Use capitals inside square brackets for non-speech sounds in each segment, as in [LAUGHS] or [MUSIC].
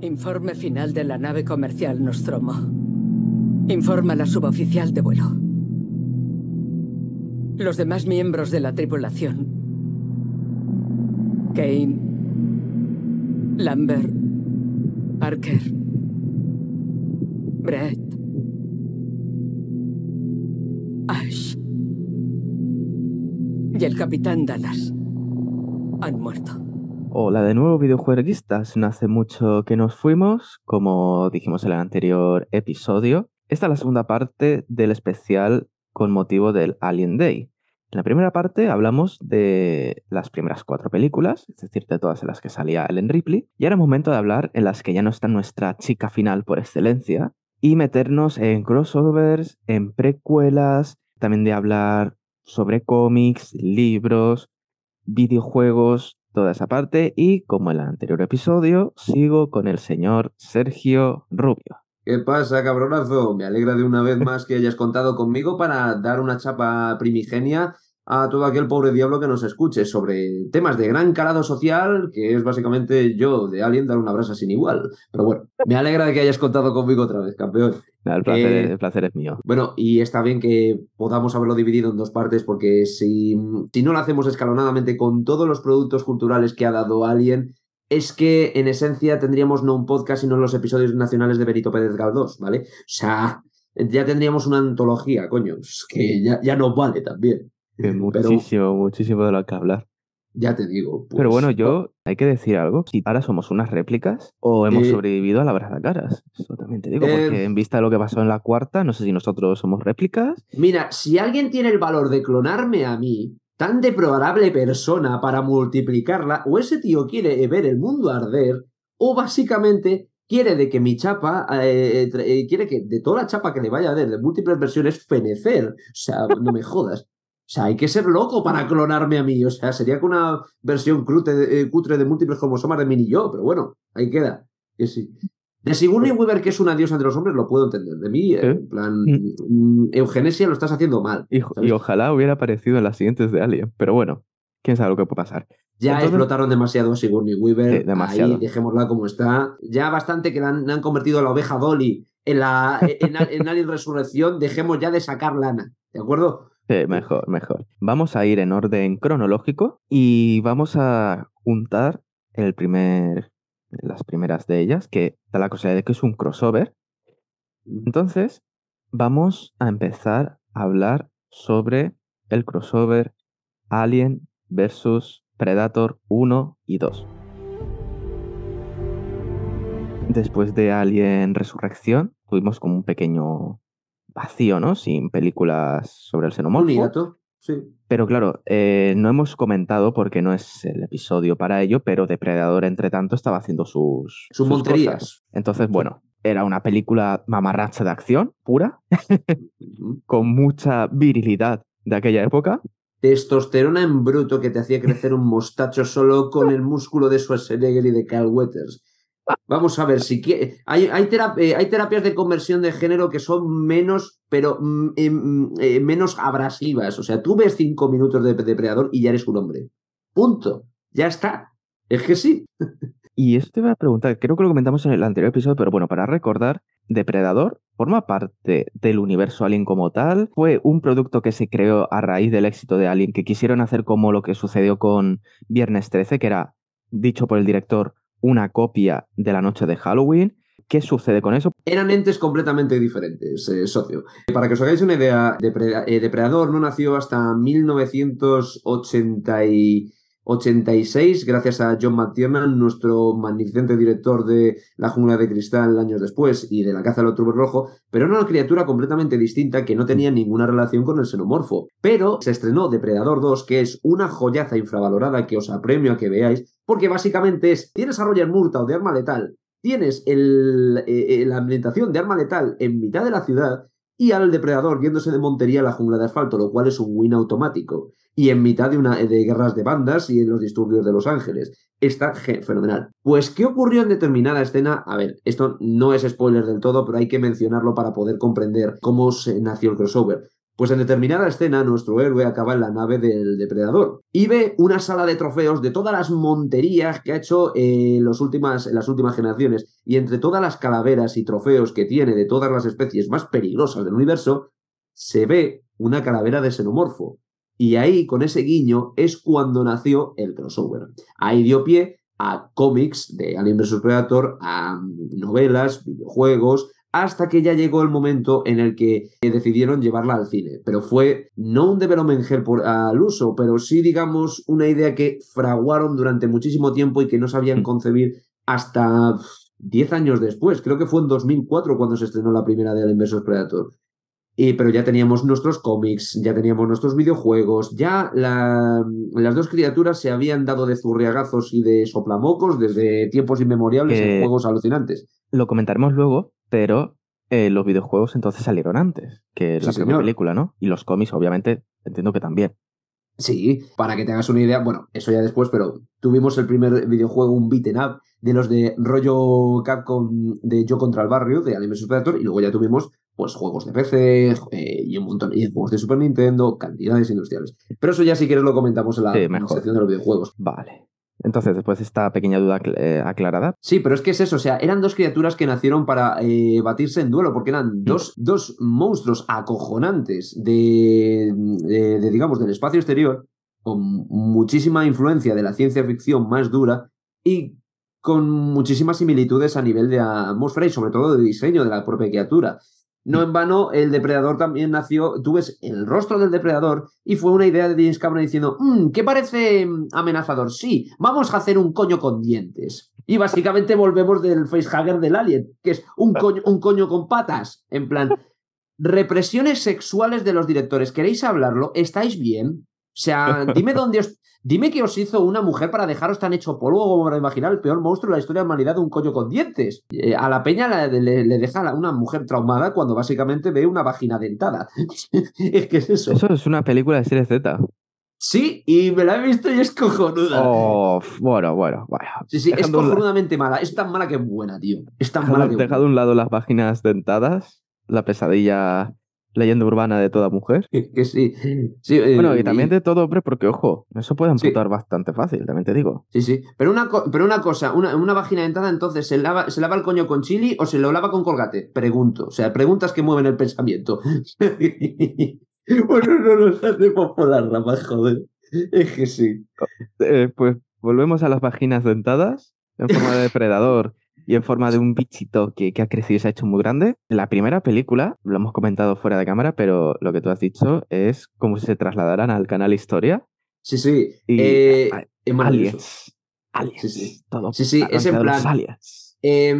Informe final de la nave comercial Nostromo. Informa la suboficial de vuelo. Los demás miembros de la tripulación. Kane. Lambert. Parker. Brett. Ash. Y el capitán Dallas. Han muerto. Hola de nuevo videojueguistas, no hace mucho que nos fuimos, como dijimos en el anterior episodio. Esta es la segunda parte del especial con motivo del Alien Day. En la primera parte hablamos de las primeras cuatro películas, es decir, de todas las que salía Ellen Ripley, y ahora es momento de hablar en las que ya no está nuestra chica final por excelencia, y meternos en crossovers, en precuelas, también de hablar sobre cómics, libros, videojuegos, toda esa parte y como en el anterior episodio, sigo con el señor Sergio Rubio. ¿Qué pasa, cabronazo? Me alegra de una vez [LAUGHS] más que hayas contado conmigo para dar una chapa primigenia a todo aquel pobre diablo que nos escuche sobre temas de gran calado social, que es básicamente yo de alguien dar una brasa sin igual. Pero bueno, me alegra de que hayas contado conmigo otra vez, campeón. El placer, el placer, es mío. Bueno, y está bien que podamos haberlo dividido en dos partes, porque si, si no lo hacemos escalonadamente con todos los productos culturales que ha dado Alien, es que en esencia tendríamos no un podcast, sino los episodios nacionales de Benito Pérez Galdós, ¿vale? O sea, ya tendríamos una antología, coño, que ya, ya nos vale también. Muchísimo, muchísimo de lo que hablar. Ya te digo. Pero bueno, yo hay que decir algo. Si ahora somos unas réplicas o hemos Eh, sobrevivido a la caras. Eso también te digo, eh, porque en vista de lo que pasó en la cuarta, no sé si nosotros somos réplicas. Mira, si alguien tiene el valor de clonarme a mí, tan deplorable persona para multiplicarla, o ese tío quiere ver el mundo arder, o básicamente quiere de que mi chapa, eh, eh, quiere que de toda la chapa que le vaya a dar de múltiples versiones, fenecer. O sea, no me jodas. O sea, hay que ser loco para clonarme a mí. O sea, sería con una versión crute de- eh, cutre de múltiples cromosomas de mí y yo, pero bueno, ahí queda. Que sí. De Sigourney Weaver, que es una diosa de los hombres, lo puedo entender. De mí, eh, en plan, mm, eugenesia lo estás haciendo mal. Y, ojalá hubiera aparecido en las siguientes de Alien. Pero bueno, quién sabe lo que puede pasar. Ya Entonces- explotaron demasiado Sigourney Weaver. Demasiado. Ahí, dejémosla como está. Ya bastante que la han, la han convertido a la oveja Dolly en, la, en, en Alien Resurrección. Dejemos ya de sacar lana. ¿De acuerdo? Mejor, mejor. Vamos a ir en orden cronológico y vamos a juntar el primer, las primeras de ellas, que da la cosa de que es un crossover. Entonces, vamos a empezar a hablar sobre el crossover Alien versus Predator 1 y 2. Después de Alien Resurrección, tuvimos como un pequeño vacío, ¿no? Sin películas sobre el Un xenomorfo. Sí. Pero claro, eh, no hemos comentado porque no es el episodio para ello, pero Depredador, entre tanto, estaba haciendo sus, Sus monterías. cosas. Entonces, bueno, era una película mamarracha de acción pura, con mucha virilidad de aquella época. Testosterona en bruto que te hacía crecer un [LAUGHS] mostacho solo con el músculo de Schwarzenegger y de Carl Weathers. Vamos a ver, si quie- hay, eh, hay terapias de conversión de género que son menos, pero mm, em, eh, menos abrasivas. O sea, tú ves cinco minutos de depredador y ya eres un hombre. Punto. Ya está. Es que sí. [LAUGHS] Y esto te iba a preguntar, creo que lo comentamos en el anterior episodio, pero bueno, para recordar, Depredador forma parte del universo Alien como tal. Fue un producto que se creó a raíz del éxito de Alien, que quisieron hacer como lo que sucedió con Viernes 13, que era, dicho por el director, una copia de la noche de Halloween. ¿Qué sucede con eso? Eran entes completamente diferentes, eh, socio. Para que os hagáis una idea, eh, Depredador no nació hasta 1986, gracias a John McTiernan, nuestro magnificente director de La jungla de cristal años después y de La caza del octubre rojo, pero era una criatura completamente distinta que no tenía ninguna relación con el xenomorfo. Pero se estrenó Depredador 2, que es una joyaza infravalorada que os apremio a que veáis, porque básicamente es, tienes a Roger Murtaugh de arma letal, tienes el, eh, eh, la ambientación de arma letal en mitad de la ciudad y al depredador yéndose de montería a la jungla de asfalto, lo cual es un win automático. Y en mitad de, una, de guerras de bandas y en los disturbios de Los Ángeles. Está fenomenal. Pues, ¿qué ocurrió en determinada escena? A ver, esto no es spoiler del todo, pero hay que mencionarlo para poder comprender cómo se nació el crossover. Pues en determinada escena, nuestro héroe acaba en la nave del depredador y ve una sala de trofeos de todas las monterías que ha hecho eh, los últimas, en las últimas generaciones. Y entre todas las calaveras y trofeos que tiene de todas las especies más peligrosas del universo, se ve una calavera de xenomorfo. Y ahí, con ese guiño, es cuando nació el crossover. Ahí dio pie a cómics de Alien vs Predator, a novelas, videojuegos, hasta que ya llegó el momento en el que decidieron llevarla al cine. Pero fue no un development hell por, al uso, pero sí, digamos, una idea que fraguaron durante muchísimo tiempo y que no sabían mm. concebir hasta 10 años después. Creo que fue en 2004 cuando se estrenó la primera de Alien vs Predator. Y, pero ya teníamos nuestros cómics, ya teníamos nuestros videojuegos, ya las dos criaturas se habían dado de zurriagazos y de soplamocos desde tiempos inmemoriales en juegos alucinantes. Lo comentaremos luego, pero eh, los videojuegos entonces salieron antes que la primera película, ¿no? Y los cómics, obviamente, entiendo que también. Sí, para que te hagas una idea, bueno, eso ya después, pero tuvimos el primer videojuego, un beaten up, de los de rollo Capcom de Yo contra el Barrio, de Anime Predator, y luego ya tuvimos pues juegos de PC eh, y un montón de juegos de Super Nintendo, cantidades industriales. Pero eso ya si quieres lo comentamos en la, sección de los videojuegos. Vale. Entonces, después de esta pequeña duda eh, aclarada. Sí, pero es que es eso, o sea, eran dos criaturas que nacieron para eh, batirse en duelo, porque eran mm. dos, dos monstruos acojonantes de, de, digamos, del espacio exterior, con muchísima influencia de la ciencia ficción más dura y con muchísimas similitudes a nivel de atmósfera y sobre todo de diseño de la propia criatura. No en vano, el depredador también nació, tú ves el rostro del depredador y fue una idea de James Cameron diciendo, mmm, ¿qué parece mm, amenazador? Sí, vamos a hacer un coño con dientes. Y básicamente volvemos del facehugger del alien, que es un coño, un coño con patas. En plan, [LAUGHS] represiones sexuales de los directores. ¿Queréis hablarlo? ¿Estáis bien? O sea, dime dónde os, Dime qué os hizo una mujer para dejaros tan hecho polvo como para imaginar el peor monstruo de la historia de la humanidad, un coño con dientes. Eh, a la peña le, deja una mujer traumada cuando básicamente ve una vagina dentada. [LAUGHS] es que es eso. Eso es una película de serie Z. Sí, y me la he visto y es cojonuda. Oh, bueno, bueno, bueno. Sí, sí, es cojonudamente mala. Es tan mala que es buena, tío. Es tan mala que Deja de un lado las vaginas dentadas, la pesadilla leyenda urbana de toda mujer. Que sí. bueno, y eh, también de todo hombre, porque ojo, eso puede amputar bastante fácil, también te digo. Sí, sí. Pero una, pero una cosa, una, una vagina dentada, entonces, ¿se lava, ¿se lava el coño con chili o se lo lava con colgate? Pregunto. O sea, preguntas que mueven el pensamiento. [LAUGHS] bueno, no nos hacemos por las ramas, joder. Es que sí. Eh, pues volvemos a las vaginas dentadas en forma de depredador y en forma de un bichito que, ha crecido y se ha hecho muy grande. La primera película, lo hemos comentado fuera de cámara, pero lo que tú has dicho es como si se trasladaran al canal Historia. Sí, sí. Y, eh, aliens. Aliens. Sí, sí. Todo sí, sí, es en plan. Aliens. Eh,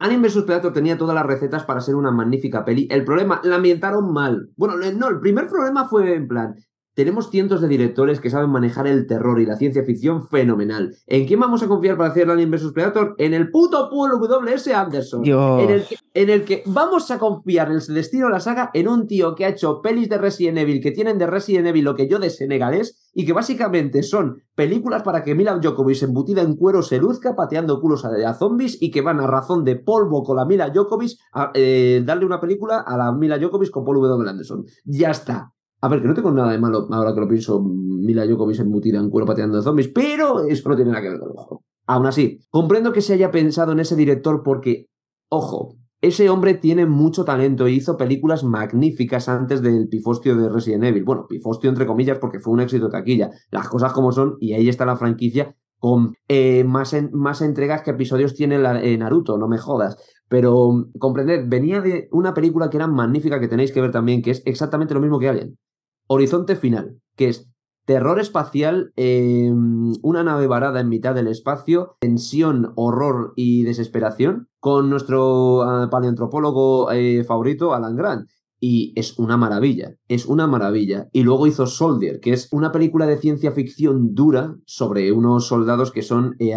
Alien vs Predator tenía todas las recetas para ser una magnífica peli. El problema, la ambientaron mal. Bueno, no, el primer problema fue en plan, tenemos cientos de directores que saben manejar el terror y la ciencia ficción fenomenal. ¿En quién vamos a confiar para hacer Alien vs Predator? En el puto Paul W.S. Anderson. En el, que, en el, que, vamos a confiar en el destino de la saga en un tío que ha hecho pelis de Resident Evil que tienen de Resident Evil lo que yo de senegalés y que básicamente son películas para que Mila Djokovic embutida en cuero se luzca pateando culos a, zombies y que van a razón de polvo con la Mila Djokovic a eh, darle una película a la Mila Djokovic con Paul W. Anderson. Ya está. A ver, que no tengo nada de malo ahora que lo pienso, Mila Jokovic embutida en cuero pateando zombies, pero eso no tiene nada que ver con el juego. Aún así, comprendo que se haya pensado en ese director porque, ojo, ese hombre tiene mucho talento y hizo películas magníficas antes del pifostio de Resident Evil. Bueno, pifostio entre comillas porque fue un éxito taquilla. Las cosas como son y ahí está la franquicia con eh, más, más entregas que episodios tiene la, eh, Naruto, no me jodas. Pero comprended, venía de una película que era magnífica que tenéis que ver también, que es exactamente lo mismo que Alien. Horizonte Final, que es terror espacial, em, una nave varada en mitad del espacio, tensión, horror y desesperación, con nuestro ah, paleoantropólogo eh, favorito, Alan Grant y es una maravilla, es una maravilla. Y luego hizo Soldier, que es una película de ciencia ficción dura sobre unos soldados que son eh,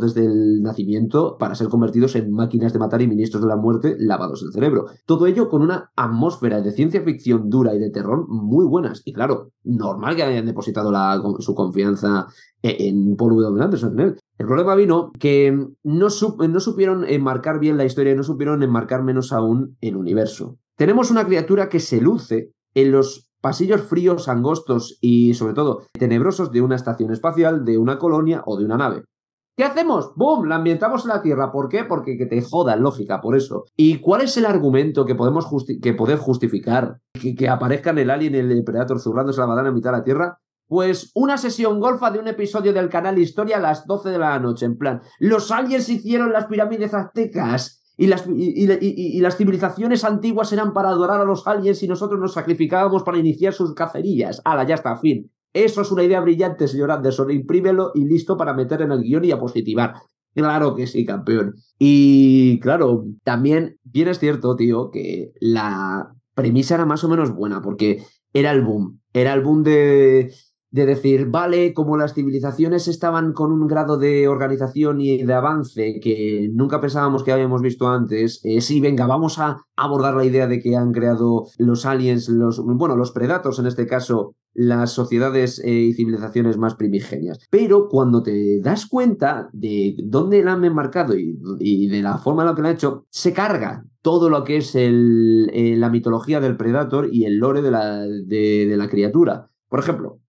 desde el nacimiento para ser convertidos en máquinas de matar y ministros de la muerte lavados el cerebro. Todo ello con una atmósfera de ciencia ficción dura y de terror muy buenas. Y claro, normal que hayan depositado la, su confianza e-, en Paul W. Anderson en él. El problema vino que no, no supieron enmarcar bien la historia y no supieron enmarcar menos aún el universo. Tenemos una criatura que se luce en los pasillos fríos, angostos y sobre todo tenebrosos de una estación espacial, de una colonia o de una nave. ¿Qué hacemos? ¡Bum! La ambientamos en la Tierra. ¿Por qué? Porque que te joda, lógica, por eso. ¿Y cuál es el argumento que podemos que poder justificar que, que aparezcan el alien y el Predator zurrándose la badana en mitad de la Tierra? Pues una sesión golfa de un episodio del canal Historia a las 12 de la noche, en plan, los aliens hicieron las pirámides aztecas y las, y, las civilizaciones antiguas eran para adorar a los aliens y nosotros nos sacrificábamos para iniciar sus cacerías. ¡Hala, ya está, fin! Eso es una idea brillante, señor Anderson. Imprímelo y listo para meter en el guion y a positivar. Claro que sí, campeón. Y claro, también bien es cierto, tío, que la premisa era más o menos buena, porque era el boom. Era el boom de de decir, vale, como las civilizaciones estaban con un grado de organización y de avance que nunca pensábamos que habíamos visto antes, eh, sí, venga, vamos a abordar la idea de que han creado los aliens, los, bueno, los predatos en este caso, las sociedades eh, y civilizaciones más primigenias. Pero cuando te das cuenta de dónde la han enmarcado y, de la forma en la que lo han hecho, se carga todo lo que es el, eh, la mitología del predator y el lore de la, de la criatura. Por ejemplo,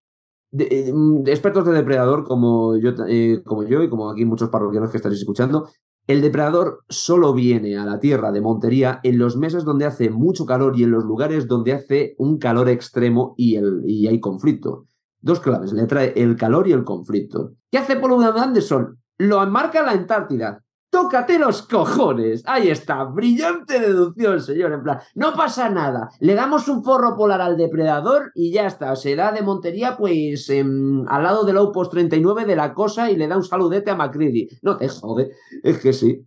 eh, mm, expertos de depredador como yo, eh, como yo y como aquí muchos parroquianos que estaréis escuchando, el depredador solo viene a la tierra de Montería en los meses donde hace mucho calor y en los lugares donde hace un calor extremo y, el, y hay conflicto. Dos claves, le trae el calor y el conflicto. ¿Qué hace Paul Anderson? Lo enmarca en la Antártida. Tócate los cojones. Ahí está. Brillante deducción, señor. En plan, no pasa nada. Le damos un forro polar al depredador y ya está. Se da de Montería, pues, em, al lado del Outpost 39 de la cosa y le da un saludete a Macready. No te jode. Es que sí.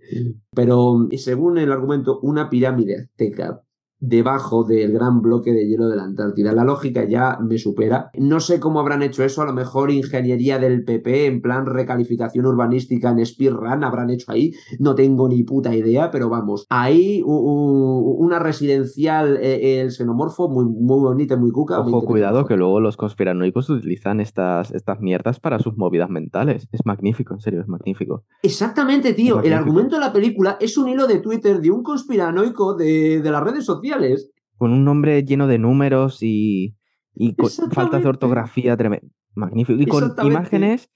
Pero, según el argumento, una pirámide azteca debajo del gran bloque de hielo de la Antártida. La lógica ya me supera. No sé cómo habrán hecho eso, a lo mejor ingeniería del PP en plan recalificación urbanística en Speedrun habrán hecho ahí, no tengo ni puta idea, pero vamos, ahí una residencial, eh, el xenomorfo, muy, muy bonita, muy cuca. Ojo, cuidado que luego los conspiranoicos utilizan estas, estas mierdas para sus movidas mentales. Es magnífico, en serio, es magnífico. Exactamente, tío. El argumento de la película es un hilo de Twitter de un conspiranoico de, de las redes sociales con un nombre lleno de números y, con faltas de ortografía tremendo. Magnífico. Y con imágenes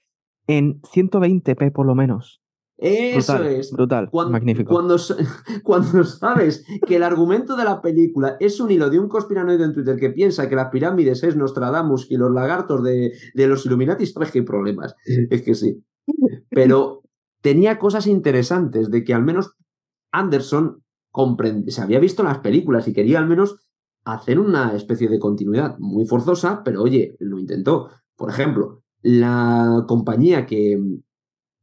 en 120p por lo menos. Eso es. Brutal, magnífico. Cuando, [LAUGHS] cuando, sabes que el argumento de la película es un hilo de un conspiranoide en Twitter que piensa que las pirámides es Nostradamus y los lagartos de, de los Illuminati, sabes que hay problemas. Es que sí. Pero tenía cosas interesantes de que al menos Anderson se había visto las películas y quería al menos hacer una especie de continuidad muy forzosa, pero oye, lo intentó. Por ejemplo, la compañía que,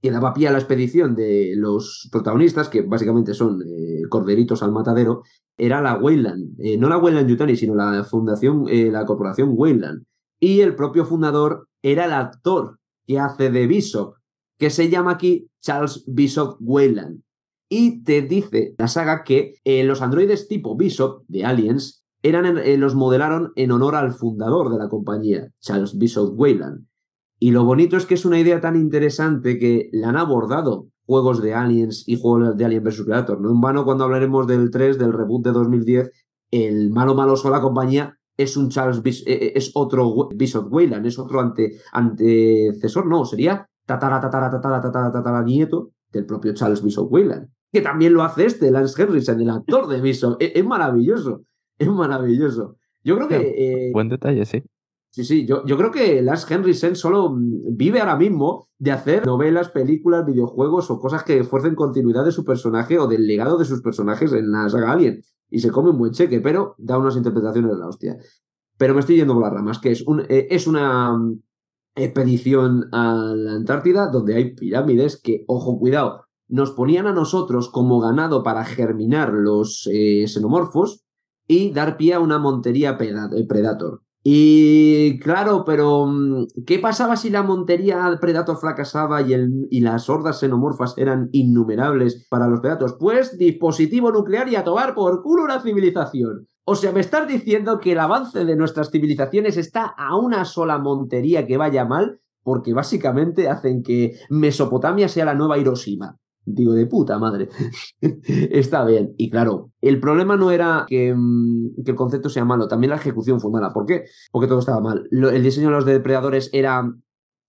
que daba pie a la expedición de los protagonistas, que básicamente son eh, corderitos al matadero, era la Wayland. Eh, no la Wayland Yutani, sino la fundación, eh, la corporación Wayland. Y el propio fundador era el actor que hace de Bishop, que se llama aquí Charles Bishop Wayland y te dice la saga que eh, los androides tipo Bishop de Aliens eran eh, los modelaron en honor al fundador de la compañía, Charles Bishop Weyland. Y lo bonito es que es una idea tan interesante que la han abordado juegos de Aliens y juegos de Alien vs Predator. No en vano cuando hablaremos del 3, del reboot de 2010, el malo malo la compañía es un Charles eh, es otro Bishop Weyland, es otro ante, antecesor, no, sería tatara tatara tatara tatara tatara nieto del propio Charles Bishop Weyland, que también lo hace este, Lance Henriksen, el actor de Bishop. E-, es, maravilloso, es maravilloso. Yo creo que... Eh, buen detalle, sí. Sí, sí, yo, yo creo que Lance Henriksen solo mm, vive ahora mismo de hacer novelas, películas, videojuegos o cosas que fuercen continuidad de su personaje o del legado de sus personajes en la saga Alien. Y se come un buen cheque, pero da unas interpretaciones de la hostia. Pero me estoy yendo por las ramas, que es, un, eh, es una mm, expedición a la Antártida donde hay pirámides que, ojo, cuidado, nos ponían a nosotros como ganado para germinar los eh, xenomorfos y dar pie a una montería eh, Predator. Y claro, pero mm, ¿qué pasaba si la montería Predator fracasaba y, y las hordas xenomorfas eran innumerables para los Predators? Pues dispositivo nuclear y a tomar por culo una civilización. O sea, me estás diciendo que el avance de nuestras civilizaciones está a una sola montería que vaya mal, porque básicamente hacen que Mesopotamia sea la nueva Hiroshima. Digo, de puta madre. [LAUGHS] Está bien. Y claro, el problema no era que, mm, que, el concepto sea malo, también la ejecución fue mala. ¿Por qué? Porque todo estaba mal. el diseño de los depredadores era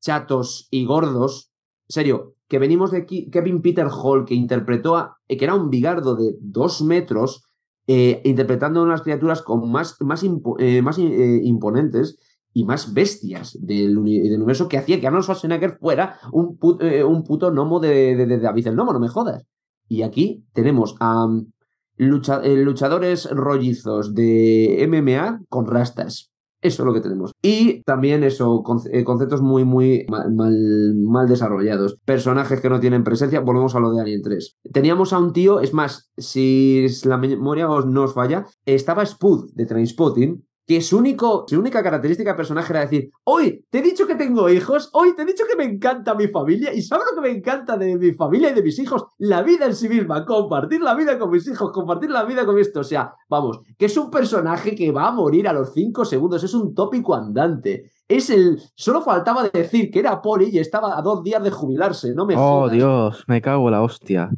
chatos y gordos. En serio, que venimos de Kevin Peter Hall, que interpretó a, que era un bigardo de dos metros, eh, interpretando unas criaturas con más, más, eh, más eh, imponentes y más bestias del, universo que hacía que Arnold Schwarzenegger fuera un, un puto gnomo de, de, David el Gnomo, no me jodas. Y aquí tenemos a mm, luchadores rollizos de MMA con rastas. Eso es lo que tenemos. Y también eso, eh, conceptos muy, muy mal, mal, desarrollados. Personajes que no tienen presencia. Volvemos a lo de Alien 3. Teníamos a un tío, es más, si la memoria no os falla, estaba Spud de Trainspotting, que su, único, su única característica de personaje era decir, hoy te he dicho que tengo hijos, hoy te he dicho que me encanta mi familia, y ¿sabes lo que me encanta de mi familia y de mis hijos? La vida en sí misma, compartir la vida con mis hijos, compartir la vida con esto, o sea, vamos, que es un personaje que va a morir a los cinco segundos, es un tópico andante. Es el. Solo faltaba decir que era poli y estaba a dos días de jubilarse, no me Oh, Dios, me cago en la hostia.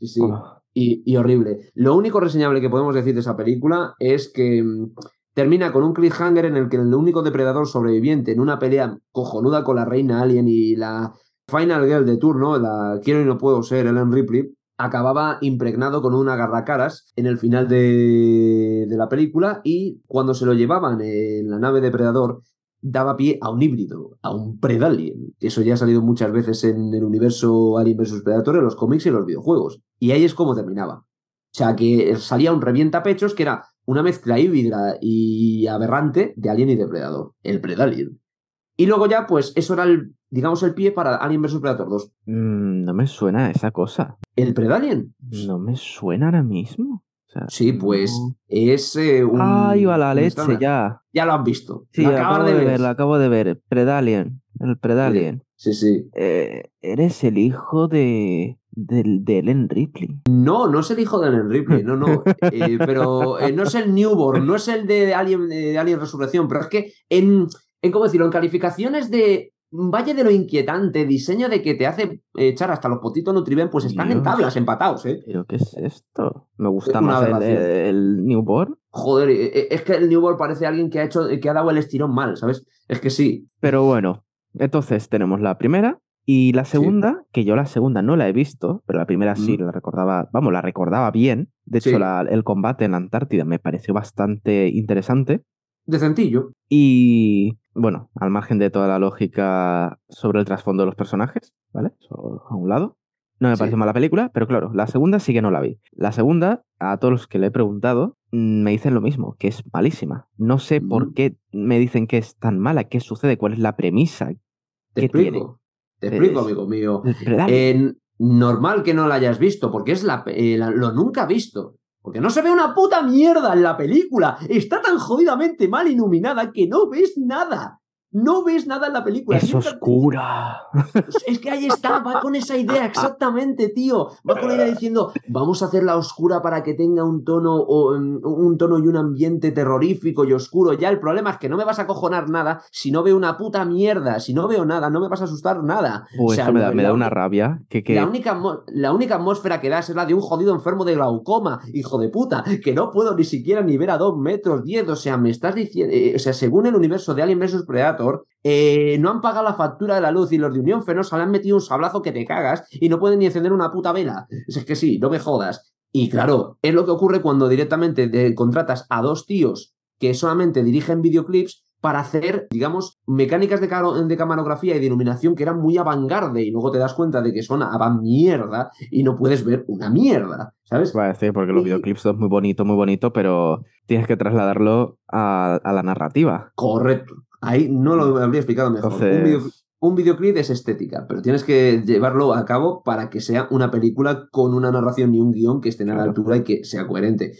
Sí, sí. Oh. Y, y horrible. Lo único reseñable que podemos decir de esa película es que mm, termina con un cliffhanger en el que el único depredador sobreviviente en una pelea cojonuda con la reina alien y la final girl de turno, la quiero y no puedo ser, Ellen Ripley, acababa impregnado con una garracaras en el final de, de la película y cuando se lo llevaban en la nave depredador daba pie a un híbrido, a un predalien. Eso ya ha salido muchas veces en el universo Alien vs Predator, en los cómics y en los videojuegos. Y ahí es como terminaba. O sea, que salía un revientapechos que era una mezcla híbrida y aberrante de Alien y Depredador, el Predalien. Y luego ya, pues, eso era el, digamos, el pie para Alien vs Predator 2. Mm, no me suena esa cosa. ¿El Predalien? No me suena ahora mismo. sí, pues es eh, un. Ah, iba la leche, ya. Ya lo han visto. Sí, lo acabo de, ver. Lo acabo de ver. Predalien. El Predalien. Sí, sí. Eh, eres el hijo de del, de Ellen Ripley. No, no es el hijo de Ellen Ripley, no, no. [LAUGHS] Eh, pero eh, no es el Newborn, no es el de Alien, de Alien Resurrección, pero es que en, en, ¿cómo decirlo? En calificaciones de Valle de lo inquietante, diseño de que te hace echar hasta los potitos Nutriben, pues están en tablas, empatados, ¿eh? ¿Pero qué es esto? Me gusta más el, el, Newborn. Joder, eh, es que el Newborn parece alguien que ha hecho, que ha dado el estirón mal, ¿sabes? Es que sí. Pero bueno, entonces tenemos la primera, y la segunda, que yo la segunda no la he visto, pero la primera sí la recordaba, vamos, la recordaba bien. De hecho, el combate en la Antártida me pareció bastante interesante. De sencillo. Y bueno, al margen de toda la lógica sobre el trasfondo de los personajes, ¿vale? Eso a un lado. No me pareció mala película, pero claro, la segunda sí que no la vi. La segunda, a todos los que le he preguntado, mm, me dicen lo mismo, que es malísima. No sé por qué me dicen que es tan mala, qué sucede, cuál es la premisa. Te explico. Te explico, amigo mío. normal que no la hayas visto, porque es eh, la, lo nunca visto. Porque no se ve una puta mierda en la película. Está tan jodidamente mal iluminada que no ves nada. No ves nada en la película. Es oscura. Es que ahí está, va con esa idea, [LAUGHS] exactamente, tío. Va con la idea diciendo, vamos a hacerla oscura para que tenga un tono, un tono y un ambiente terrorífico y oscuro. Ya el problema es que no me vas a cojonar nada si no veo una puta mierda. Si no veo nada, no me vas a asustar nada. o sea, me da, una rabia. Que, La, única, la única atmósfera que das es la de un jodido enfermo de glaucoma, hijo de puta, que no puedo ni siquiera ni ver a dos metros diez. O sea, me estás diciendo, eh, o sea, según el universo de Alien vs Predator, eh, no han pagado la factura de la luz y los de Unión Fenosa le han metido un sablazo que te cagas y no pueden ni encender una puta vela. Es que sí, no me jodas. Y claro, es lo que ocurre cuando directamente contratas a dos tíos que solamente dirigen videoclips para hacer, digamos, mecánicas de, de, camarografía y de iluminación que eran muy avant y luego te das cuenta de que son avant mierda y no puedes ver una mierda, ¿sabes? Va a decir, porque los videoclips son muy bonito, muy bonito, pero tienes que trasladarlo a la narrativa. Correcto. Ahí no lo habría explicado mejor. Un, videoclip es estética, pero tienes que llevarlo a cabo para que sea una película con una narración y un guion que estén a la altura y que sea coherente.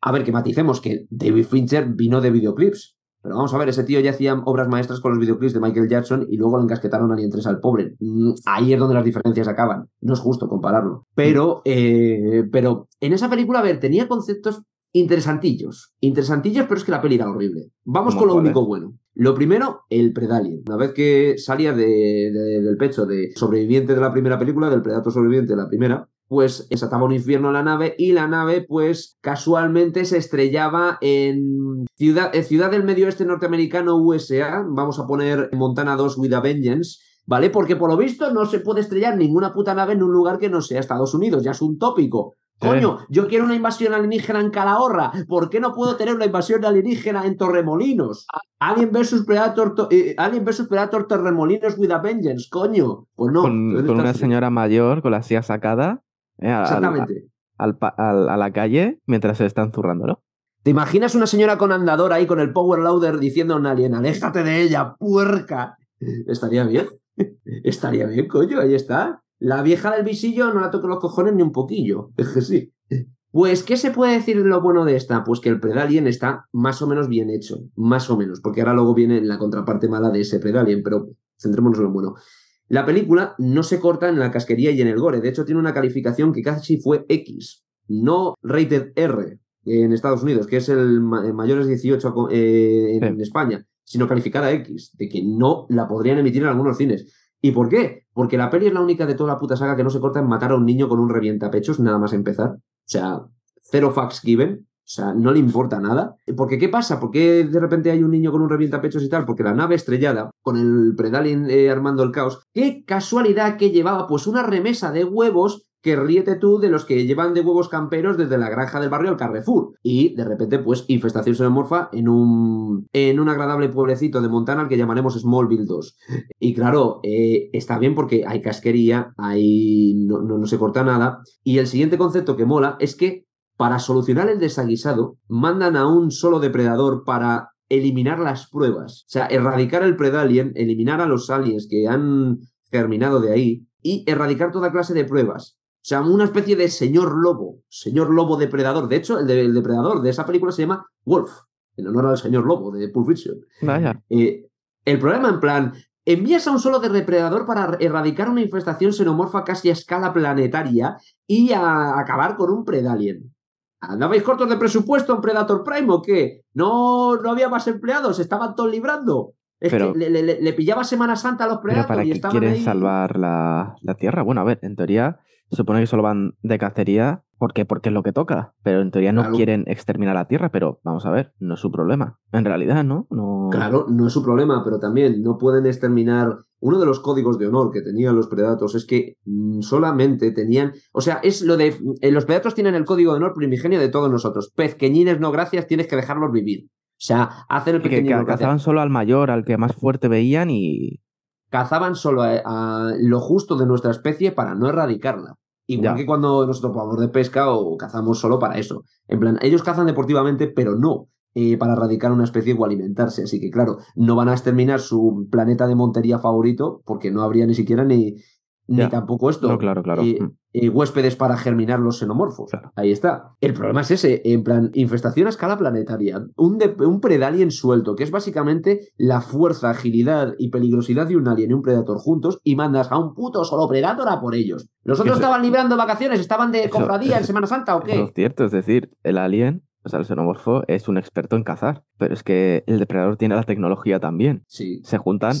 A ver, que maticemos que David Fincher vino de videoclips. Pero vamos a ver, ese tío ya hacía obras maestras con los videoclips de Michael Jackson y luego le encasquetaron a Alien 3 al pobre. Mm, ahí es donde las diferencias acaban. No es justo compararlo. Pero, eh, pero en esa película, a ver, tenía conceptos interesantillos. Interesantillos, pero es que la peli era horrible. Vamos con lo único bueno. Lo primero, el Predalien. Una vez que salía del pecho de sobreviviente de la primera película, del Predator sobreviviente de la primera, pues desataba un infierno a la nave y la nave pues casualmente se estrellaba en ciudad, en ciudad del medio oeste norteamericano USA, vamos a poner Montana 2 with a Vengeance, ¿vale? Porque por lo visto no se puede estrellar ninguna puta nave en un lugar que no sea Estados Unidos, ya es un tópico. Coño, yo quiero una invasión alienígena en Calahorra. ¿Por qué no puedo tener una invasión alienígena en Torremolinos? Alien vs Predator, eh, Alien vs Predator Torremolinos with a Vengeance, coño. Pues no. Con, una señora mayor con la silla sacada. Eh, Exactamente. a la calle mientras se están zurrando, ¿no? ¿Te imaginas una señora con andador ahí con el power loader diciendo a un alien, aléjate de ella, puerca? Estaría bien. [LAUGHS] Estaría bien, coño, ahí está. La vieja del visillo no la toco los cojones ni un poquillo. [LAUGHS] Es que sí. Pues, ¿qué se puede decir de lo bueno de esta? Pues que el Predalien está más o menos bien hecho. Más o menos. Porque ahora luego viene la contraparte mala de ese Predalien. Pero centrémonos en lo bueno. La película no se corta en la casquería y en el gore. De hecho, tiene una calificación que casi fue X. No rated R en Estados Unidos, que es el mayores 18 eh, en España, sino calificada X, de que no la podrían emitir en algunos cines. ¿Y por qué? Porque la peli es la única de toda la puta saga que no se corta en matar a un niño con un revientapechos, nada más empezar. O sea, cero facts given. O sea, no le importa nada. Porque, ¿qué pasa? ¿Por qué de repente hay un niño con un revientapechos y tal? Porque la nave estrellada, con el Predalin eh, armando el caos, qué casualidad que llevaba pues una remesa de huevos que ríete tú de los que llevan de huevos camperos desde la granja del barrio al Carrefour. Y de repente, pues, infestación xenomorfa en un, en un agradable pueblecito de Montana al que llamaremos Smallville 2. Y claro, eh, está bien porque hay casquería, hay, no, no, no se corta nada. Y el siguiente concepto que mola es que para solucionar el desaguisado, mandan a un solo depredador para eliminar las pruebas. O sea, erradicar el predalien, eliminar a los aliens que han germinado de ahí y erradicar toda clase de pruebas. O sea, una especie de señor lobo, señor lobo depredador. De hecho, el, depredador de esa película se llama Wolf, en honor al señor lobo de Pulp Fiction. Vaya. Eh, el problema, en plan, envías a un solo depredador para erradicar una infestación xenomorfa casi a escala planetaria y a acabar con un predalien. ¿Andabais cortos de presupuesto en Predator Prime o qué? ¿No, no había más empleados? ¿Estaban todos librando? Es que le, pillaba Semana Santa a los Predators pero para y quieren salvar la, la Tierra. Bueno, a ver, en teoría se supone que solo van de cacería porque, porque es lo que toca. Pero en teoría no quieren exterminar la Tierra, pero vamos a ver, no es su problema. En realidad, ¿no? no... Claro, no es su problema, pero también no pueden exterminar. Uno de los códigos de honor que tenían los predatos es que mm, solamente tenían. O sea, es lo de. Eh, los predatos tienen el código de honor primigenio de todos nosotros. Pezqueñines, no gracias, tienes que dejarlos vivir. O sea, hacen el pequeño. Que, cazaban solo al mayor, al que más fuerte veían y. Cazaban solo a lo justo de nuestra especie para no erradicarla. Igual que cuando nosotros vamos de pesca o cazamos solo para eso. En plan, ellos cazan deportivamente, pero no eh, para erradicar una especie o alimentarse. Así que, claro, no van a exterminar su planeta de montería favorito porque no habría ni siquiera ni, ni tampoco esto. No, claro, claro. Eh, mm. huéspedes para germinar los xenomorfos. Ahí está. El problema es ese, en plan, infestación a escala planetaria. Un, un predalien suelto, que es básicamente la fuerza, agilidad y peligrosidad de un alien y un predator juntos, y mandas a un puto solo predator a por ellos. ¿Los otros estaban librando vacaciones? ¿Estaban de cofradía en Semana Santa o qué? es cierto, es decir, el alien o sea, el xenomorfo es un experto en cazar, pero es que el depredador tiene la tecnología también. Sí. Se juntan,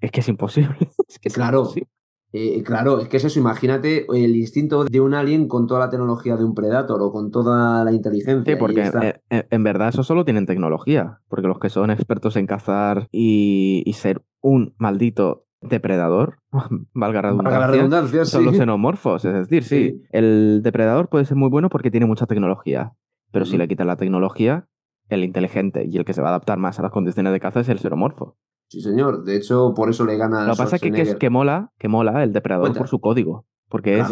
es que es imposible. Es que claro, [LAUGHS] eh, claro, es que es eso, imagínate el instinto de un alien con toda la tecnología de un Predator o con toda la inteligencia. Sí, porque eh, eh, en verdad eso solo tienen tecnología, porque los que son expertos en cazar y, ser un maldito depredador, [LAUGHS] valga redundancia, redundancia son los xenomorfos. Es decir, sí, el depredador puede ser muy bueno porque tiene mucha tecnología, pero si le quitas la tecnología, el inteligente y el que se va a adaptar más a las condiciones de caza es el xenomorfo. Sí, señor. De hecho, por eso le gana. Lo que pasa es que, es que mola, que mola el depredador por su código. Porque es,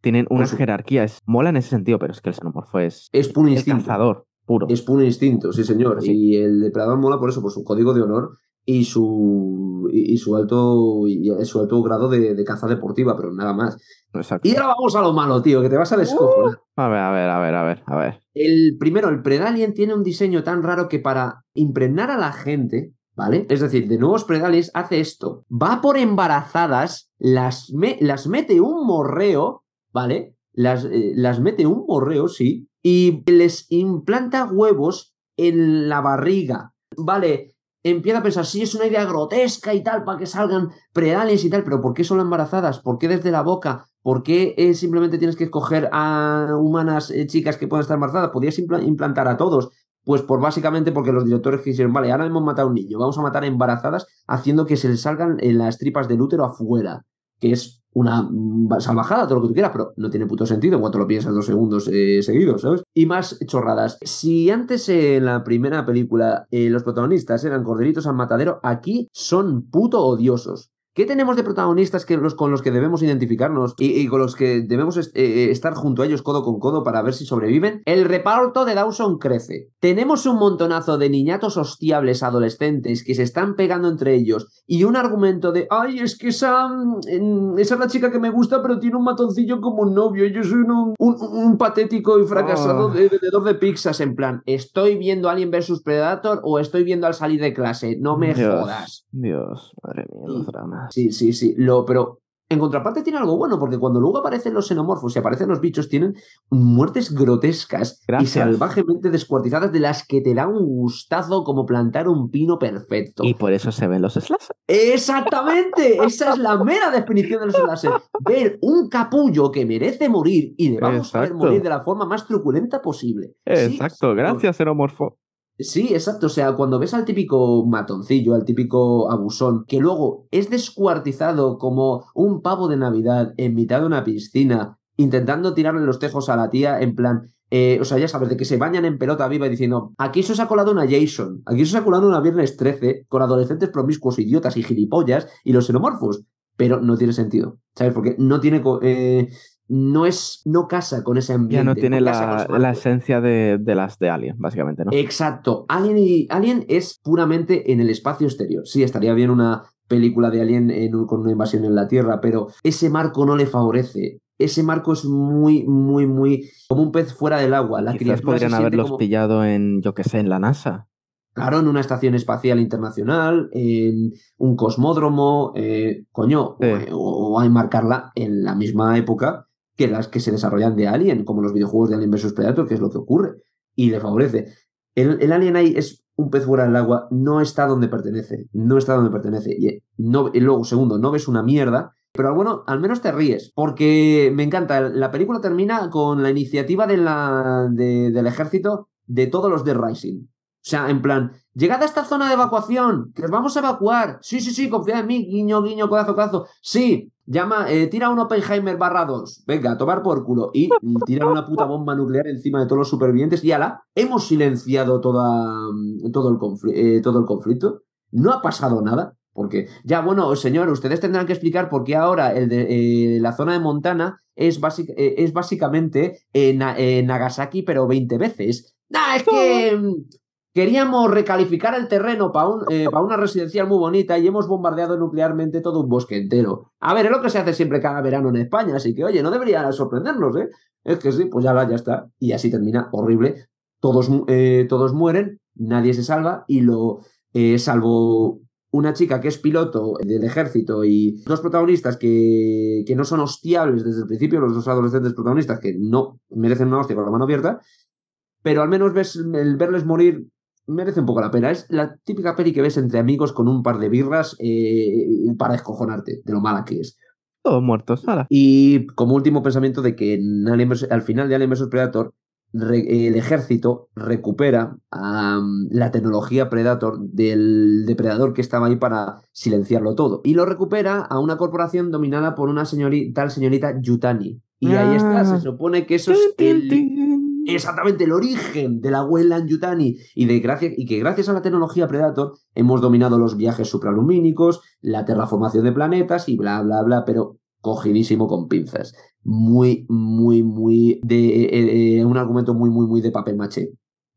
tienen una jerarquía. Es, mola en ese sentido, pero es que el xenomorfo es. Es puro instinto. cazador puro. Es puro instinto, sí, señor. Y el depredador mola por eso, por su código de honor y su, y, su alto y su alto grado de, caza deportiva, pero nada más. Exacto. Y ahora vamos a lo malo, tío, que te vas a descojonar. Uh, a ver, a ver, a ver, a ver, a ver. El primero, el Predalien tiene un diseño tan raro que para impregnar a la gente ¿vale? Es decir, de nuevos predales hace esto. Va por embarazadas, las, las mete un morreo, ¿vale? Las, eh, las mete un morreo, sí, y les implanta huevos en la barriga. Vale, empieza a pensar, sí, es una idea grotesca y tal, para que salgan predales y tal, pero ¿por qué son embarazadas? ¿Por qué desde la boca? ¿Por qué eh, simplemente tienes que escoger a humanas eh, chicas que puedan estar embarazadas? Podías implantar a todos. Pues por básicamente porque los directores quisieron, vale, ahora hemos matado a un niño, vamos a matar a embarazadas haciendo que se les salgan en las tripas del útero afuera, que es una mm, salvajada, todo lo que tú quieras, pero no tiene puto sentido cuando lo piensas dos segundos eh, seguidos, ¿sabes? Y más chorradas. Si antes en la primera película los protagonistas eran corderitos al matadero, aquí son puto odiosos. ¿Qué tenemos de protagonistas que los, con los que debemos identificarnos y, con los que debemos eh, eh, estar junto a ellos codo con codo para ver si sobreviven? El reparto de Dawson crece. Tenemos un montonazo de niñatos hostiables adolescentes que se están pegando entre ellos y un argumento de, ay, es que esa, esa es la chica que me gusta pero tiene un matoncillo como novio y yo soy un, un, patético y fracasado ah. vendedor de pizzas en plan, ¿estoy viendo Alien vs Predator o estoy viendo al salir de clase? No me jodas. Dios, madre mía, los dramas. Sí, sí, sí. Lo, pero en contraparte tiene algo bueno, porque cuando luego aparecen los xenomorfos y aparecen los bichos, tienen muertes grotescas y salvajemente descuartizadas de las que te da un gustazo como plantar un pino perfecto. Y por eso se ven los slashers. Exactamente, esa es la mera definición de los slashers. Ver un capullo que merece morir y le vamos a ver morir de la forma más truculenta posible. Exacto, gracias, xenomorfo. Sí, exacto. O sea, cuando ves al típico matoncillo, al típico abusón, que luego es descuartizado como un pavo de Navidad en mitad de una piscina, intentando tirarle los tejos a la tía, en plan. Eh, o sea, ya sabes, de que se bañan en pelota viva diciendo, aquí se os ha colado una Jason, aquí se ha colado una Viernes 13 con adolescentes promiscuos, idiotas y gilipollas y los xenomorfos. Pero no tiene sentido, ¿sabes? Porque no tiene... Eh, no es, no casa con ese ambiente. Ya no tiene la, esencia de, las de Alien, básicamente, ¿no? Exacto. Alien, y, Alien es puramente en el espacio exterior. Sí, estaría bien una película de Alien con una invasión en la Tierra, pero ese marco no le favorece. Ese marco es muy, muy, muy como un pez fuera del agua. La Quizás podrían haberlos pillado en, yo qué sé, en la NASA. Claro, en una estación espacial internacional, en un cosmódromo, eh, coño, o, o, a enmarcarla en la misma época que las que se desarrollan de Alien, como los videojuegos de Alien vs Predator, que es lo que ocurre, y le favorece. El, Alien ahí es un pez fuera del agua, no está donde pertenece, no está donde pertenece. Y, no, luego, segundo, no ves una mierda, pero bueno, al menos te ríes, porque me encanta. La película termina con la iniciativa del ejército de todos los de Rising. O sea, en plan, llegad a esta zona de evacuación, que os vamos a evacuar. Sí, sí, sí, confía en mí, guiño, guiño, codazo, codazo. Sí, llama, eh, tira un Oppenheimer barra 2. Venga, a tomar por culo. Y tira una puta bomba nuclear encima de todos los supervivientes. Y ala, hemos silenciado toda, mm, todo, el eh, todo el conflicto. No ha pasado nada. Porque, ya, bueno, señor, ustedes tendrán que explicar por qué ahora el de, eh, la zona de Montana es, es básicamente Nagasaki, pero 20 veces. Nah, es que mm, [LAUGHS] Queríamos recalificar el terreno para eh, una residencial muy bonita y hemos bombardeado nuclearmente todo un bosque entero. A ver, es lo que se hace siempre cada verano en España, así que, oye, no debería sorprendernos, ¿eh? Es que sí, pues ya, ya está. Y así termina, horrible. Todos, eh, mueren, nadie se salva y lo, eh, salvo una chica que es piloto del ejército y dos protagonistas que, que, no son hostiables desde el principio, los dos adolescentes protagonistas que no merecen una hostia con la mano abierta, pero al menos ves el verles morir merece un poco la pena. Es la típica peli que ves entre amigos con un par de birras eh, para escojonarte de lo mala que es. Todos muertos, nada. Y como último pensamiento de que al final de Alien vs Predator, el ejército recupera la tecnología Predator del depredador que estaba ahí para silenciarlo todo. Y lo recupera a una corporación dominada por una señorita, tal señorita Yutani. Y ahí está, se ah. supone que eso es el exactamente el origen de la Weyland Yutani y, de gracias, y que gracias a la tecnología Predator hemos dominado los viajes supralumínicos, la terraformación de planetas y bla, bla, bla, pero cogidísimo con pinzas. Muy, muy, muy de eh, eh, un argumento muy, muy, muy de papel maché.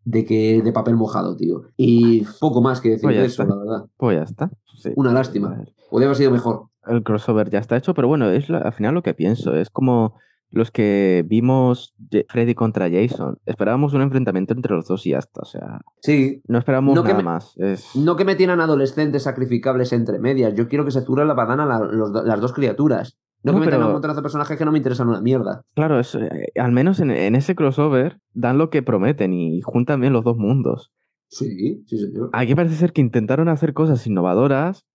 De que de papel mojado, tío. Y poco más que decir pues de eso, la verdad. Pues ya está. Una lástima. Podría haber sido mejor. El crossover ya está hecho, pero bueno, es al final lo que pienso. Es como los que vimos Freddy contra Jason, esperábamos un enfrentamiento entre los dos y ya está. O sea, sí. no esperamos nada más. No que me tienen adolescentes sacrificables entre medias. Yo quiero que se zurra la badana las dos criaturas. No, que me tengan un montón de personajes que no me interesan una mierda. Claro, eh, al menos en, ese crossover dan lo que prometen y juntan bien los dos mundos. Sí, sí, señor. Aquí parece ser que intentaron hacer cosas innovadoras,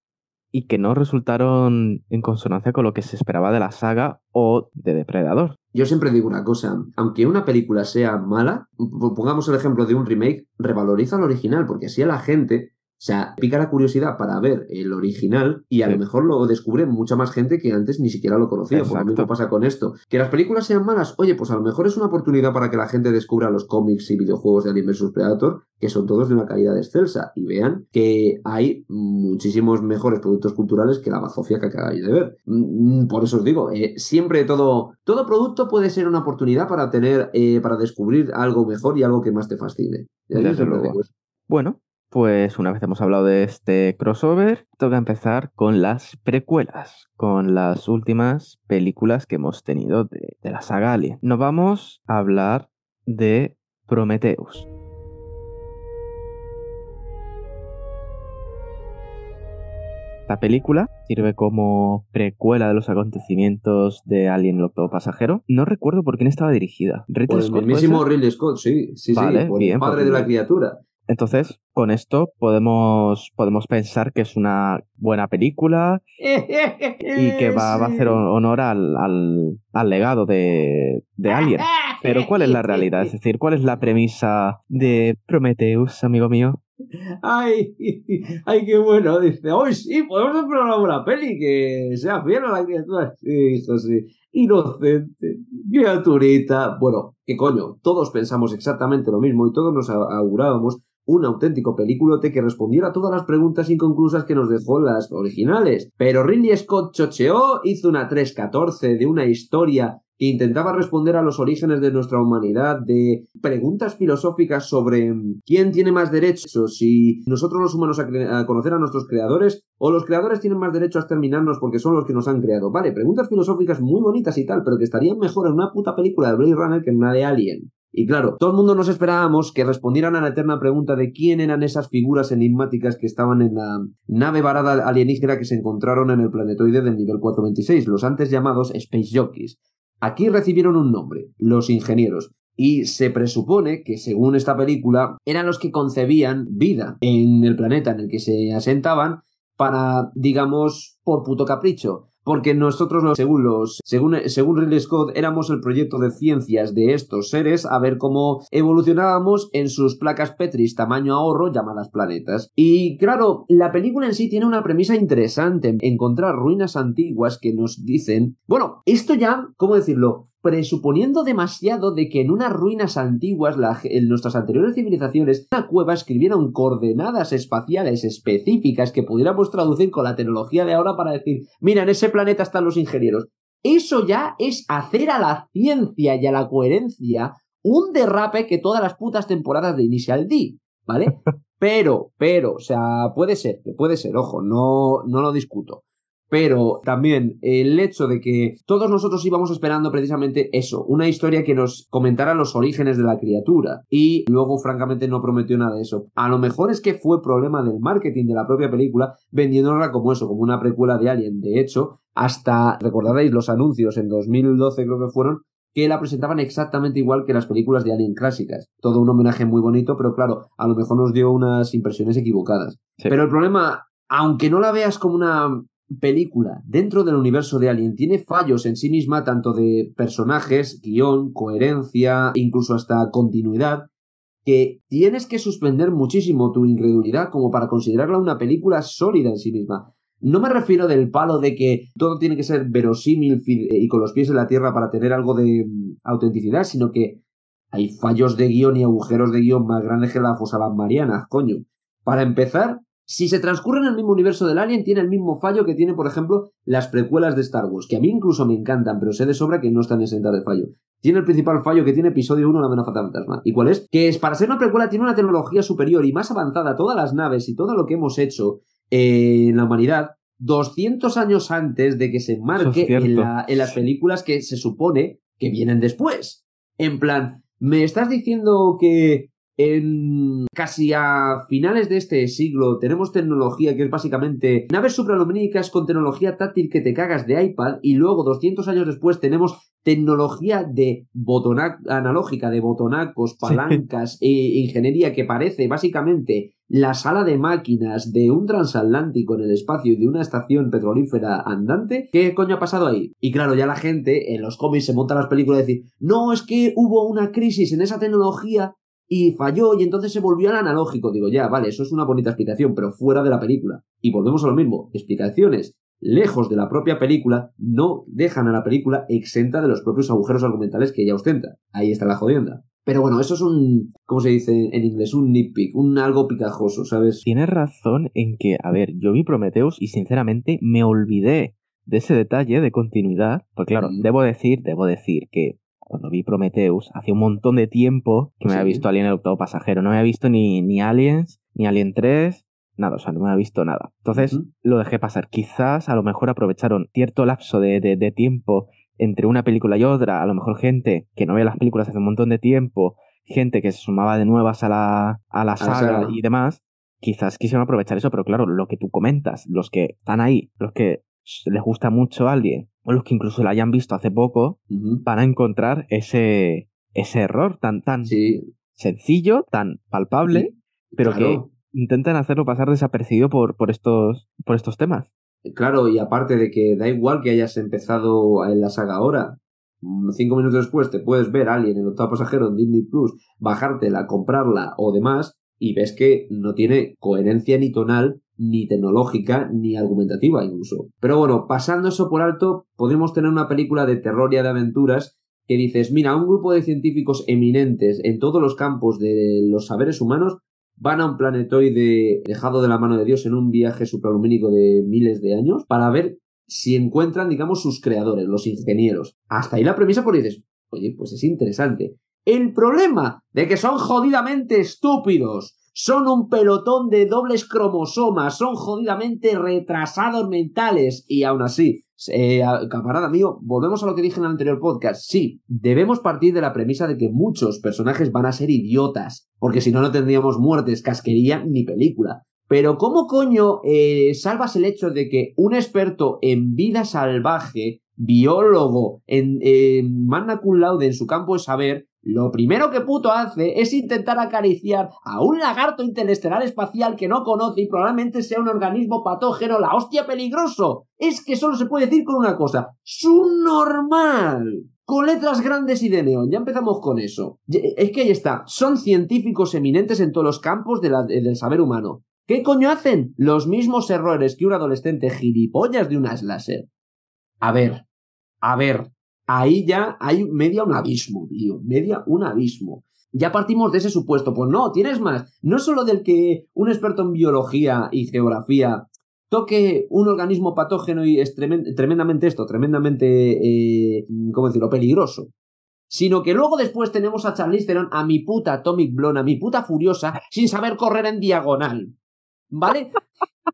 y que no resultaron en consonancia con lo que se esperaba de la saga o de Depredador. Yo siempre digo una cosa, aunque una película sea mala, pongamos el ejemplo de un remake, revaloriza el original, porque así a la gente o sea, pica la curiosidad para ver el original y a lo mejor lo descubre mucha más gente que antes ni siquiera lo conocía. Por lo mismo pasa con esto. Que las películas sean malas, oye, pues a lo mejor es una oportunidad para que la gente descubra los cómics y videojuegos de Alien vs Predator, que son todos de una calidad excelsa, y vean que hay muchísimos mejores productos culturales que la bazofia que acabáis de ver. Mm, mm, por eso os digo, eh, siempre todo, todo producto puede ser una oportunidad para tener, eh, para descubrir algo mejor y algo que más te fascine. Desde luego. Bueno, pues una vez hemos hablado de este crossover, toca empezar con las precuelas, con las últimas películas que hemos tenido de, la saga Alien. Nos vamos a hablar de Prometheus. La película sirve como precuela de los acontecimientos de Alien el octavo pasajero. No recuerdo por quién estaba dirigida. por el mismísimo Ridley Scott, sí, sí, sí, por el padre de la criatura. Entonces, con esto podemos, podemos pensar que es una buena película y que va, a hacer [LAUGHS] honor al, al, legado de, de, Alien. [LAUGHS] Pero ¿cuál es la realidad? Es decir, ¿cuál es la premisa de Prometheus, amigo mío? Ay, [LAUGHS] ay, qué bueno. Dice, hoy sí, podemos hacer una buena peli que sea fiel a la criatura. Sí, eso sí. Inocente, criaturita. Bueno, qué coño, todos pensamos exactamente lo mismo y todos nos augurábamos un auténtico películote que respondiera a todas las preguntas inconclusas que nos dejó las originales. Pero Ridley Scott chocheó, hizo una 314 de una historia que intentaba responder a los orígenes de nuestra humanidad, de preguntas filosóficas sobre quién tiene más derechos, si nosotros los humanos a, conocer a nuestros creadores o los creadores tienen más derecho a exterminarnos porque son los que nos han creado. Vale, preguntas filosóficas muy bonitas y tal, pero que estarían mejor en una puta película de Blade Runner que en una de Alien. Y claro, todo el mundo nos esperábamos que respondieran a la eterna pregunta de quién eran esas figuras enigmáticas que estaban en la nave varada alienígena que se encontraron en el planetoide del nivel 426, los antes llamados Space Jockeys. Aquí recibieron un nombre, los ingenieros, y se presupone que, según esta película, eran los que concebían vida en el planeta en el que se asentaban para, digamos, por puto capricho porque nosotros, según, los, según, según Ridley Scott, éramos el proyecto de ciencias de estos seres a ver cómo evolucionábamos en sus placas Petris tamaño ahorro llamadas planetas. Y claro, la película en sí tiene una premisa interesante, encontrar ruinas antiguas que nos dicen, bueno, esto ya, ¿cómo decirlo? Presuponiendo demasiado de que en unas ruinas antiguas, en nuestras anteriores civilizaciones, una cueva escribieron coordenadas espaciales específicas que pudiéramos traducir con la tecnología de ahora para decir, mira, en ese planeta están los ingenieros. Eso ya es hacer a la ciencia y a la coherencia un derrape que todas las putas temporadas de Initial D, ¿vale? [LAUGHS] Pero, pero, o sea, puede ser, que puede ser, ojo, no, no lo discuto pero también el hecho de que todos nosotros íbamos esperando precisamente eso, una historia que nos comentara los orígenes de la criatura y luego francamente no prometió nada de eso. A lo mejor es que fue problema del marketing de la propia película vendiéndola como eso, como una precuela de Alien. De hecho, hasta recordaréis los anuncios en 2012 creo que fueron que la presentaban exactamente igual que las películas de Alien clásicas. Todo un homenaje muy bonito, pero claro, a lo mejor nos dio unas impresiones equivocadas. Pero el problema, aunque no la veas como una película dentro del universo de Alien tiene fallos en sí misma, tanto de personajes, guion, coherencia, incluso hasta continuidad, que tienes que suspender muchísimo tu incredulidad como para considerarla una película sólida en sí misma. No me refiero del palo de que todo tiene que ser verosímil y con los pies en la tierra para tener algo de mm, autenticidad, sino que hay fallos de guion y agujeros de guion más grandes que la fosa Marianas, coño. Para empezar, si se transcurre en el mismo universo del Alien, tiene el mismo fallo que tiene, por ejemplo, las precuelas de Star Wars, que a mí incluso me encantan, pero sé de sobra que no están exentas de fallo. Tiene el principal fallo que tiene episodio 1, La amenaza fantasma. ¿Y cuál es? Que es, para ser una precuela tiene una tecnología superior y más avanzada, todas las naves y todo lo que hemos hecho eh, en la humanidad, 200 años antes de que se marque en, en las películas que se supone que vienen después. En plan, ¿me estás diciendo que en casi a finales de este siglo tenemos tecnología que es básicamente naves supralumínicas con tecnología táctil que te cagas de iPad y luego 200 años después tenemos tecnología de botonac analógica, de botonacos, palancas e ingeniería que parece básicamente la sala de máquinas de un transatlántico en el espacio y de una estación petrolífera andante. ¿Qué coño ha pasado ahí? Y claro, ya la gente en los cómics se monta las películas y decir, no, es que hubo una crisis en esa tecnología y falló y entonces se volvió al analógico. Digo, ya, vale, eso es una bonita explicación, pero fuera de la película. Y volvemos a lo mismo, explicaciones lejos de la propia película no dejan a la película exenta de los propios agujeros argumentales que ella ostenta. Ahí está la jodienda. Pero bueno, eso es un, ¿cómo se dice en inglés? Un nitpick, un algo picajoso, ¿sabes? Tienes razón en que, a ver, yo vi Prometheus y sinceramente me olvidé de ese detalle de continuidad. Pues claro, debo decir, debo decir que cuando vi Prometheus, hace un montón de tiempo que me había visto Alien el octavo pasajero. No me había visto ni, ni Aliens, ni Alien 3, nada, o sea, no me había visto nada. Entonces lo dejé pasar. Quizás a lo mejor aprovecharon cierto lapso de, de, tiempo entre una película y otra. A lo mejor gente que no ve las películas hace un montón de tiempo, gente que se sumaba de nuevas a la, a la saga y demás. Quizás quisieron aprovechar eso, pero claro, lo que tú comentas, los que están ahí, los que les gusta mucho a alguien, o los que incluso la hayan visto hace poco, van a encontrar ese, ese error tan, tan sencillo, tan palpable, pero que intentan hacerlo pasar desapercibido por, por, estos, por estos temas. Claro, y aparte de que da igual que hayas empezado en la saga ahora, mm, cinco minutos después te puedes ver a alguien en el octavo pasajero en Disney Plus, bajártela, comprarla o demás, y ves que no tiene coherencia ni tonal, ni tecnológica, ni argumentativa incluso. Pero bueno, pasando eso por alto, podemos tener una película de terror y de aventuras que dices, mira, un grupo de científicos eminentes en todos los campos de los saberes humanos van a un planetoide dejado de la mano de Dios en un viaje supralumínico de miles de años para ver si encuentran, digamos, sus creadores, los ingenieros. Hasta ahí la premisa, por dices, oye, pues es interesante. El problema de que son jodidamente estúpidos, son un pelotón de dobles cromosomas, son jodidamente retrasados mentales y aún así eh, camarada mío, volvemos a lo que dije en el anterior podcast. Sí, debemos partir de la premisa de que muchos personajes van a ser idiotas, porque si no, no tendríamos muertes, casquería ni película. Pero ¿cómo coño eh, salvas el hecho de que un experto en vida salvaje, biólogo, en, magna cum laude en su campo de saber, lo primero que puto hace es intentar acariciar a un lagarto interestelar espacial que no conoce y probablemente sea un organismo patógeno, la hostia peligroso. Es que solo se puede decir con una cosa, normal. Con letras grandes y de neón, ya empezamos con eso. Es que ahí está, son científicos eminentes en todos los campos del saber humano. ¿Qué coño hacen? Los mismos errores que un adolescente gilipollas de una láser. A ver, a ver, ahí ya hay media un abismo, tío, media un abismo. Ya partimos de ese supuesto, pues no, tienes más. No solo del que un experto en biología y geografía toque un organismo patógeno y es tremendamente esto, tremendamente, eh, ¿cómo decirlo?, peligroso. Sino que luego después tenemos a Charlize Theron, a mi puta Atomic Blonde, a mi puta Furiosa, sin saber correr en diagonal. ¿Vale?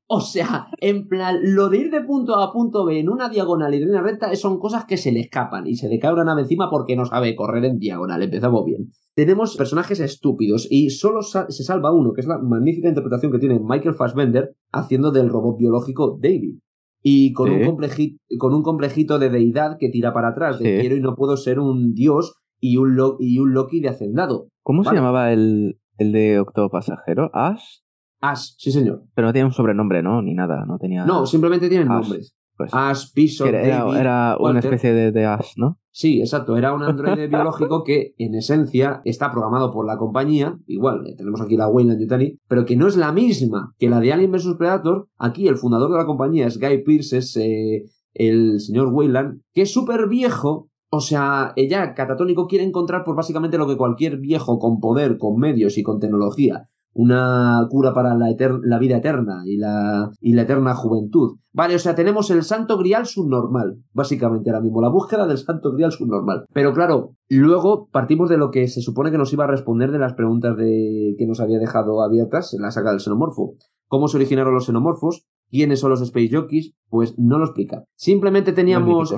O sea, en plan, lo de ir de punto A a punto B en una diagonal y en una recta son cosas que se le escapan y se le cae una nave encima porque no sabe correr en diagonal. Empezamos bien. Tenemos personajes estúpidos y solo se salva uno, que es la magnífica interpretación que tiene Michael Fassbender haciendo del robot biológico David. Y con, un, complejito, con un complejito de deidad que tira para atrás, de quiero y no puedo ser un dios y un, y un Loki de hacendado. ¿Cómo se llamaba el, el de Octavo Pasajero? ¿Ash? Ash, sí señor. Pero no tiene un sobrenombre, ¿no? Ni nada, no tenía... No, simplemente tienen nombres. Pues, Ash, Piso, Era, era una especie de, de, Ash, ¿no? Sí, exacto. Era un androide biológico que, en esencia, está programado por la compañía. Igual, eh, tenemos aquí la Wayland Yutani, pero que no es la misma que la de Alien vs Predator. Aquí, el fundador de la compañía es Guy Pearce, es eh, el señor Wayland, que es súper viejo, o sea, ella, catatónico, quiere encontrar por básicamente lo que cualquier viejo con poder, con medios y con tecnología una cura para la, la vida eterna y la, y la eterna juventud. Vale, o sea, tenemos el santo grial subnormal, básicamente ahora mismo, la búsqueda del santo grial subnormal. Pero claro, luego partimos de lo que se supone que nos iba a responder de las preguntas de, que nos había dejado abiertas en la saga del xenomorfo. ¿Cómo se originaron los xenomorfos? ¿Quiénes son los Space Jockeys? Pues no lo explica. Simplemente teníamos...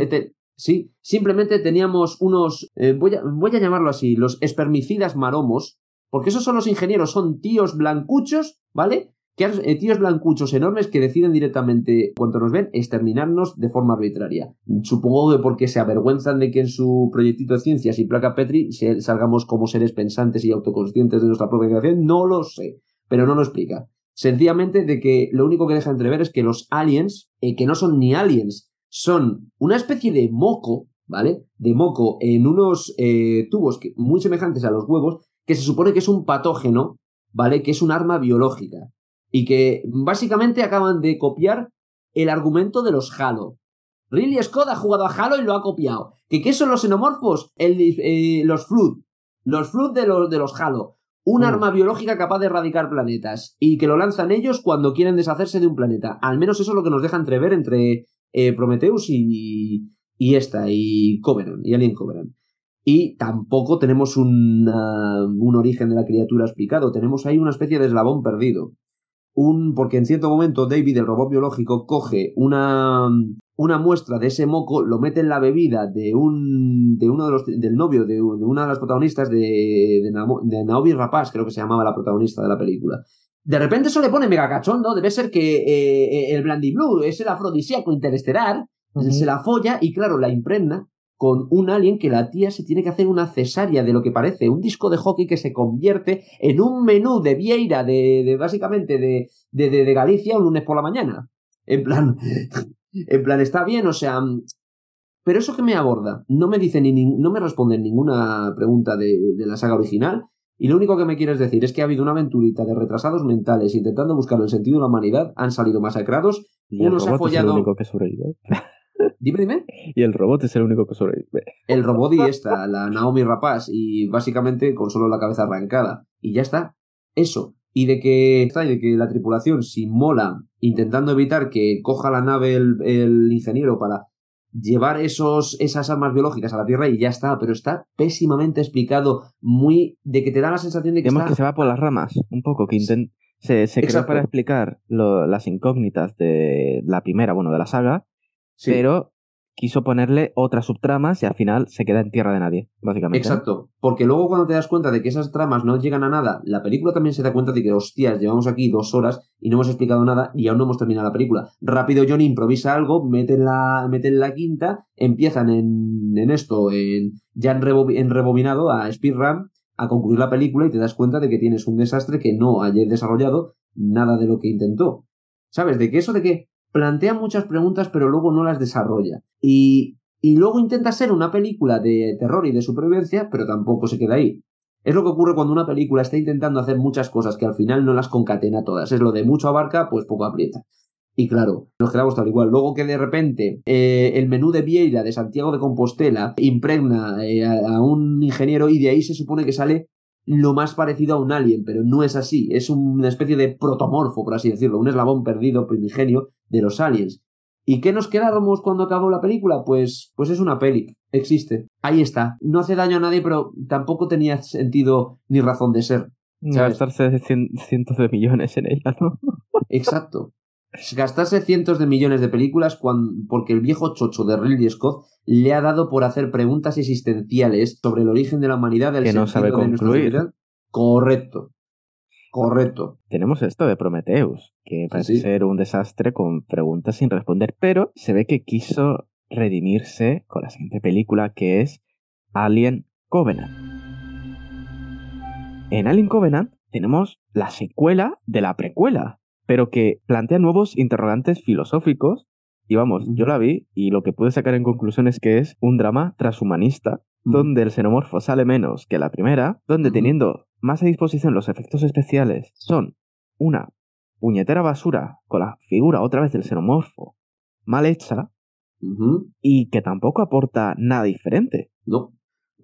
sí, simplemente teníamos unos... Eh, voy, a, voy a llamarlo así, los espermicidas maromos, porque esos son los ingenieros, son tíos blancuchos, ¿vale? Que, eh, tíos blancuchos enormes que deciden directamente, cuando nos ven, exterminarnos de forma arbitraria. Supongo que porque se avergüenzan de que en su proyectito de ciencias y placa Petri salgamos como seres pensantes y autoconscientes de nuestra propia creación, no lo sé, pero no lo explica. Sencillamente de que lo único que deja entrever es que los aliens, eh, que no son ni aliens, son una especie de moco, ¿vale? De moco en unos eh, tubos muy semejantes a los huevos, que se supone que es un patógeno, ¿vale? Que es un arma biológica. Y que básicamente acaban de copiar el argumento de los Halo. Ridley Scott ha jugado a Halo y lo ha copiado. ¿Que qué son los xenomorfos? El, eh, los Flood. Los Flood de los, de los Halo. Un mm. arma biológica capaz de erradicar planetas. Y que lo lanzan ellos cuando quieren deshacerse de un planeta. Al menos eso es lo que nos deja entrever entre eh, Prometheus y, y esta, y Covenant, y Alien Covenant. Y tampoco tenemos un origen de la criatura explicado, tenemos ahí una especie de eslabón perdido. Un, porque en cierto momento David, el robot biológico, coge una, una muestra de ese moco, lo mete en la bebida de un de uno de los del novio de, una de las protagonistas de, de, Naomi Rapaz, creo que se llamaba la protagonista de la película. De repente eso le pone mega cachondo, debe ser que eh, eh, el Blandy Blue es el afrodisíaco interestelar, se la folla y claro, la impregna con un alien que la tía se tiene que hacer una cesárea de lo que parece un disco de hockey que se convierte en un menú de Vieira de, básicamente de, de, de, Galicia un lunes por la mañana. En plan, [LAUGHS] en plan, está bien, o sea, pero eso que me aborda, no me dice ni, no me responde ninguna pregunta de, de la saga original, y lo único que me quieres decir es que ha habido una aventurita de retrasados mentales intentando buscar el sentido de la humanidad, han salido masacrados, y uno se ha follado. Es el único que sobrevive. [LAUGHS] Dime, dime. Y el robot es el único que sobrevive. El robot y esta, la Naomi Rapaz, y básicamente con solo la cabeza arrancada. Y ya está. Eso. Y de que, de que la tripulación, si mola, intentando evitar que coja la nave el, el ingeniero para llevar esos, esas armas biológicas a la Tierra y ya está, pero está pésimamente explicado, muy de que te da la sensación de que que se va por las ramas, un poco, que se, se creó para explicar las incógnitas de la primera, bueno, de la saga, pero quiso ponerle otras subtramas y al final se queda en tierra de nadie, básicamente. Exacto, porque luego cuando te das cuenta de que esas tramas no llegan a nada, la película también se da cuenta de que, hostias, llevamos aquí dos horas y no hemos explicado nada y aún no hemos terminado la película. Rápido Johnny improvisa algo, mete en la, mete en la quinta, empiezan en, en esto, en, ya en, rebobinado a speedrun, a concluir la película y te das cuenta de que tienes un desastre que no haya desarrollado nada de lo que intentó. ¿Sabes? De que eso de que plantea muchas preguntas pero luego no las desarrolla. Y, y luego intenta ser una película de terror y de supervivencia, pero tampoco se queda ahí. Es lo que ocurre cuando una película está intentando hacer muchas cosas que al final no las concatena todas. Es lo de mucho abarca, pues poco aprieta. Y claro, nos quedamos tal igual. Luego que de repente eh, el menú de Vieira de Santiago de Compostela impregna eh, a, un ingeniero y de ahí se supone que sale lo más parecido a un alien, pero no es así. Es una especie de protomorfo, por así decirlo, un eslabón perdido primigenio de los aliens. ¿Y qué nos quedábamos cuando acabó la película? Pues, pues es una peli, existe. Ahí está. No hace daño a nadie, pero tampoco tenía sentido ni razón de ser. Gastarse cientos de millones en ella, ¿no? [LAUGHS] Exacto. Gastarse cientos de millones de películas porque el viejo chocho de Ridley Scott le ha dado por hacer preguntas existenciales sobre el origen de la humanidad, del que no sabe concluir. Correcto. Correcto. Tenemos esto de Prometheus, que parece ser un desastre con preguntas sin responder, pero se ve que quiso redimirse con la siguiente película que es Alien Covenant. En Alien Covenant tenemos la secuela de la precuela, pero que plantea nuevos interrogantes filosóficos. Y vamos, yo la vi y lo que pude sacar en conclusión es que es un drama transhumanista, donde el xenomorfo sale menos que la primera, donde teniendo más a disposición los efectos especiales son una puñetera basura con la figura otra vez del xenomorfo mal hecha y que tampoco aporta nada diferente. No.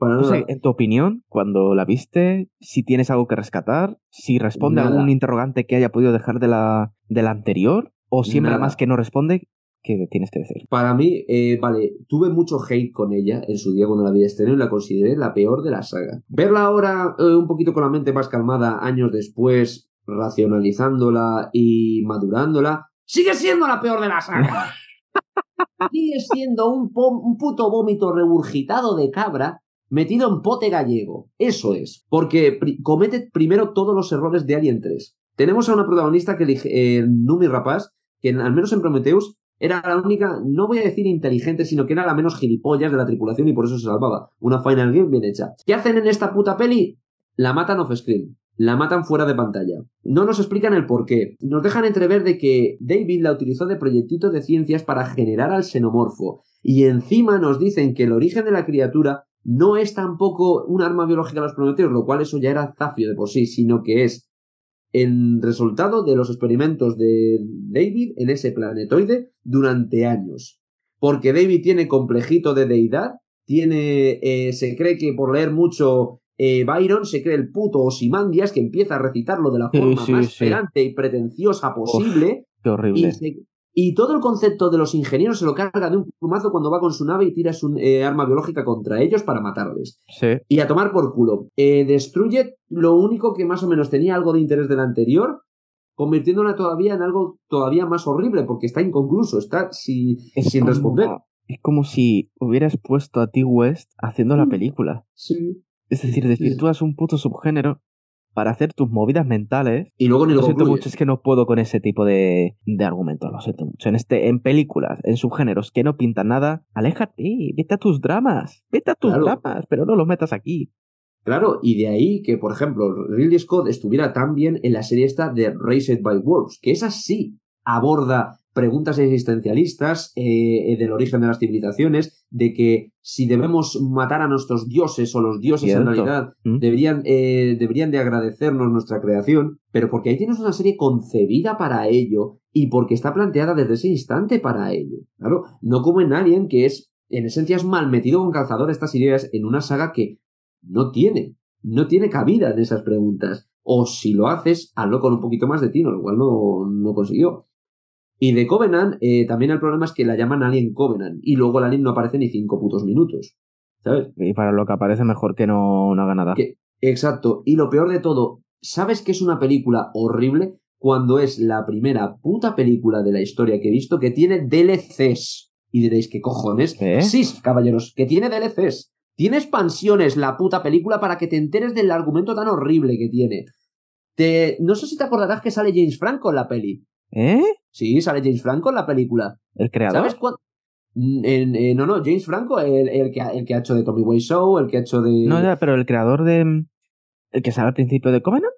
no sé, en tu opinión, cuando la viste, si tienes algo que rescatar, si responde a algún interrogante que haya podido dejar de la, de la anterior, o siempre más que no responde, ¿Qué tienes que decir? Para mí, eh, vale, tuve mucho hate con ella en su día cuando la vi estrenó y la consideré la peor de la saga. Verla ahora eh, un poquito con la mente más calmada, años después, racionalizándola y madurándola, sigue siendo la peor de la saga. [LAUGHS] sigue siendo un, un puto vómito regurgitado de cabra metido en pote gallego. Eso es. Porque comete primero todos los errores de Alien 3. Tenemos a una protagonista que elige, eh, Numi Rapaz, que al menos en Prometheus era la única, no voy a decir inteligente, sino que era la menos gilipollas de la tripulación y por eso se salvaba. Una Final Game bien hecha. ¿Qué hacen en esta puta peli? La matan off-screen. La matan fuera de pantalla. No nos explican el por qué. Nos dejan entrever de que David la utilizó de proyectito de ciencias para generar al xenomorfo. Y encima nos dicen que el origen de la criatura no es tampoco un arma biológica de los Prometeos, lo cual eso ya era zafio de por sí, sino que es el resultado de los experimentos de David en ese planetoide durante años. Porque David tiene complejito de deidad, tiene, eh, se cree que por leer mucho eh, Byron, se cree el puto Osimandias que empieza a recitarlo de la forma más esperante y pretenciosa posible. qué horrible. Y todo el concepto de los ingenieros se lo carga de un plumazo cuando va con su nave y tira su eh, arma biológica contra ellos para matarles. Sí. Y a tomar por culo. Eh, destruye lo único que más o menos tenía algo de interés del anterior, convirtiéndola todavía en algo todavía más horrible, porque está inconcluso, está sin responder. Es como si hubieras puesto a T. West haciendo la mm. película. Sí. Es decir, desvirtúas un puto subgénero para hacer tus movidas mentales. Y luego ni lo, siento mucho, es que no puedo con ese tipo de, de argumentos, lo siento mucho. En este, en películas, en subgéneros que no pintan nada, aléjate, vete a tus dramas, vete a tus dramas, pero no los metas aquí. Claro, y de ahí que, por ejemplo, Ridley Scott estuviera tan bien en la serie esta de Raised by Wolves, que esa sí aborda preguntas existencialistas eh, del origen de las civilizaciones, de que si debemos matar a nuestros dioses o los dioses en realidad mm. deberían, eh, deberían de agradecernos nuestra creación, pero porque ahí tienes una serie concebida para ello y porque está planteada desde ese instante para ello. Claro, no como en Alien, que es, en esencia, es mal metido con calzador estas ideas en una saga que no tiene, no tiene cabida en esas preguntas. O si lo haces, hazlo con un poquito más de tino, lo cual no, no consiguió. Y de Covenant, eh, también el problema es que la llaman Alien Covenant y luego el Alien no aparece ni cinco putos minutos. ¿Sabes? Y para lo que aparece, mejor que no, no haga nada. exacto. Y lo peor de todo, ¿sabes que es una película horrible? Cuando es la primera puta película de la historia que he visto que tiene DLCs. Y diréis, ¿qué cojones? ¿Eh? Sí, caballeros, que tiene DLCs. Tiene expansiones la puta película para que te enteres del argumento tan horrible que tiene. Te... No sé si te acordarás que sale James Franco en la peli. ¿Eh? Sí, sale James Franco en la película. ¿El creador? ¿Sabes cuándo? Mm, eh, no, no, James Franco, el, el, que, el que ha hecho de Tommy Way Show, el que ha hecho de. No, ya, pero el creador de. ¿El que sale al principio de Covenant?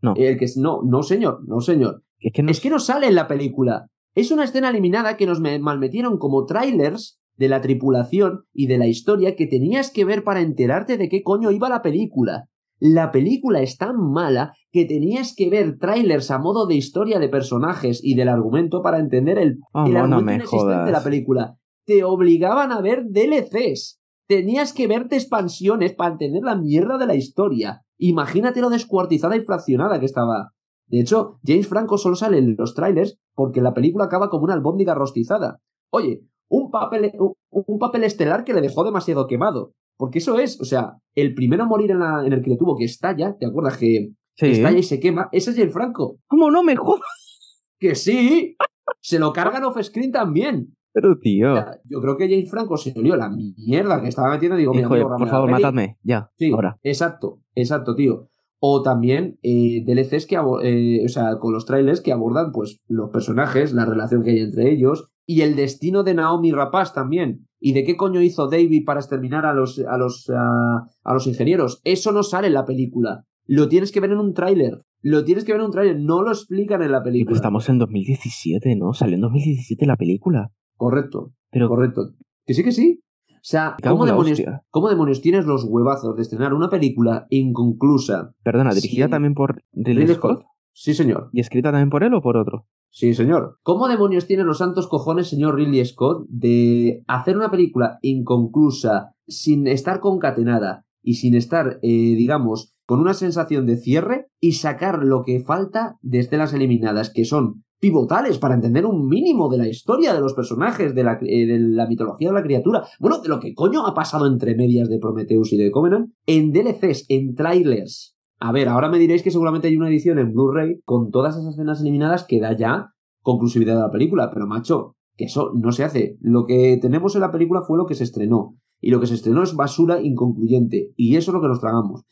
No. El que no, no, señor, no, señor. Es que no, es que no sale en la película. Es una escena eliminada que nos malmetieron como trailers de la tripulación y de la historia que tenías que ver para enterarte de qué coño iba la película. La película es tan mala que tenías que ver trailers a modo de historia de personajes y del argumento para entender el, oh, argumento de la película. Te obligaban a ver DLCs. Tenías que verte expansiones para entender la mierda de la historia. Imagínate lo descuartizada y fraccionada que estaba. De hecho, James Franco solo sale en los trailers porque la película acaba como una albóndiga rostizada. Oye, un papel, un papel estelar que le dejó demasiado quemado. Porque eso es, o sea, el primero a morir en, la, en el que le tuvo que estalla, ¿te acuerdas que, estalla y se quema? Ese es el Franco. ¿Cómo no me jodas? Que sí, se lo cargan off-screen también. Pero tío. yo creo que James Franco se olió la mierda que estaba metiendo. Digo, Hijo, por favor, matadme, ya. Sí, ahora. Exacto, exacto, tío. O también eh, DLCs que, eh, o sea, con los trailers que abordan, pues, los personajes, la relación que hay entre ellos y el destino de Naomi Rapaz también. ¿Y de qué coño hizo David para exterminar a los, a los, a, los ingenieros? Eso no sale en la película. Lo tienes que ver en un tráiler. Lo tienes que ver en un tráiler. No lo explican en la película. Estamos en 2017, ¿no? Salió en 2017 la película. Correcto. Pero correcto. Que sí, que sí. O sea, ¿cómo demonios, ¿cómo demonios, tienes los huevazos de estrenar una película inconclusa? Perdona, dirigida también por Ridley, Scott? Sí, señor. ¿Y escrita también por él o por otro? Sí, señor. ¿Cómo demonios tiene los santos cojones, señor Ridley Scott, de hacer una película inconclusa, sin estar concatenada y sin estar, eh, digamos, con una sensación de cierre y sacar lo que falta de estelas eliminadas, que son pivotales para entender un mínimo de la historia de los personajes, de la, eh, de la, mitología de la criatura, bueno, de lo que coño ha pasado entre medias de Prometheus y de Covenant, en DLCs, en trailers, a ver, ahora me diréis que seguramente hay una edición en Blu-ray con todas esas escenas eliminadas que da ya conclusividad de la película, pero macho, que eso no se hace. Lo que tenemos en la película fue lo que se estrenó. Y lo que se estrenó es basura inconcluyente. Y eso es lo que nos tragamos.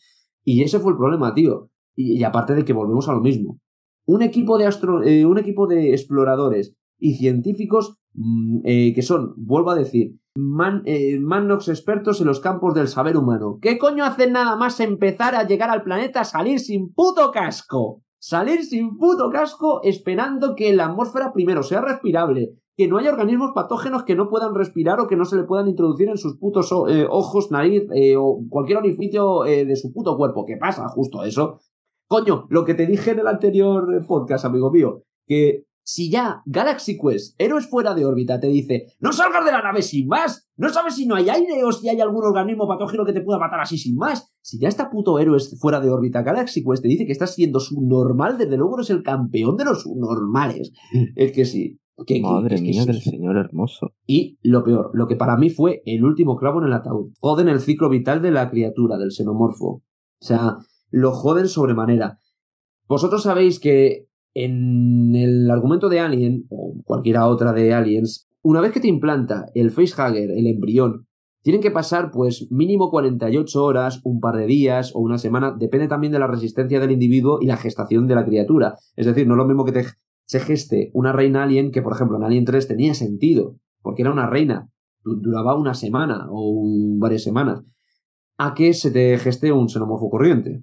Y ese fue el problema, tío. Y, aparte de que volvemos a lo mismo. Un equipo de, astro, eh, un equipo de exploradores y científicos mm, eh, que son, vuelvo a decir, man, eh, Mannox expertos en los campos del saber humano. ¿Qué coño hacen nada más empezar a llegar al planeta a salir sin puto casco? Salir sin puto casco esperando que la atmósfera primero sea respirable, que no haya organismos patógenos que no puedan respirar o que no se le puedan introducir en sus putos eh, ojos, nariz o cualquier orificio de su puto cuerpo. ¿Qué pasa? Justo eso. Coño, lo que te dije en el anterior podcast, amigo mío, que si ya Galaxy Quest, héroes fuera de órbita, te dice, no salgas de la nave sin más, no sabes si no hay aire o si hay algún organismo patógeno que te pueda matar así sin más. Si ya está puto héroes fuera de órbita, Galaxy Quest te dice que estás siendo subnormal, desde luego eres el campeón de los subnormales. Es que sí. Madre mía del señor hermoso. Y lo peor, lo que para mí fue el último clavo en el ataúd. Joden el ciclo vital de la criatura, del xenomorfo. O sea, lo joden sobremanera. Vosotros sabéis que en el argumento de Alien, o cualquiera otra de Aliens, una vez que te implanta el facehugger, el embrión, tienen que pasar pues mínimo 48 horas, un par de días o una semana, depende también de la resistencia del individuo y la gestación de la criatura. Es decir, no es lo mismo que te, se geste una reina alien que, por ejemplo, en Alien 3 tenía sentido, porque era una reina, duraba una semana o varias semanas, a que se te geste un xenomorfo corriente.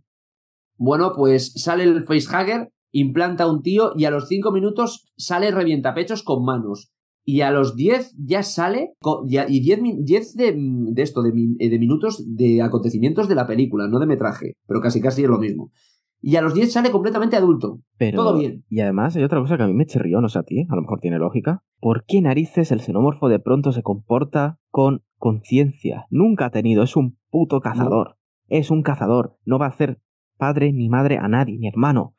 Bueno, pues sale el facehugger implanta a un tío y a los 5 minutos sale revientapechos con manos. Y a los 10 ya sale, y 10, de, de, esto, de, de, minutos de acontecimientos de la película, no de metraje, pero casi casi es lo mismo. Y a los 10 sale completamente adulto. Pero, Todo bien. Y además hay otra cosa que a mí me chirrió, no sé a ti, a lo mejor tiene lógica. ¿Por qué narices el xenomorfo de pronto se comporta con conciencia? Nunca ha tenido, es un puto cazador. Es un cazador, no va a hacer padre ni madre a nadie, ni hermano.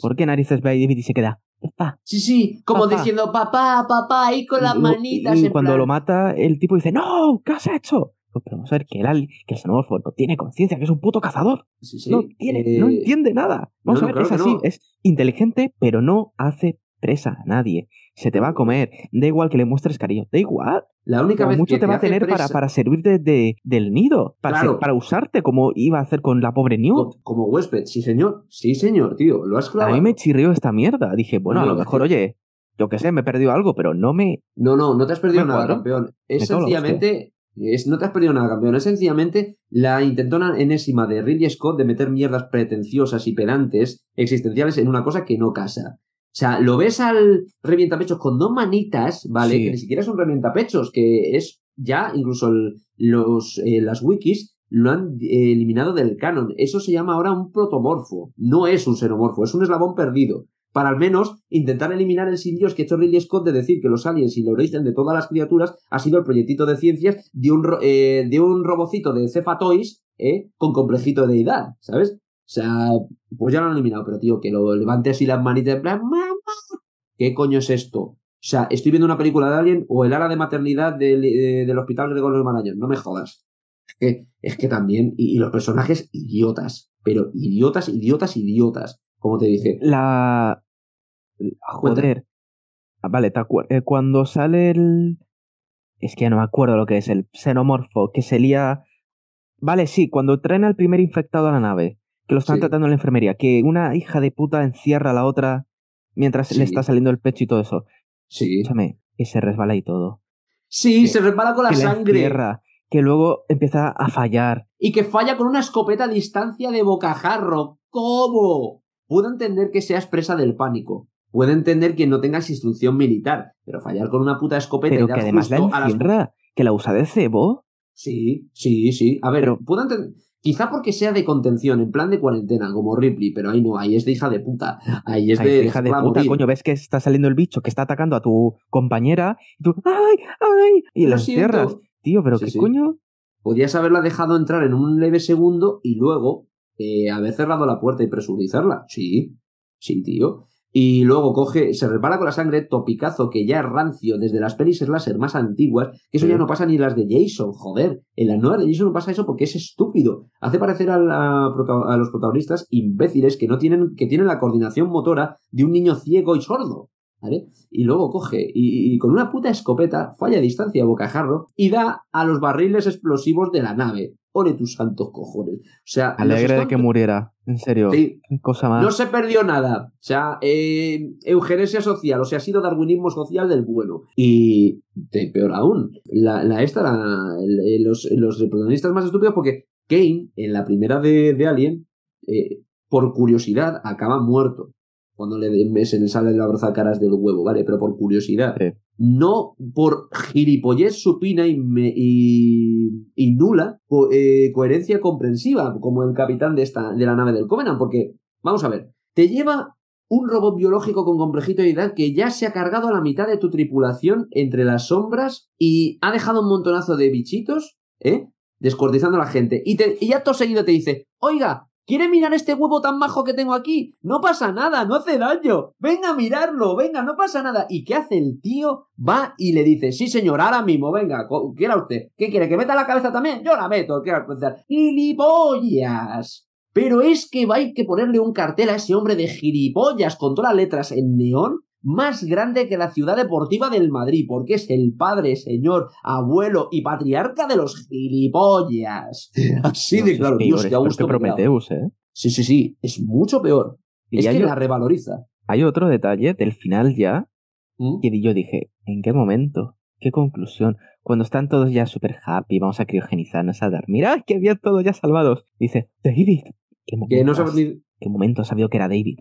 ¿Por qué narices ve a David y se queda? Papá. Sí, sí, como diciendo papá, papá, ahí con las manitas. Y, cuando lo mata, el tipo dice, ¡No! ¿Qué has hecho? Pues, pero vamos a ver que el, que el xenomorfo no tiene conciencia, que es un puto cazador. Sí, sí. No, tiene, no eh, entiende nada. Vamos a ver, es así, es inteligente, pero no hace presa a nadie. Se te va a comer. Da igual que le muestres cariño. Da igual. La única vez mucho te, va a tener para, para servirte de, del nido. Para, para usarte como iba a hacer con la pobre Newt. Como, huésped. Sí, señor. Sí, señor, tío. Lo has clavado. A mí me chirrió esta mierda. Dije, bueno, a lo mejor, oye, yo qué sé, me he perdido algo, pero no me. No, no, no te has perdido nada, campeón. Es sencillamente. Es, no te has perdido nada, campeón. Es sencillamente la intentona enésima de Ridley Scott de meter mierdas pretenciosas y pedantes existenciales en una cosa que no casa. O sea, lo ves al revientapechos con dos manitas, ¿vale? Que ni siquiera es un revientapechos, que es ya incluso los, eh, las wikis lo han eh, eliminado del canon. Eso se llama ahora un protomorfo. No es un xenomorfo, es un eslabón perdido. Para al menos intentar eliminar el sin Dios que ha hecho Ridley Scott de decir que los aliens y el origen de todas las criaturas ha sido el proyectito de ciencias de un, eh, de un robocito de Cefatois eh, con complejito de deidad, ¿sabes? O sea, pues ya lo han eliminado, pero tío, que lo levante así las manitas en plan, ¡Mamá! ¿Qué coño es esto? O sea, estoy viendo una película de Alien o el ala de maternidad del, eh, del hospital de Golden Marañón. No me jodas. Es que, es que también, y, los personajes idiotas, pero idiotas, idiotas, idiotas, como te dice. La. Joder. Ah, vale, te eh, cuando sale el. Es que ya no me acuerdo lo que es, el xenomorfo, que se lía. Vale, sí, cuando traen al primer infectado a la nave que lo están tratando en la enfermería, que una hija de puta encierra a la otra mientras le está saliendo el pecho y todo eso. Sí. Escúchame, y se resbala y todo. Sí, se resbala con la sangre. que luego empieza a fallar. Y que falla con una escopeta a distancia de bocajarro. ¿Cómo? Puedo entender que seas presa del pánico. Puedo entender que no tengas instrucción militar. Pero fallar con una puta escopeta pero que además la encierra, que la usa de cebo. Sí, sí, sí. A ver, puedo entender. Quizá porque sea de contención, en plan de cuarentena, como Ripley, pero ahí no, ahí es de hija de puta. Ahí es de. hija de puta, coño, ves que está saliendo el bicho que está atacando a tu compañera y tú, ¡ay, ay! Y la encierras. Tío, pero ¿qué coño? Podías haberla dejado entrar en un leve segundo y luego eh, haber cerrado la puerta y presurizarla. Sí, sí, tío. Y luego coge, se repara con la sangre, topicazo que ya es rancio desde las pelis láser más antiguas, que eso ya no pasa ni las de Jason, joder. En la nueva de Jason no pasa eso porque es estúpido. Hace parecer a, a los protagonistas imbéciles que no tienen, que tienen la coordinación motora de un niño ciego y sordo. ¿vale? Y luego coge y, y con una puta escopeta falla a distancia bocajarro y da a los barriles explosivos de la nave. Ore tus santos cojones. O sea, Alegre de que muriera. En serio. Sí. Cosa más. No se perdió nada. O sea, eh, eugenesia social, o sea, ha sido darwinismo social del bueno. Y de peor aún, la, la esta, la- el- los, los protagonistas más estúpidos, porque Kane, en la primera de, de Alien, eh, por curiosidad, acaba muerto. Cuando le, se le sale la broza caras del huevo, ¿vale? Pero por curiosidad. Sí. No por gilipollez supina y, me- y, y nula co- eh, coherencia comprensiva, como el capitán de, esta, de la nave del Covenant, porque, vamos a ver, te lleva un robot biológico con complejidad que ya se ha cargado a la mitad de tu tripulación entre las sombras y ha dejado un montonazo de bichitos, ¿eh? Descortizando a la gente. Y, te, y ya todo seguido te dice, oiga, ¿quiere mirar este huevo tan majo que tengo aquí? No pasa nada, no hace daño. Venga a mirarlo, venga, no pasa nada. ¿Y qué hace el tío? Va y le dice, sí señor, ahora mismo, venga, quiera usted. ¿Qué quiere? ¿Que meta la cabeza también? Yo la meto, quiero pensar. ¡Gilipollas! Pero es que va hay que ponerle un cartel a ese hombre de gilipollas con todas las letras en neón más grande que la ciudad deportiva del Madrid, porque es el padre, señor, abuelo y patriarca de los gilipollas. [LAUGHS] Así Dios, de claro, Dios, que gusto. Prometheus, ¿eh? Sí, sí, sí, es mucho peor. Y es que la revaloriza. hay otro detalle del final ya ¿Mm? que yo dije, ¿en qué momento? ¿Qué conclusión? Cuando están todos ya súper happy, vamos a criogenizarnos a dar. Mira, que había todos ya salvados. Dice, David. ¿Qué momento, Que no. ¿Qué momento sabió que era David?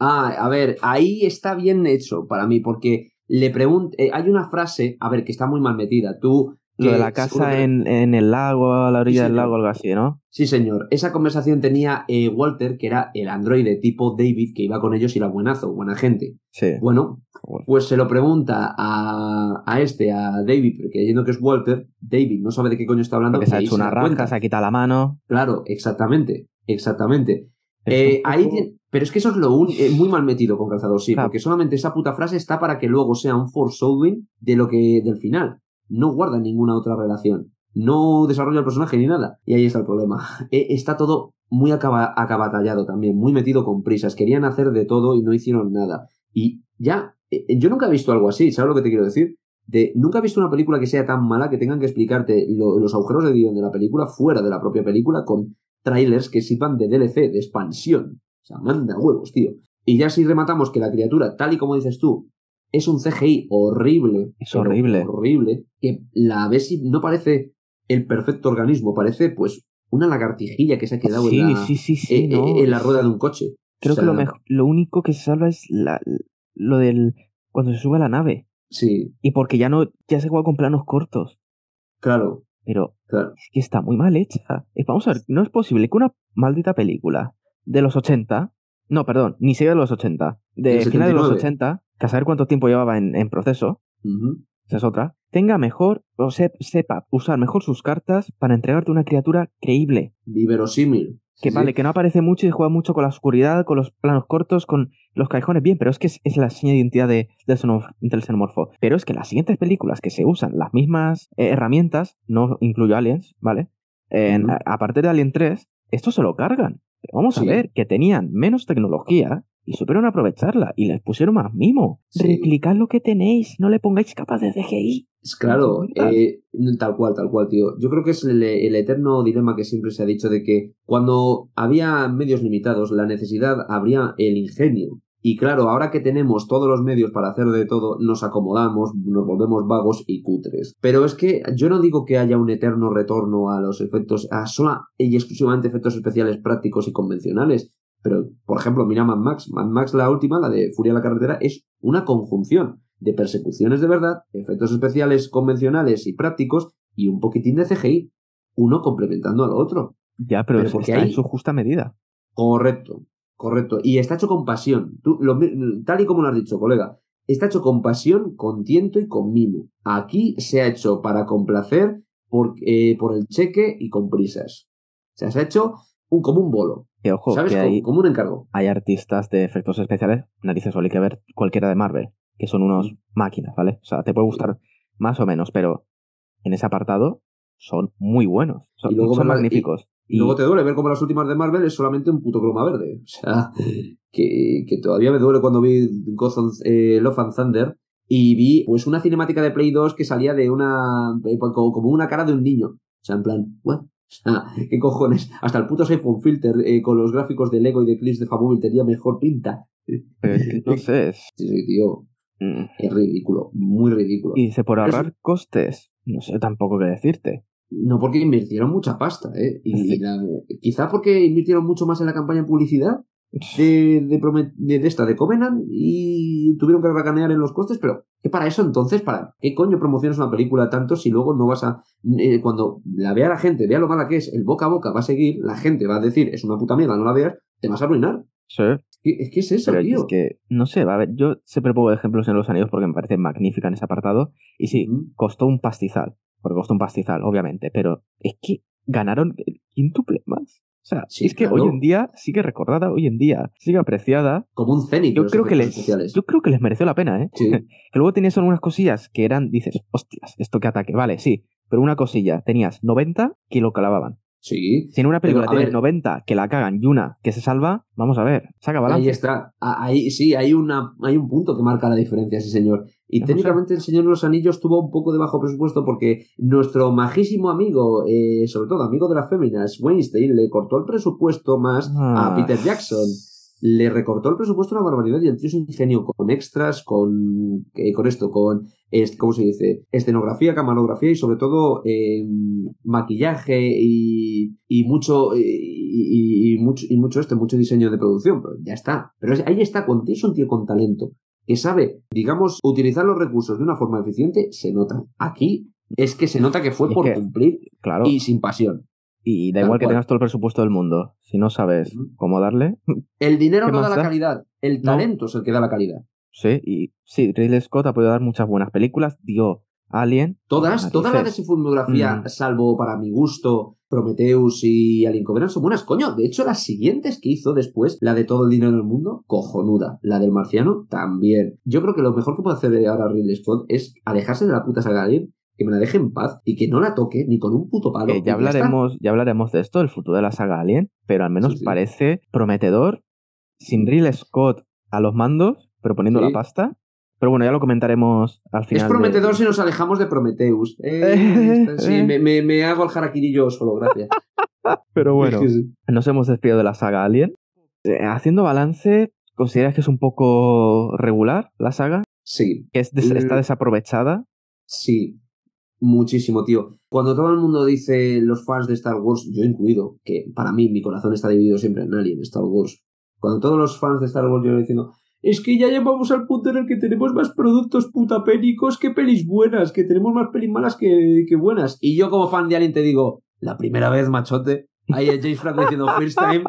Ah, a ver, ahí está bien hecho para mí, porque le pregunto... hay una frase, a ver, que está muy mal metida. Tú... Lo de la casa que- en, en el lago, a la orilla Sí, del lago, algo así, ¿no? Sí, señor. Esa conversación tenía eh, Walter, que era el androide tipo David, que iba con ellos y era buenazo, buena gente. Sí. Bueno, pues se lo pregunta a, a este, a David, porque creyendo que es Walter, David no sabe de qué coño está hablando. Porque se ha hecho una cuenta. se ha quitado la mano. Claro, exactamente, exactamente. Eh, ahí pero es que eso es lo un- eh, muy mal metido con Calzador, sí, Claro. porque solamente esa puta frase está para que luego sea un foreshadowing de lo que del final. No guarda ninguna otra relación. No desarrolla el personaje ni nada. Y ahí está el problema. [LAUGHS] Eh, está todo muy acaba- acabatallado también, muy metido con prisas. Querían hacer de todo y no hicieron nada. Y ya, yo nunca he visto algo así, ¿sabes lo que te quiero decir? De, nunca he visto una película que sea tan mala que tengan que explicarte lo- los agujeros de guion de la película fuera de la propia película con trailers que sirvan de DLC, de expansión. O sea, manda huevos, tío. Y ya si rematamos que la criatura, tal y como dices tú, es un CGI horrible. Es horrible. Horrible. Que la ves y no parece el perfecto organismo, parece pues una lagartijilla que se ha quedado Sí, en, la, sí, sí, sí. eh, no. eh, en la rueda de un coche. Creo O que lo, lo único que se salva es la, lo del cuando se sube a la nave. Sí, Y porque ya no, ya se juega con planos cortos. claro, Pero claro. es que está muy mal hecha. Vamos a ver, no es posible que una maldita película de los 80, no, perdón, ni siquiera de los 80, de Del finales de los 79. 80, que a saber cuánto tiempo llevaba en, en proceso. Esa es otra, tenga mejor, o se- sepa usar mejor sus cartas para entregarte una criatura creíble. Verosímil. Que Sí, vale, sí. que no aparece mucho y juega mucho con la oscuridad, con los planos cortos, con los callejones, bien, pero es que es, es la seña de identidad de, del, xenomorf- del xenomorfo. Pero es que las siguientes películas que se usan las mismas eh, herramientas, no incluyo Aliens, ¿vale? En- Ujú. a, a partir de Alien 3, esto se lo cargan. Pero vamos Sí. a ver, que tenían menos tecnología y supieron aprovecharla y les pusieron más mimo. Sí. Replicad lo que tenéis, no le pongáis capas de CGI. Claro, Tal. eh, tal cual, tal cual, tío. Yo creo que es el, el eterno dilema que siempre se ha dicho de que cuando había medios limitados, la necesidad habría el ingenio. Y claro, ahora que tenemos todos los medios para hacer de todo, nos acomodamos, nos volvemos vagos y cutres. Pero es que yo no digo que haya un eterno retorno a los efectos, a sola y exclusivamente efectos especiales prácticos y convencionales. Pero, por ejemplo, mira Mad Max. Mad Max, la última, la de Furia en la carretera, es una conjunción de persecuciones de verdad, efectos especiales convencionales y prácticos y un poquitín de CGI, uno complementando al otro. Ya, pero, porque está hay- en su justa medida. Correcto, correcto. Y está hecho con pasión. Tú, lo mi- tal y como lo has dicho, colega. Está hecho con pasión, con tiento y con mimo. Aquí se ha hecho para complacer por, eh, por el cheque y con prisas. O sea, se ha hecho un, como un bolo. Que ojo, ¿Sabes? que Como, hay, como un encargo. hay artistas de efectos especiales, narices solo hay que ver cualquiera de Marvel, que son unos máquinas, ¿vale? O sea, te puede gustar más o menos, pero en ese apartado son muy buenos, son, Y luego son magníficos. Y luego te duele ver como las últimas de Marvel es solamente un puto croma verde. O sea, [LAUGHS] que, que todavía me duele cuando vi Gotham, eh, Love and Thunder y vi pues una cinemática de Play 2 que salía de una eh, como, como una cara de un niño. O sea, en plan, ¿what? Sea, ¿qué cojones? Hasta el puto iPhone Filter eh, con los gráficos de Lego y de clips de Famóvil tenía mejor pinta. Que, no [LAUGHS] sé. Sí, sí, tío. Mm. Es ridículo, muy ridículo. Y dice, por ahorrar costes, no sé tampoco qué decirte. No porque invirtieron mucha pasta, ¿eh? Y Sí. la- quizá porque invirtieron mucho más en la campaña en publicidad de, de, de, de esta, de Covenant, y tuvieron que racanear en los costes, pero ¿qué para eso entonces? ¿Para qué coño promocionas una película tanto si luego no vas a... eh, cuando la vea la gente, vea lo mala que es, el boca a boca va a seguir, la gente va a decir, es una puta mierda, no la veas, te vas a arruinar. Sí, Es que es, que es eso, pero tío. es que, no sé, va a ver, yo siempre pongo ejemplos en los anillos porque me parece magnífica en ese apartado. Y sí, costó un pastizal, porque costó un pastizal, obviamente, pero es que ganaron el quíntuple más. O sea, Sí, es que claro. hoy en día sigue recordada, hoy en día sigue apreciada. Como un cenit. Yo creo que les, yo creo que les mereció la pena, ¿eh? Sí. [LAUGHS] Que luego tenías algunas cosillas que eran, dices, hostias, esto que ataque, vale, sí, pero una cosilla, tenías 90 que lo clavaban. Sí. Si en una película tienes ver- 90 que la cagan y una que se salva, vamos a ver, saca balance. Ahí está. Ahí sí, hay, una, hay un punto que marca la diferencia, sí, señor. Y técnicamente el Señor de los Anillos tuvo un poco de bajo presupuesto porque nuestro majísimo amigo, eh, sobre todo amigo de las féminas, Weinstein, le cortó el presupuesto más Ah. a Peter Jackson. Le recortó el presupuesto una barbaridad y el tío se ingenió con extras, con, eh, con esto, con, ¿cómo se dice? Escenografía, camarografía y sobre todo eh, maquillaje y, y mucho y, mucho y mucho este, mucho diseño de producción, pero ya está. Pero es- ahí está, cuando tienes un tío con talento que sabe, digamos, utilizar los recursos de una forma eficiente, se nota. Aquí es que se nota que fue Es por que- cumplir Claro, y sin pasión. y da tal igual que cual. tengas todo el presupuesto del mundo. Si no sabes cómo darle, [LAUGHS] El dinero ¿Qué no da la da? calidad, el No. talento es el que da la calidad. sí. Y sí, Ridley Scott ha podido dar muchas buenas películas. Dio Alien. Todas, todas las de su filmografía, Mm. salvo para mi gusto, Prometheus y Alien Covenant, son buenas, coño. De hecho, las siguientes que hizo después, la de todo el dinero del mundo, cojonuda. La del marciano, también. Yo creo que lo mejor que puede hacer ahora Ridley Scott es alejarse de la puta saga Alien, que me la deje en paz y que no la toque ni con un puto palo. Ya hablaremos, ya hablaremos de esto, el futuro de la saga Alien, pero al menos Sí, sí. parece prometedor, sin Ridley Scott a los mandos, pero poniendo Sí. la pasta. Pero bueno, ya lo comentaremos al final. Es de- prometedor si nos alejamos de Prometheus. Eh, [LAUGHS] sí, me, me- me hago el harakiri yo solo, gracias. [LAUGHS] Pero bueno, nos hemos despedido de la saga Alien. Eh, haciendo balance, ¿consideras que es un poco regular la saga? Sí, ¿Que es des- Mm. está desaprovechada? Sí, muchísimo, tío. Cuando todo el mundo dice los fans de Star Wars, yo incluido, que para mí mi corazón está dividido siempre en Alien, Star Wars. Cuando todos los fans de Star Wars llevan diciendo, es que ya llevamos al punto en el que tenemos más productos putapénicos que pelis buenas, que tenemos más pelis malas que, que buenas. Y yo como fan de Alien te digo, la primera vez, machote. Ahí es James Franco diciendo First Time.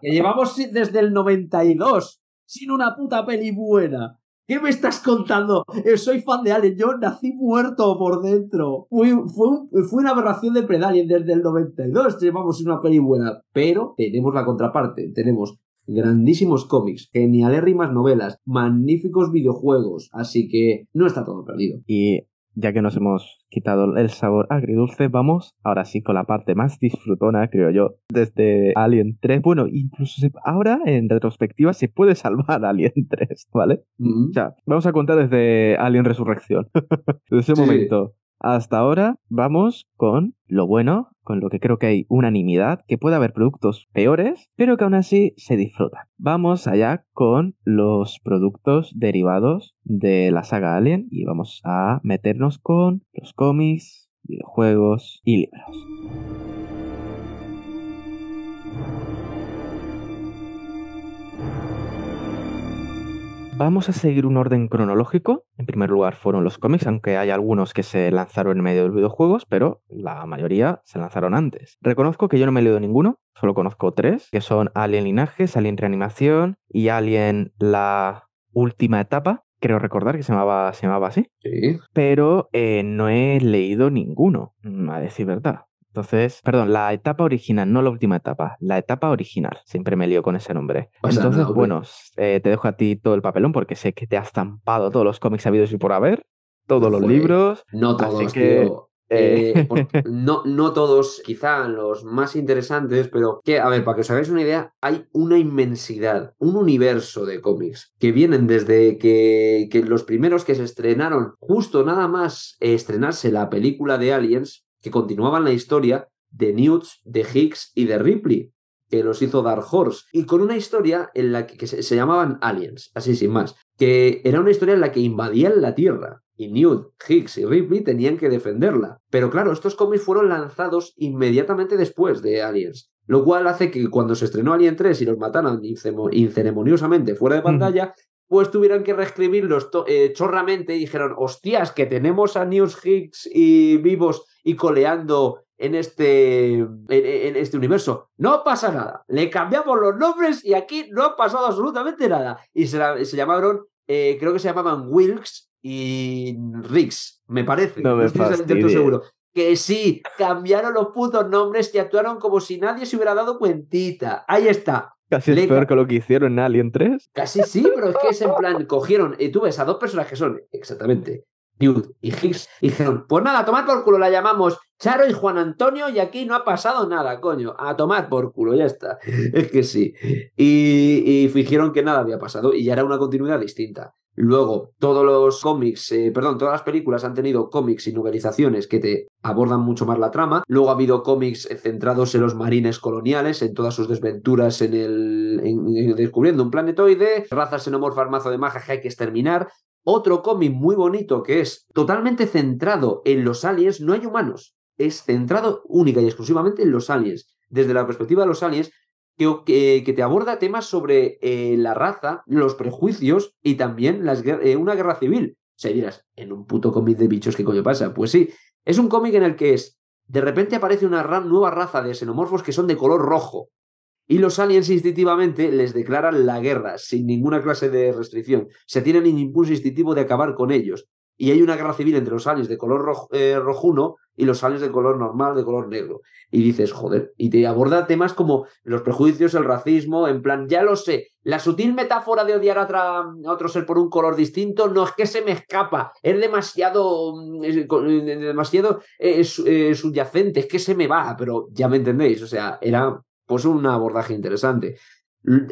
Que llevamos desde el 92 sin una puta peli buena. ¿Qué me estás contando? Eh, soy fan de Alien, yo nací muerto por dentro. Fue, fue, un- fue una aberración de Predalien desde el 92, llevamos una peli buena. Pero tenemos la contraparte, tenemos grandísimos cómics, genialérrimas novelas, magníficos videojuegos, así que no está todo perdido. Y ya que nos hemos quitado el sabor agridulce, vamos ahora sí con la parte más disfrutona, creo yo, desde Alien 3. Bueno, incluso se- ahora en retrospectiva se puede salvar [LAUGHS] Alien 3, ¿vale? Mm. O sea, vamos a contar desde Alien Resurrección. [LAUGHS] desde ese Sí. momento hasta ahora vamos con lo bueno, con lo que creo que hay unanimidad, que puede haber productos peores, pero que aún así se disfrutan. Vamos allá con los productos derivados de la saga Alien y vamos a meternos con los cómics, videojuegos y libros. Vamos a seguir un orden cronológico. En primer lugar fueron los cómics, aunque hay algunos que se lanzaron en medio de los videojuegos, pero la mayoría se lanzaron antes. Reconozco que yo no me he leído ninguno, solo conozco tres, que son Alien Linajes, Alien Reanimación y Alien La Última Etapa. Creo recordar que se llamaba, se llamaba así. Sí. Pero eh, no he leído ninguno, a decir verdad. Entonces, perdón, la etapa original, no la última etapa, la etapa original. Siempre me lío con ese nombre. Entonces, bueno, eh, te dejo a ti todo el papelón porque sé que te has estampado todos los cómics habidos y por haber, todos los libros. No Así todos, que- tío. Eh, [LAUGHS] no, no todos, quizá los más interesantes, pero que, a ver, para que os hagáis una idea, hay una inmensidad, un universo de cómics que vienen desde que, que los primeros que se estrenaron, justo nada más estrenarse la película de Aliens, que continuaban la historia de Newts, de Higgs y de Ripley que los hizo Dark Horse, y con una historia en la que, se, llamaban Aliens, así sin más, que era una historia en la que invadían la Tierra, y Newt, Higgs y Ripley tenían que defenderla. Pero claro, estos cómics fueron lanzados inmediatamente después de Aliens, lo cual hace que cuando se estrenó Alien 3 y los mataron inceremoniosamente fuera de pantalla, pues tuvieran que reescribirlos eh, chorramente y dijeron, hostias, que tenemos a Newt, Higgs y vivos y coleando en este, en, este universo. No pasa nada. Le cambiamos los nombres y aquí no ha pasado absolutamente nada. Y se, se llamaron, eh, creo que se llamaban Wilkes y Riggs, me parece. No me estoy seguro. Que sí, cambiaron los putos nombres y actuaron como si nadie se hubiera dado cuentita. Ahí está. Casi es peor que lo que hicieron en Alien 3. Casi sí, pero es que es en plan, cogieron, y tú ves a dos personas que son exactamente Newt y Higgs, y dijeron, pues nada, a tomar por culo, la llamamos Charo y Juan Antonio y aquí no ha pasado nada, coño, a tomar por culo, ya está. [LAUGHS] Es que sí. Y, y fingieron que nada había pasado y ya era una continuidad distinta. Luego, todos los cómics, eh, perdón, todas las películas han tenido cómics y novelizaciones que te abordan mucho más la trama. Luego ha habido cómics centrados en los marines coloniales, en todas sus desventuras en el descubriendo un planetoide, razas xenomorfas mazo de maja que hay que exterminar. Otro cómic muy bonito que es totalmente centrado en los aliens, no hay humanos, es centrado única y exclusivamente en los aliens. Desde la perspectiva de los aliens, que, te aborda temas sobre eh, la raza, los prejuicios y también las, eh, una guerra civil. O sea, dirás, en un puto cómic de bichos, ¿qué coño pasa? Pues sí, es un cómic en el que es, de repente aparece una nueva raza de xenomorfos que son de color rojo. Y los aliens instintivamente les declaran la guerra sin ninguna clase de restricción. Se tienen el impulso instintivo de acabar con ellos. Y hay una guerra civil entre los aliens de color eh, rojuno y los aliens de color normal, de color negro. Y dices, joder, y te aborda temas como los prejuicios, el racismo, en plan, ya lo sé, la sutil metáfora de odiar a, otro ser por un color distinto no es que se me escapa, es demasiado, mm, eh, demasiado eh, subyacente, es que se me va, pero ya me entendéis, o sea, era pues un abordaje interesante.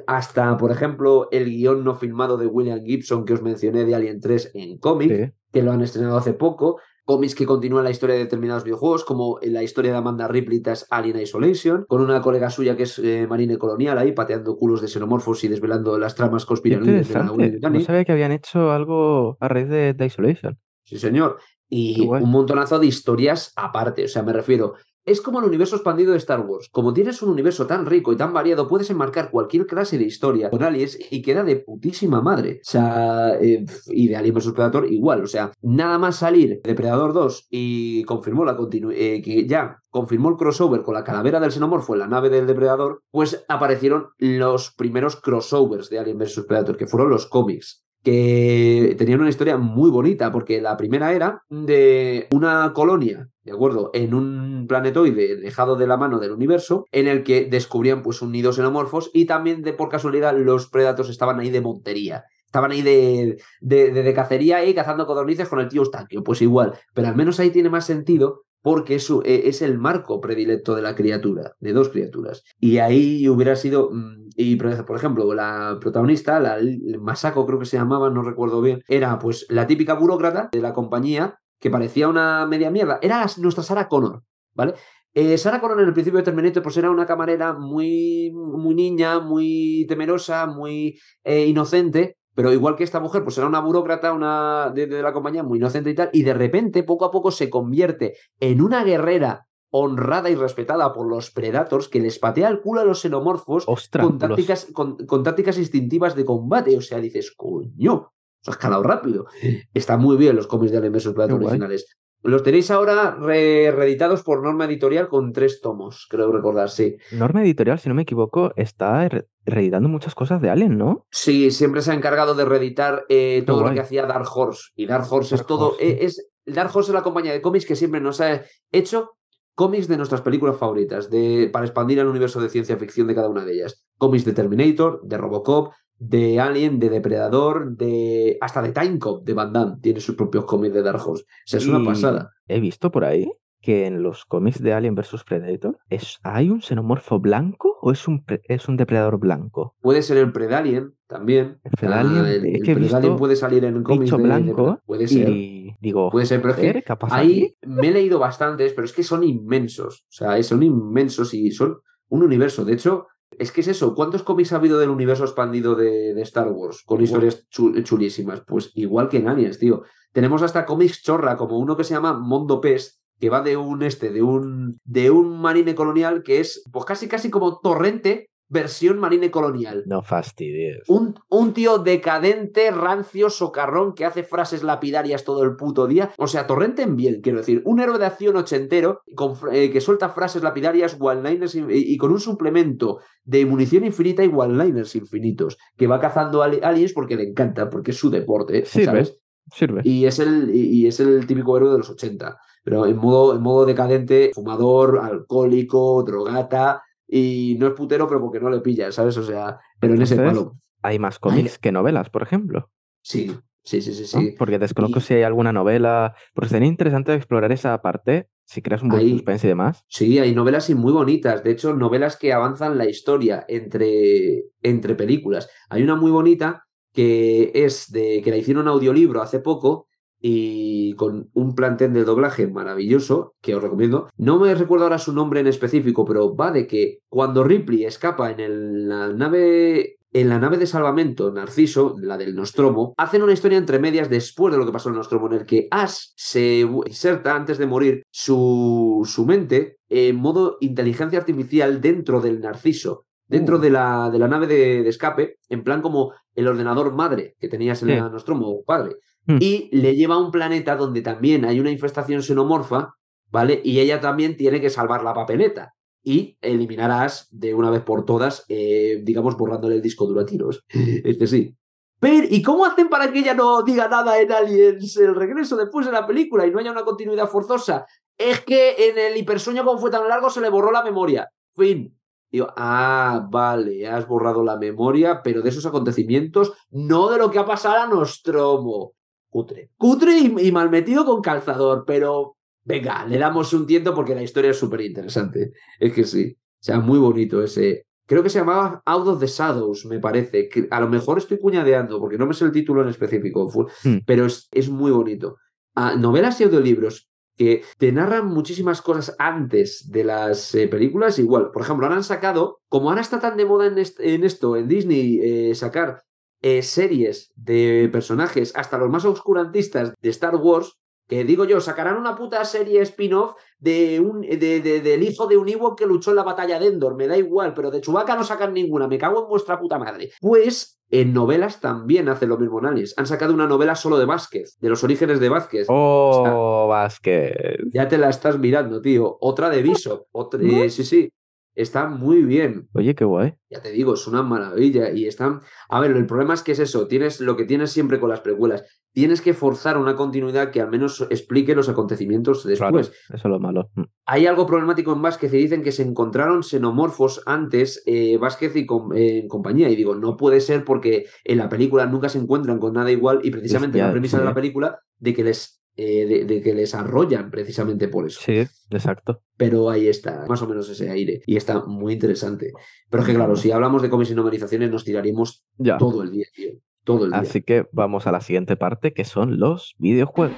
Hasta, por ejemplo, el guion no filmado de William Gibson que os mencioné de Alien 3 en cómic, que lo han estrenado hace poco. Cómics que continúan la historia de determinados videojuegos, como la historia de Amanda Ripley tras Alien Isolation, con una colega suya que es eh, marine colonial ahí, pateando culos de xenomorfos y desvelando las tramas conspiranoicas de la Unión No sabía que habían hecho algo a raíz de, de Isolation. Sí, señor. Y un montonazo de historias aparte. O sea, me refiero, es como el universo expandido de Star Wars. Como tienes un universo tan rico y tan variado, puedes enmarcar cualquier clase de historia con aliens y queda de putísima madre. O sea, eh, y de Alien vs Predator igual. O sea, nada más salir de Predator 2 y confirmó la eh, que ya confirmó el crossover con la calavera del xenomorfo en la nave del depredador, pues aparecieron los primeros crossovers de Alien vs Predator, que fueron los cómics que tenían una historia muy bonita, porque la primera era de una colonia, ¿de acuerdo? En un planetoide dejado de la mano del universo, en el que descubrían pues un nido xenomorfos y también de por casualidad los predatos estaban ahí de montería. Estaban ahí de, de, cacería y cazando codornices con el tío Eustaquio. Pues igual, pero al menos ahí tiene más sentido porque es, e, es el marco predilecto de la criatura, de dos criaturas. Y ahí hubiera sido, mm, y por ejemplo, la protagonista, la Masako creo que se llamaba, no recuerdo bien, era pues la típica burócrata de la compañía que parecía una media mierda. Era nuestra Sarah Connor, ¿vale? Eh, Sarah Connor en el principio de Terminator pues era una camarera muy, muy niña, muy temerosa, muy eh, inocente, pero igual que esta mujer, pues era una burócrata una de, la compañía muy inocente y tal, y de repente, poco a poco, se convierte en una guerrera honrada y respetada por los Predators que les patea el culo a los xenomorfos con, tácticas, con, tácticas instintivas de combate. O sea, dices, coño, se ha escalado rápido. Está muy bien los cómics de Alien vs Predator originales. Los tenéis ahora reeditados por Norma Editorial con tres tomos, creo recordar, sí. Norma Editorial, si no me equivoco, está reeditando muchas cosas de Alien, ¿no? Sí, siempre se ha encargado de reeditar eh, todo lo que hacía Dark Horse. Y Dark Horse es todo. Eh, es, Dark Horse es la compañía de cómics que siempre nos ha hecho cómics de nuestras películas favoritas, de, para expandir el universo de ciencia ficción de cada una de ellas. Cómics de Terminator, de Robocop, de Alien, de Depredador, de hasta de Time Cop de Van Damme. Tiene sus propios cómics de Dark Horse. O sea, es una pasada. He visto por ahí que en los cómics de Alien vs Predator es, ¿hay un xenomorfo blanco o es un, es un depredador blanco? Puede ser el Predalien también. El Predalien, Ah, el, es el que Predalien puede salir en cómics de- de- blanco puede ser. y digo, Puede ser, pero es que joder, ¿qué ha pasado Ahí me he leído bastantes, pero es que son inmensos. O sea, son inmensos y son un universo. De hecho, es que es eso. ¿Cuántos cómics ha habido del universo expandido de, de Star Wars? Con historias chu- chulísimas. Pues igual que en Aliens, tío. Tenemos hasta cómics chorra, como uno que se llama Mondo Pest, que va de un este, de un, de un marine colonial que es, pues casi casi como torrente, versión marine colonial. No fastidies. Un, un tío decadente, rancio, socarrón, que hace frases lapidarias todo el puto día. O sea, Torrente en bien, quiero decir. Un héroe de acción ochentero con, eh, que suelta frases lapidarias, one-liners in- y, y con un suplemento de munición infinita y one-liners infinitos. Que va cazando ali- aliens porque le encanta, porque es su deporte, Sirve. ¿sabes? Sirve. Y es el, y y es el típico héroe de los 80. Pero en modo, en modo decadente, fumador, alcohólico, drogata. Y no es putero, pero porque no le pilla, ¿sabes? O sea, pero en ese palo. Hay más cómics que novelas, por ejemplo. Sí, sí, sí, sí, ¿no? sí. Porque desconozco Y- si hay alguna novela. Porque sería interesante explorar esa parte, si creas un buen Ahí- suspense y demás. Sí, hay novelas y muy bonitas. De hecho, novelas que avanzan la historia entre, entre películas. Hay una muy bonita que es de que la hicieron audiolibro hace poco y con un plantel de doblaje maravilloso que os recomiendo. No me recuerdo ahora su nombre en específico, pero va de que cuando Ripley escapa en el- la nave en la nave de salvamento Narciso, la del Nostromo, hacen una historia entre medias después de lo que pasó en el Nostromo, en el que Ash se inserta antes de morir su, su mente en modo inteligencia artificial dentro del Narciso, dentro Uh. de, la, de la nave de, de escape, en plan como el ordenador madre que tenías en Sí. la Nostromo, padre. Hmm. Y le lleva a un planeta donde también hay una infestación xenomorfa, ¿vale? Y ella también tiene que salvar la papeleta y eliminarás de una vez por todas, eh, digamos, borrándole el disco duro a tiros. [LAUGHS] Este sí. Pero, ¿y cómo hacen para que ella no diga nada en Aliens el regreso después de la película y no haya una continuidad forzosa? Es que en el hipersueño, como fue tan largo, se le borró la memoria. Fin. Digo, ah, vale, has borrado la memoria, pero de esos acontecimientos, no de lo que ha pasado a Nostromo. Cutre. Cutre y, y mal metido con calzador, pero venga, le damos un tiento porque la historia es súper interesante. Es que sí. O sea, muy bonito ese. Creo que se llamaba Out of the Shadows, me parece. Que a lo mejor estoy cuñadeando porque no me sé el título en específico, Hmm. pero es, es muy bonito. Ah, novelas y audiolibros que te narran muchísimas cosas antes de las eh, películas, igual. Por ejemplo, ahora han sacado, como ahora está tan de moda en, est- en esto, en Disney, eh, sacar eh, series de personajes, hasta los más oscurantistas de Star Wars, que digo yo, sacarán una puta serie spin-off de un, de, de- del hijo de un Ewok que luchó en la batalla de Endor, me da igual, pero de Chewbacca no sacan ninguna, me cago en vuestra puta madre. Pues en novelas también hacen lo mismo en Aliens. Han sacado una novela solo de Vázquez, de los orígenes de Vázquez. Oh, Vázquez. Ya te la estás mirando, tío. Otra de Viso. Otra, eh, sí, sí. Está muy bien. Oye, qué guay. Ya te digo, es una maravilla. Y están. A ver, el problema es que es eso. Tienes lo que tienes siempre con las precuelas. Tienes que forzar una continuidad que al menos explique los acontecimientos Claro, después. eso es lo malo. Mm. Hay algo problemático en Vázquez y dicen que se encontraron xenomorfos antes eh, Vázquez y com- eh, en compañía. Y digo, no puede ser porque en la película nunca se encuentran con nada igual y precisamente la premisa de la película de que les eh, de, de que les arrollan precisamente por eso. Sí, exacto. Pero ahí está, más o menos ese aire. Y está muy interesante. Pero es que claro, si hablamos de cómics y novelizaciones nos tiraríamos Ya. todo el día, tío. Todo el día. Así que vamos a la siguiente parte, que son los videojuegos.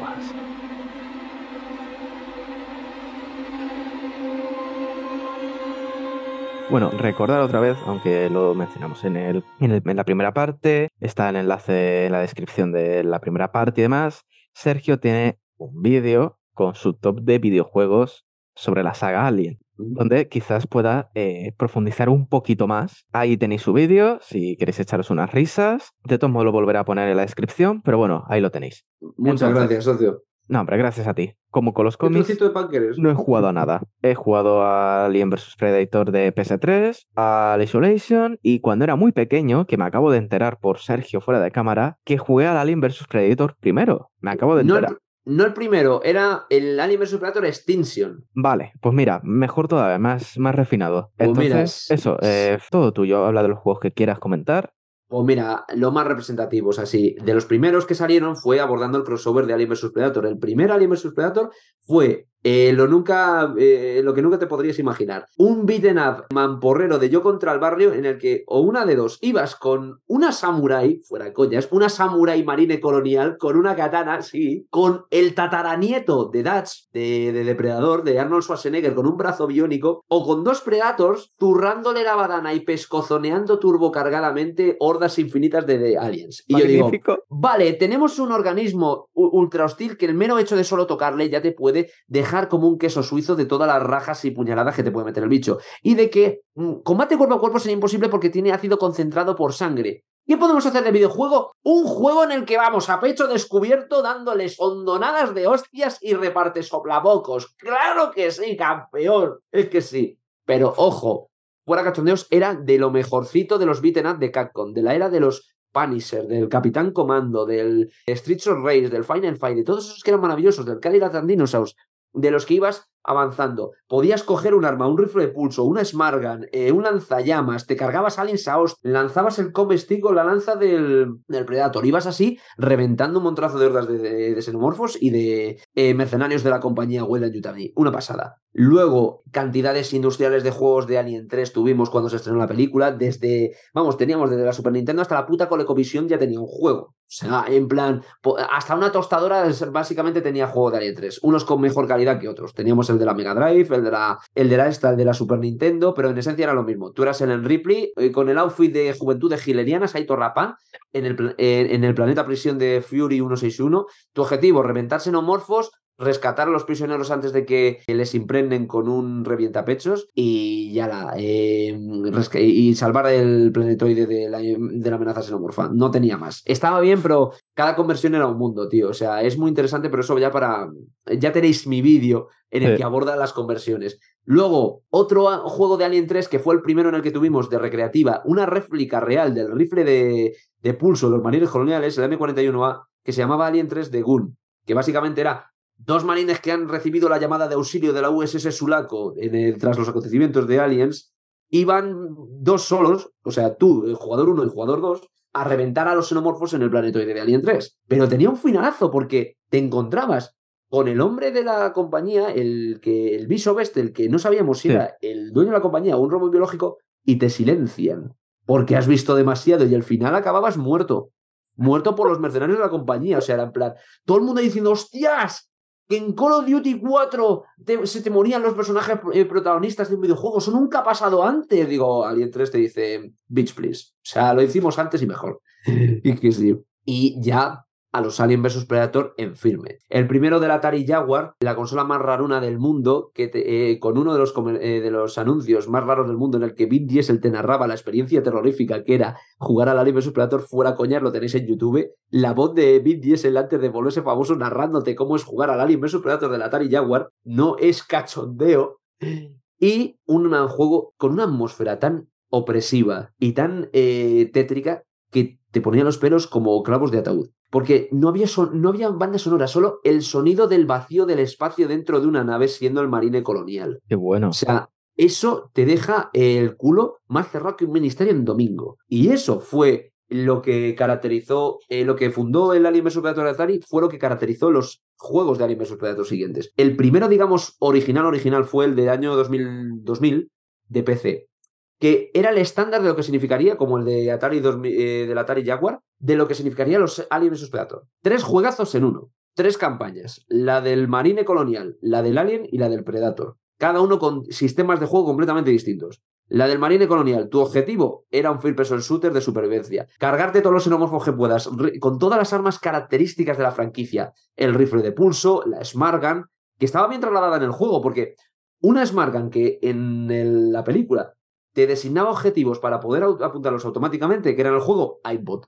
Bueno, recordar otra vez, aunque lo mencionamos en, el, en, el- en la primera parte, está el enlace en la descripción de la primera parte y demás. Sergio tiene un vídeo con su top de videojuegos sobre la saga Alien, donde quizás pueda eh, profundizar un poquito más. Ahí tenéis su vídeo, si queréis echaros unas risas. De todos modos lo volveré a poner en la descripción, pero bueno, ahí lo tenéis. Muchas Entonces, gracias, socio. No, hombre, gracias a ti. Como con los ¿Qué cómics, de no he jugado a nada. He jugado a Alien vs Predator de PS3, al Isolation y cuando era muy pequeño, que me acabo de enterar por Sergio fuera de cámara, que jugué al Alien vs Predator primero. Me acabo de No enterar. el, no el primero, era el Alien vs Predator Extinction. Vale, pues mira, mejor todavía, más, más refinado. Pues Entonces, mira, es- eso, eh, todo tuyo. Habla de los juegos que quieras comentar. Pues mira, lo más representativos, así. De los primeros que salieron fue abordando el crossover de Alien vs Predator. El primer Alien vs Predator fue Eh, lo, nunca, eh, lo que nunca te podrías imaginar. Un beaten up mamporrero de yo contra el barrio en el que, o una de dos, ibas con una samurai, fuera coñas, una samurai marine colonial con una katana, sí, con el tataranieto de Dutch, de, Depredador, de Arnold Schwarzenegger, con un brazo biónico, o con dos Predators zurrándole la badana y pescozoneando turbocargadamente hordas infinitas de, aliens. Y yo digo, vale, tenemos un organismo ultra hostil que el mero hecho de solo tocarle ya te puede dejar como un queso suizo de todas las rajas y puñaladas que te puede meter el bicho. Y de que mm, combate cuerpo a cuerpo sería imposible porque tiene ácido concentrado por sangre. ¿Qué podemos hacer de videojuego? Un juego en el que vamos a pecho descubierto dándoles hondonadas de hostias y reparte soplabocos. ¡Claro que sí, campeón! Es que sí. Pero ojo, fuera cachondeos, era de lo mejorcito de los beaten up de Capcom, de la era de los Punisher, del Capitán Comando, del Streets of Rage, del Final Fight, de todos esos que eran maravillosos, del Cadillac and Dinosaurs de los que ibas avanzando. Podías coger un arma, un rifle de pulso, una Smargan, eh, un lanzallamas, te cargabas aliens a lanzabas el comestigo, la lanza del, del, Predator. Ibas así reventando un montrazo de hordas de, xenomorfos y de eh, mercenarios de la compañía Weyland Yutani. Una pasada. Luego, cantidades industriales de juegos de Alien 3 tuvimos cuando se estrenó la película. Desde, vamos, teníamos desde la Super Nintendo hasta la puta ColecoVision ya tenía un juego. O sea, en plan, hasta una tostadora básicamente tenía juego de Alien 3. Unos con mejor calidad que otros. Teníamos el de la Mega Drive, el de la, el de la esta, el de la Super Nintendo, pero en esencia era lo mismo. Tú eras el Ripley eh, con el outfit de juventud de Gilerianas, ahí Rapán, en el, en el planeta prisión de Fury 161. Tu objetivo, reventar xenomorfos, rescatar a los prisioneros antes de que les impregnen con un revientapechos y ya la eh, y salvar el planetoide de la, de la amenaza xenomorfa. No tenía más. Estaba bien, pero cada conversión era un mundo, tío. O sea, es muy interesante, pero eso ya para. Ya tenéis mi vídeo en el que aborda las conversiones. Luego, otro juego de Alien 3 que fue el primero en el que tuvimos de recreativa, una réplica real del rifle de, de pulso de los marines coloniales, el M41A, que se llamaba Alien 3 de Gun, que básicamente era dos marines que han recibido la llamada de auxilio de la USS Sulaco en tras los acontecimientos de Aliens, iban dos solos, o sea, tú, el jugador 1 y el jugador 2, a reventar a los xenomorfos en el planetoide de Alien 3. Pero tenía un finalazo porque te encontrabas con el hombre de la compañía, el que el viso este, el que no sabíamos si era el dueño de la compañía o un robot biológico, y te silencian. Porque has visto demasiado y al final acababas muerto. Muerto por los mercenarios de la compañía. O sea, era en plan, todo el mundo diciendo, hostias, que en Call of Duty 4 se te morían los personajes eh, protagonistas de un videojuego. Eso nunca ha pasado antes. Digo, alguien 3 te dice, bitch, please. O sea, lo hicimos antes y mejor. [LAUGHS] y que sí. Y ya a los Alien vs Predator en firme. El primero del Atari Jaguar, la consola más raruna del mundo, que eh, con uno de los, eh, de los anuncios más raros del mundo en el que Vin Diesel te narraba la experiencia terrorífica que era jugar al Alien vs Predator fuera coñar, lo tenéis en YouTube. La voz de Vin Diesel antes de volverse famoso narrándote cómo es jugar al Alien vs Predator del Atari Jaguar no es cachondeo. Y un juego con una atmósfera tan opresiva y tan eh, tétrica que te ponía los pelos como clavos de ataúd porque no había, no había banda sonora, solo el sonido del vacío del espacio dentro de una nave siendo el marine colonial. Qué bueno. O sea, eso te deja el culo más cerrado que un ministerio en domingo. Y eso fue lo que caracterizó, eh, lo que fundó el Alien vs Predator Atari fue lo que caracterizó los juegos de Alien vs Predator siguientes. El primero, digamos, original, original fue el del año 2000, 2000 de PC que era el estándar de lo que significaría, como el de Atari eh, del Atari Jaguar, de lo que significaría los Alien vs Predator. Tres juegazos en uno, tres campañas, la del Marine Colonial, la del Alien y la del Predator, cada uno con sistemas de juego completamente distintos. La del Marine Colonial, tu objetivo era un first person shooter de supervivencia. Cargarte todos los xenomorfos que puedas, con todas las armas características de la franquicia. El rifle de pulso, la Smart Gun, que estaba bien trasladada en el juego, porque una Smart Gun que en la película te designaba objetivos para poder apuntarlos automáticamente, que era en el juego aimbot.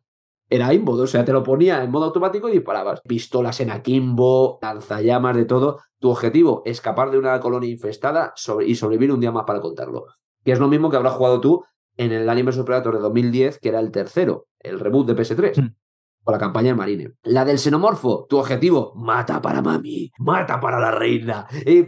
Era aimbot, o sea, te lo ponía en modo automático y disparabas. Pistolas en akimbo, lanzallamas, de todo. Tu objetivo, escapar de una colonia infestada y sobrevivir un día más para contarlo. Que es lo mismo que habrás jugado tú en el Anime Predator de 2010, que era el tercero, el reboot de PS3 la campaña de Marine. La del xenomorfo, tu objetivo, mata para mami, mata para la reina, eh,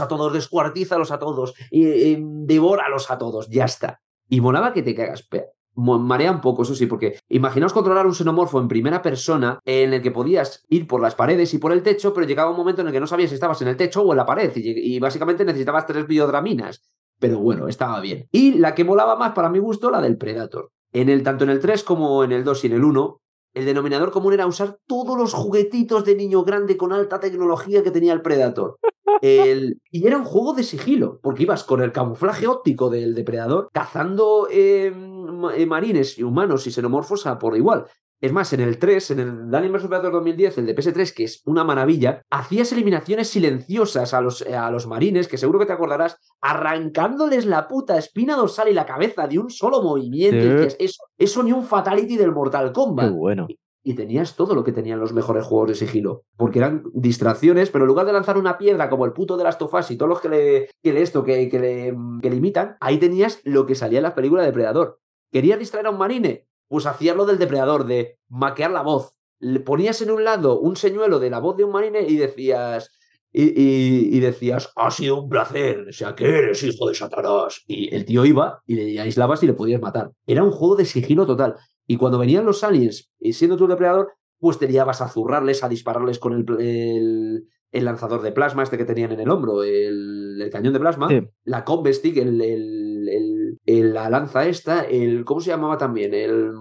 a todos, descuartízalos a todos, eh, eh, devóralos a todos, ya está. Y molaba que te cagas. Marea un poco, eso sí, porque imaginaos controlar un xenomorfo en primera persona en el que podías ir por las paredes y por el techo, pero llegaba un momento en el que no sabías si estabas en el techo o en la pared y, básicamente necesitabas tres biodraminas. Pero bueno, estaba bien. Y la que molaba más para mi gusto, la del Predator. En el, tanto en el 3 como en el 2 y en el 1, el denominador común era usar todos los juguetitos de niño grande con alta tecnología que tenía el Predator. Y era un juego de sigilo, porque ibas con el camuflaje óptico del depredador cazando em, eh, marines y humanos y xenomorfos a por igual. Es más, en el 3, en el Alien vs Predator 2010, el de PS3, que es una maravilla, hacías eliminaciones silenciosas a los, a los marines, que seguro que te acordarás, arrancándoles la puta espina dorsal y la cabeza de un solo movimiento. eso, eso ni un fatality del Mortal Kombat. bueno y tenías todo lo que tenían los mejores juegos de sigilo. Porque eran distracciones, pero en lugar de lanzar una piedra como el puto de las tofas y todos los que le, que esto, que, que, le, que imitan, ahí tenías lo que salía en la película de Depredador. ¿Querías distraer a un marine? Pues hacías lo del depredador, de maquear la voz. Le ponías en un lado un señuelo de la voz de un marine y decías. Y, decías, ha sido un placer, o sea, que eres hijo de Satanás. Y el tío iba y le aislabas y le podías matar. Era un juego de sigilo total. Y cuando venían los aliens, y siendo tú el depredador, pues te liabas a zurrarles, a dispararles con el, el, lanzador de plasma, este que tenían en el hombro, el, cañón de plasma, la stick, el, la lanza esta, el. ¿Cómo se llamaba también? El,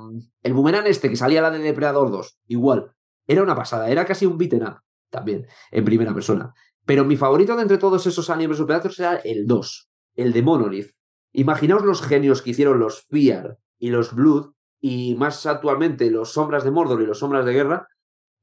el boomerang este que salía la de Depredador 2. Igual. Era una pasada, era casi un beaten también, en primera persona. Pero mi favorito de entre todos esos animes Predators era el 2, el de Monolith. Imaginaos los genios que hicieron los Fear y los Blood, y más actualmente los Sombras de Mordor y los Sombras de Guerra,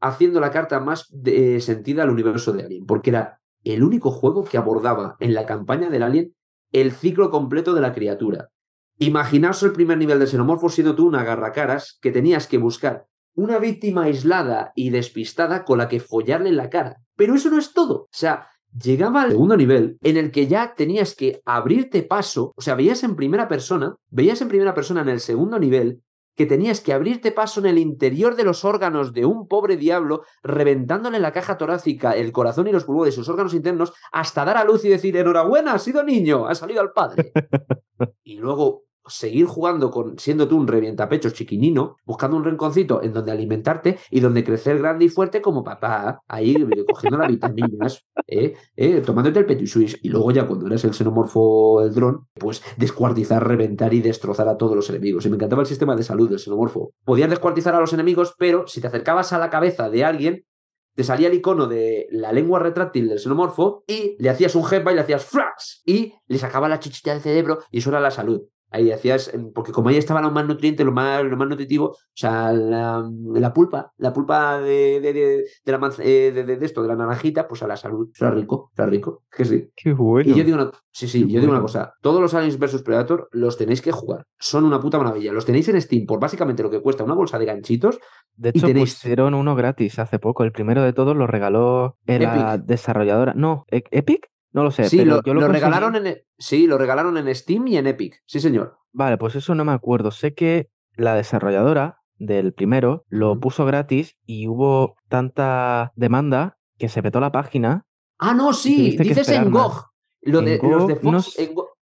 haciendo la carta más de, sentida al universo de Alien, porque era el único juego que abordaba en la campaña del Alien el ciclo completo de la criatura. Imaginaos el primer nivel de xenomorfo siendo tú una garracaras que tenías que buscar una víctima aislada y despistada con la que follarle la cara. Pero eso no es todo. O sea, llegaba al segundo nivel en el que ya tenías que abrirte paso, o sea, veías en primera persona, veías en primera persona en el segundo nivel que tenías que abrirte paso en el interior de los órganos de un pobre diablo, reventándole la caja torácica, el corazón y los pulmones, sus órganos internos, hasta dar a luz y decir, enhorabuena, ha sido niño, ha salido al padre. [LAUGHS] y luego seguir jugando con siendo tú un revientapechos chiquinino, buscando un rinconcito en donde alimentarte y donde crecer grande y fuerte como papá, ahí cogiendo las vitaminas, ¿eh? ¿eh? tomándote el petit suisse y luego ya cuando eres el xenomorfo el dron, pues descuartizar, reventar y destrozar a todos los enemigos. Y me encantaba el sistema de salud del xenomorfo. Podías descuartizar a los enemigos, pero si te acercabas a la cabeza de alguien, te salía el icono de la lengua retráctil del xenomorfo y le hacías un headbutt y le hacías flash y le sacaba la chichita del cerebro y eso era la salud. Ahí hacías, porque como ahí estaba lo más nutriente, lo más, lo más nutritivo, o sea, la, pulpa, la pulpa de, de, de, la eh, de, esto, de la naranjita, pues a la salud. Era rico, era rico, que sí. Qué bueno. Y yo digo una, sí, sí, yo digo una cosa, todos los Aliens vs Predator los tenéis que jugar. Son una puta maravilla. Los tenéis en Steam por básicamente lo que cuesta una bolsa de ganchitos. De hecho, pusieron uno gratis hace poco. El primero de todos lo regaló la desarrolladora. No, ¿E-, ¿Epic? No lo sé. Sí, lo, regalaron en, e, sí, lo regalaron en Steam y en Epic. Sí, señor. Vale, pues eso no me acuerdo. Sé que la desarrolladora del primero lo puso gratis y hubo tanta demanda que se petó la página. Ah, no, sí, dices en GOG. Lo de, los de Fox,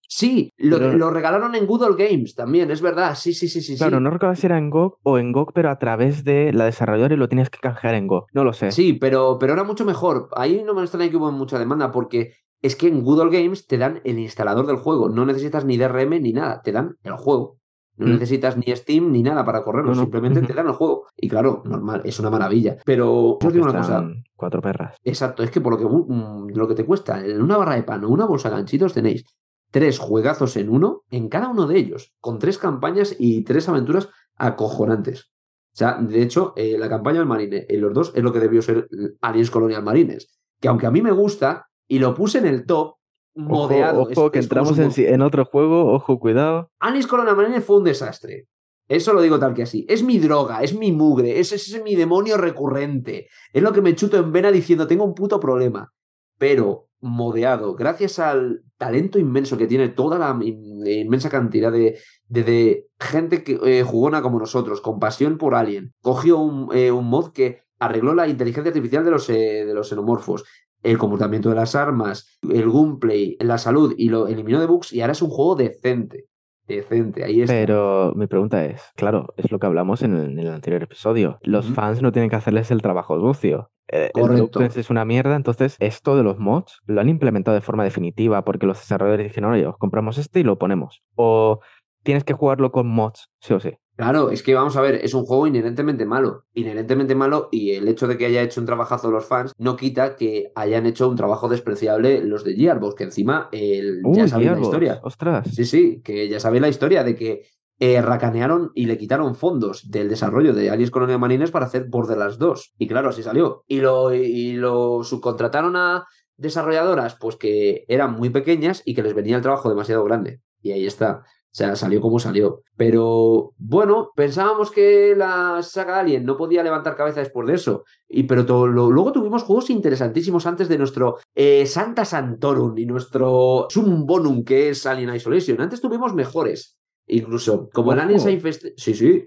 Sí, lo, regalaron en Google Games también, es verdad. Sí, sí, sí, sí. Claro, no recuerdo si era en GOG o en GOG, pero a través de la desarrolladora y lo tienes que canjear en GOG. No lo sé. Sí, pero, pero era mucho mejor. Ahí no me extraña que hubo mucha demanda porque es que en Google Games te dan el instalador del juego. No necesitas ni DRM ni nada, te dan el juego. No mm. necesitas ni Steam ni nada para correrlo, simplemente te dan el juego. Y claro, normal, es una maravilla. Pero os digo una cosa. Cuatro perras. Exacto, es que por lo que, mm, lo que te cuesta, en una barra de pan o una bolsa de ganchitos tenéis tres juegazos en uno, en cada uno de ellos, con tres campañas y tres aventuras acojonantes. O sea, de hecho, eh, la campaña del Marine en los dos es lo que debió ser Aliens Colonial Marines. Que aunque a mí me gusta, y lo puse en el top modeado. Ojo, que entramos en, otro juego, ojo, cuidado. Alice Corona Marine fue un desastre. Eso lo digo tal que así. Es mi droga, es mi mugre, es, es, mi demonio recurrente. Es lo que me chuto en vena diciendo tengo un puto problema. Pero modeado, gracias al talento inmenso que tiene toda la inmensa cantidad de, de, gente que, eh, jugona como nosotros, con pasión por Alien, cogió un, eh, un mod que arregló la inteligencia artificial de los, eh, de los xenomorfos, el comportamiento de las armas, el gunplay, la salud y lo eliminó de bugs y ahora es un juego decente. decente, ahí está. Pero mi pregunta es, claro, es lo que hablamos en el, en el anterior episodio. Los fans no tienen que hacerles el trabajo sucio. Eh, Correcto. es una mierda, entonces esto de los mods lo han implementado de forma definitiva porque los desarrolladores dijeron, oye, os compramos este y lo ponemos. O tienes que jugarlo con mods, sí o sí. Claro, es que vamos a ver, es un juego inherentemente malo, inherentemente malo y el hecho de que haya hecho un trabajazo los fans no quita que hayan hecho un trabajo despreciable los de Gearbox, que encima el, ya sabéis la historia. ostras. Sí, sí, que ya sabéis la historia de que eh, racanearon y le quitaron fondos del desarrollo de Aliens Colonial Marines para hacer Borderlands 2. Y claro, así salió. Y lo, y lo subcontrataron a desarrolladoras, pues que eran muy pequeñas y que les venía el trabajo demasiado grande. Y ahí está. O sea, salió como salió. Pero bueno, pensábamos que la saga Alien no podía levantar cabeza después de eso. Y pero to- lo- luego tuvimos juegos interesantísimos antes de nuestro eh, Santa Santorum y nuestro Sum Bonum, que es Alien Isolation. Antes tuvimos mejores. Incluso, como el Ojo. Aliens Infestation. Sí, sí.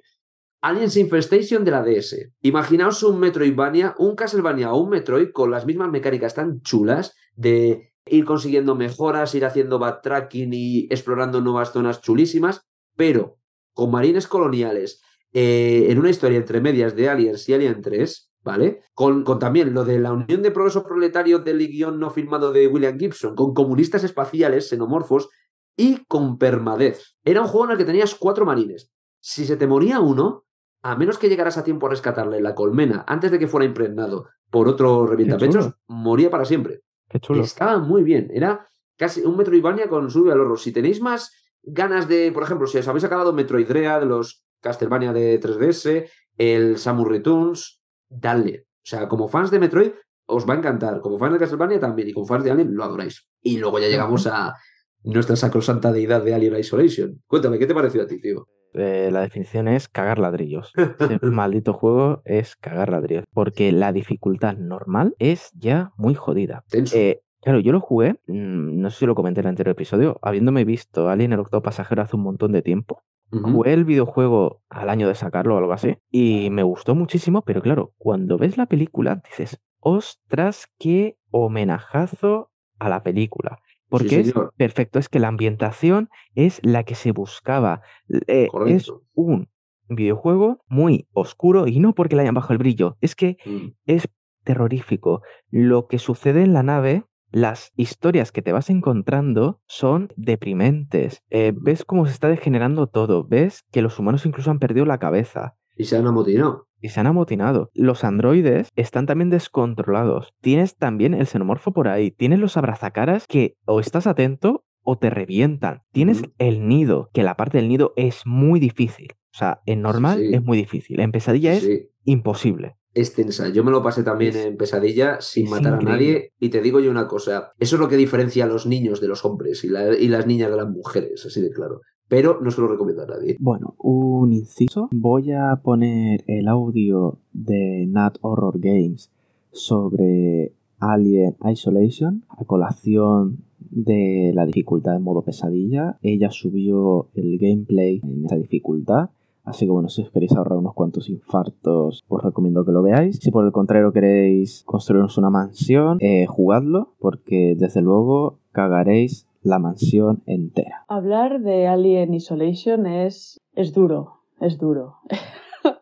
Aliens Infestation de la DS. Imaginaos un Metroidvania, un Castlevania o un Metroid con las mismas mecánicas tan chulas de ir consiguiendo mejoras, ir haciendo backtracking y explorando nuevas zonas chulísimas, pero con marines coloniales, eh, en una historia entre medias de Aliens y Alien 3, ¿vale? Con, con también lo de la Unión de Progreso Proletario del guion no filmado de William Gibson, con comunistas espaciales, xenomorfos y con permadez. Era un juego en el que tenías cuatro marines. Si se te moría uno, a menos que llegaras a tiempo a rescatarle la colmena antes de que fuera impregnado por otro revientapechos, moría para siempre. Qué chulo. Estaba muy bien. Era casi un Metroidvania con sube al horror. Si tenéis más ganas de, por ejemplo, si os habéis acabado Metroidrea de los Castlevania de 3DS, el Samus Returns, dale. O sea, como fans de Metroid, os va a encantar. Como fans de Castlevania también. Y como fans de Alien, lo adoráis. Y luego ya llegamos a nuestra sacrosanta deidad de Alien Isolation. Cuéntame, ¿qué te pareció a ti, tío? Eh, la definición es cagar ladrillos. [LAUGHS] Ese maldito juego es cagar ladrillos. Porque la dificultad normal es ya muy jodida. Eh, claro, yo lo jugué, mm, no sé si lo comenté en el anterior episodio, habiéndome visto Alien el octavo pasajero hace un montón de tiempo. Jugué el videojuego al año de sacarlo o algo así. Y me gustó muchísimo, pero claro, cuando ves la película dices, ostras, qué homenajazo a la película. Porque es perfecto, es que la ambientación es la que se buscaba. Eh, es un videojuego muy oscuro y no porque le hayan bajado el brillo, es que Mm. es terrorífico. Lo que sucede en la nave, las historias que te vas encontrando son deprimentes. Eh, ves cómo se está degenerando todo, ves que los humanos incluso han perdido la cabeza Y se han amotinado. Y se han amotinado. Los androides están también descontrolados. Tienes también el xenomorfo por ahí. Tienes los abrazacaras que o estás atento o te revientan. Tienes el nido, que la parte del nido es muy difícil. O sea, en normal sí. es muy difícil. En pesadilla es Sí. imposible. es tensa. Yo me lo pasé también en pesadilla sin matar a nadie. Y te digo yo una cosa: eso es lo que diferencia a los niños de los hombres y, la- y las niñas de las mujeres, así de claro. Pero no se lo recomiendo a nadie. Bueno, un inciso. Voy a poner el audio de Nat Horror Games sobre Alien Isolation a colación de la dificultad en modo pesadilla. Ella subió el gameplay en esa dificultad. Así que bueno, si os queréis ahorrar unos cuantos infartos, os recomiendo que lo veáis. Si por el contrario queréis construiros una mansión, eh, jugadlo, porque desde luego cagaréis la mansión entera. Hablar de Alien Isolation es, es duro, es duro. [LAUGHS]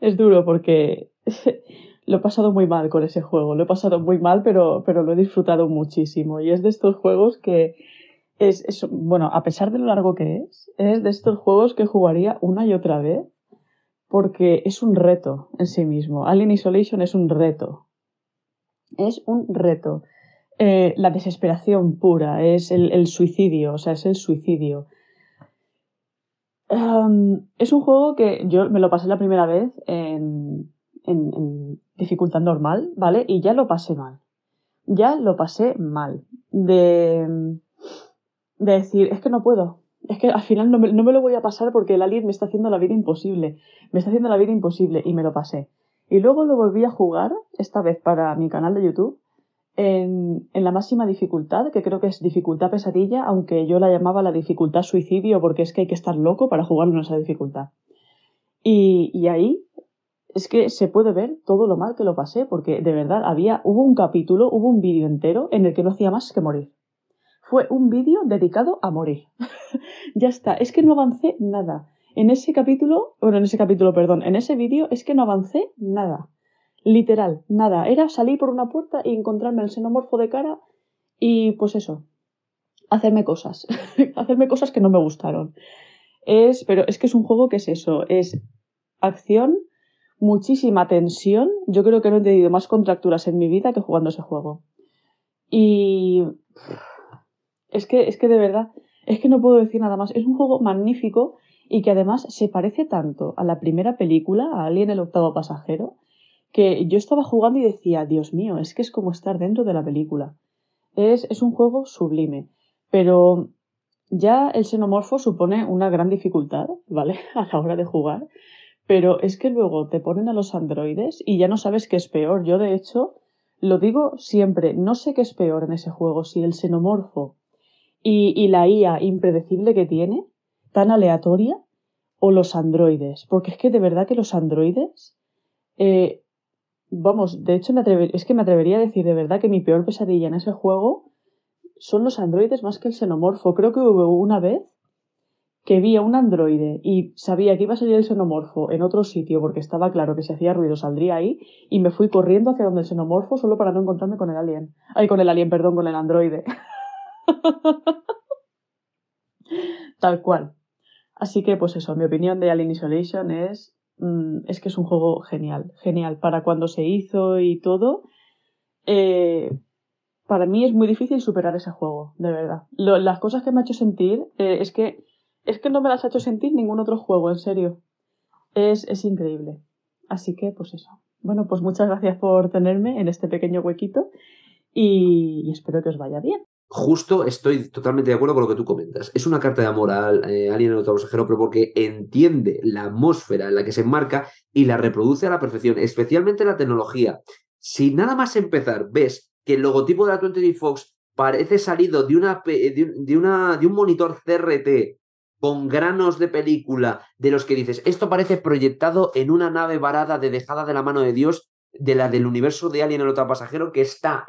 es duro porque [LAUGHS] lo he pasado muy mal con ese juego, lo he pasado muy mal, pero, pero lo he disfrutado muchísimo. Y es de estos juegos que es, es- bueno, a pesar de lo largo que es, es de estos juegos que jugaría una y otra vez porque es un reto en sí mismo. Alien Isolation es un reto. Es un reto. Eh, la desesperación pura, es el, suicidio, o sea, es el suicidio. Es un juego que yo me lo pasé la primera vez en, en- en dificultad normal, ¿vale? Y ya lo pasé mal. Ya lo pasé mal. De, de decir, es que no puedo. Es que al final no me, no me lo voy a pasar porque el alien me está haciendo la vida imposible. Me está haciendo la vida imposible y me lo pasé. Y luego lo volví a jugar, esta vez para mi canal de YouTube, en, la máxima dificultad, que creo que es dificultad pesadilla, aunque yo la llamaba la dificultad suicidio porque es que hay que estar loco para jugarlo en esa dificultad. Y, y ahí es que se puede ver todo lo mal que lo pasé, porque de verdad había, hubo un capítulo, hubo un vídeo entero en el que no hacía más que morir. fue un vídeo dedicado a morir. [LAUGHS] ya está, es que no avancé nada. En ese capítulo, bueno, en ese capítulo, perdón, en ese vídeo es que no avancé nada. Literal, nada. Era salir por una puerta y encontrarme el xenomorfo de cara y pues eso, hacerme cosas. [LAUGHS] hacerme cosas que no me gustaron. Es, pero es que es un juego que es eso, es acción, muchísima tensión. Yo creo que no he tenido más contracturas en mi vida que jugando ese juego. Y es que, es que de verdad, es que no puedo decir nada más. Es un juego magnífico y que además se parece tanto a la primera película, a Alien el octavo pasajero, que yo estaba jugando y decía, Dios mío, es que es como estar dentro de la película. Es, es un juego sublime, pero ya el xenomorfo supone una gran dificultad, ¿vale? [LAUGHS] A la hora de jugar, pero es que luego te ponen a los androides y ya no sabes qué es peor. Yo, de hecho, lo digo siempre, no sé qué es peor en ese juego, si el xenomorfo y, la IA impredecible que tiene, tan aleatoria, o los androides. Porque es que de verdad que los androides. Eh, vamos, de hecho me es que me atrevería a decir de verdad que mi peor pesadilla en ese juego son los androides más que el xenomorfo. Creo que hubo una vez que vi a un androide y sabía que iba a salir el xenomorfo en otro sitio porque estaba claro que si hacía ruido saldría ahí y me fui corriendo hacia donde el xenomorfo solo para no encontrarme con el alien. Ay, con el alien, perdón, con el androide. [LAUGHS] Tal cual. Así que, pues eso, mi opinión de Alien Isolation es, mm, es que es un juego genial, genial. Para cuando se hizo y todo, eh, para mí es muy difícil superar ese juego, de verdad. las cosas que me ha hecho sentir eh, es que es que no me las ha hecho sentir ningún otro juego, en serio. Es, es increíble. Así que, pues eso. Bueno, pues muchas gracias por tenerme en este pequeño huequito y espero que os vaya bien justo estoy totalmente de acuerdo con lo que tú comentas. Es una carta de amor a eh, Alien el otro pasajero, pero porque entiende la atmósfera en la que se enmarca y la reproduce a la perfección, especialmente la tecnología. Si nada más empezar ves que el logotipo de la 20 Fox parece salido de, una, de, una, de un monitor CRT con granos de película de los que dices, esto parece proyectado en una nave varada de dejada de la mano de Dios, de la del universo de Alien el otro pasajero, que está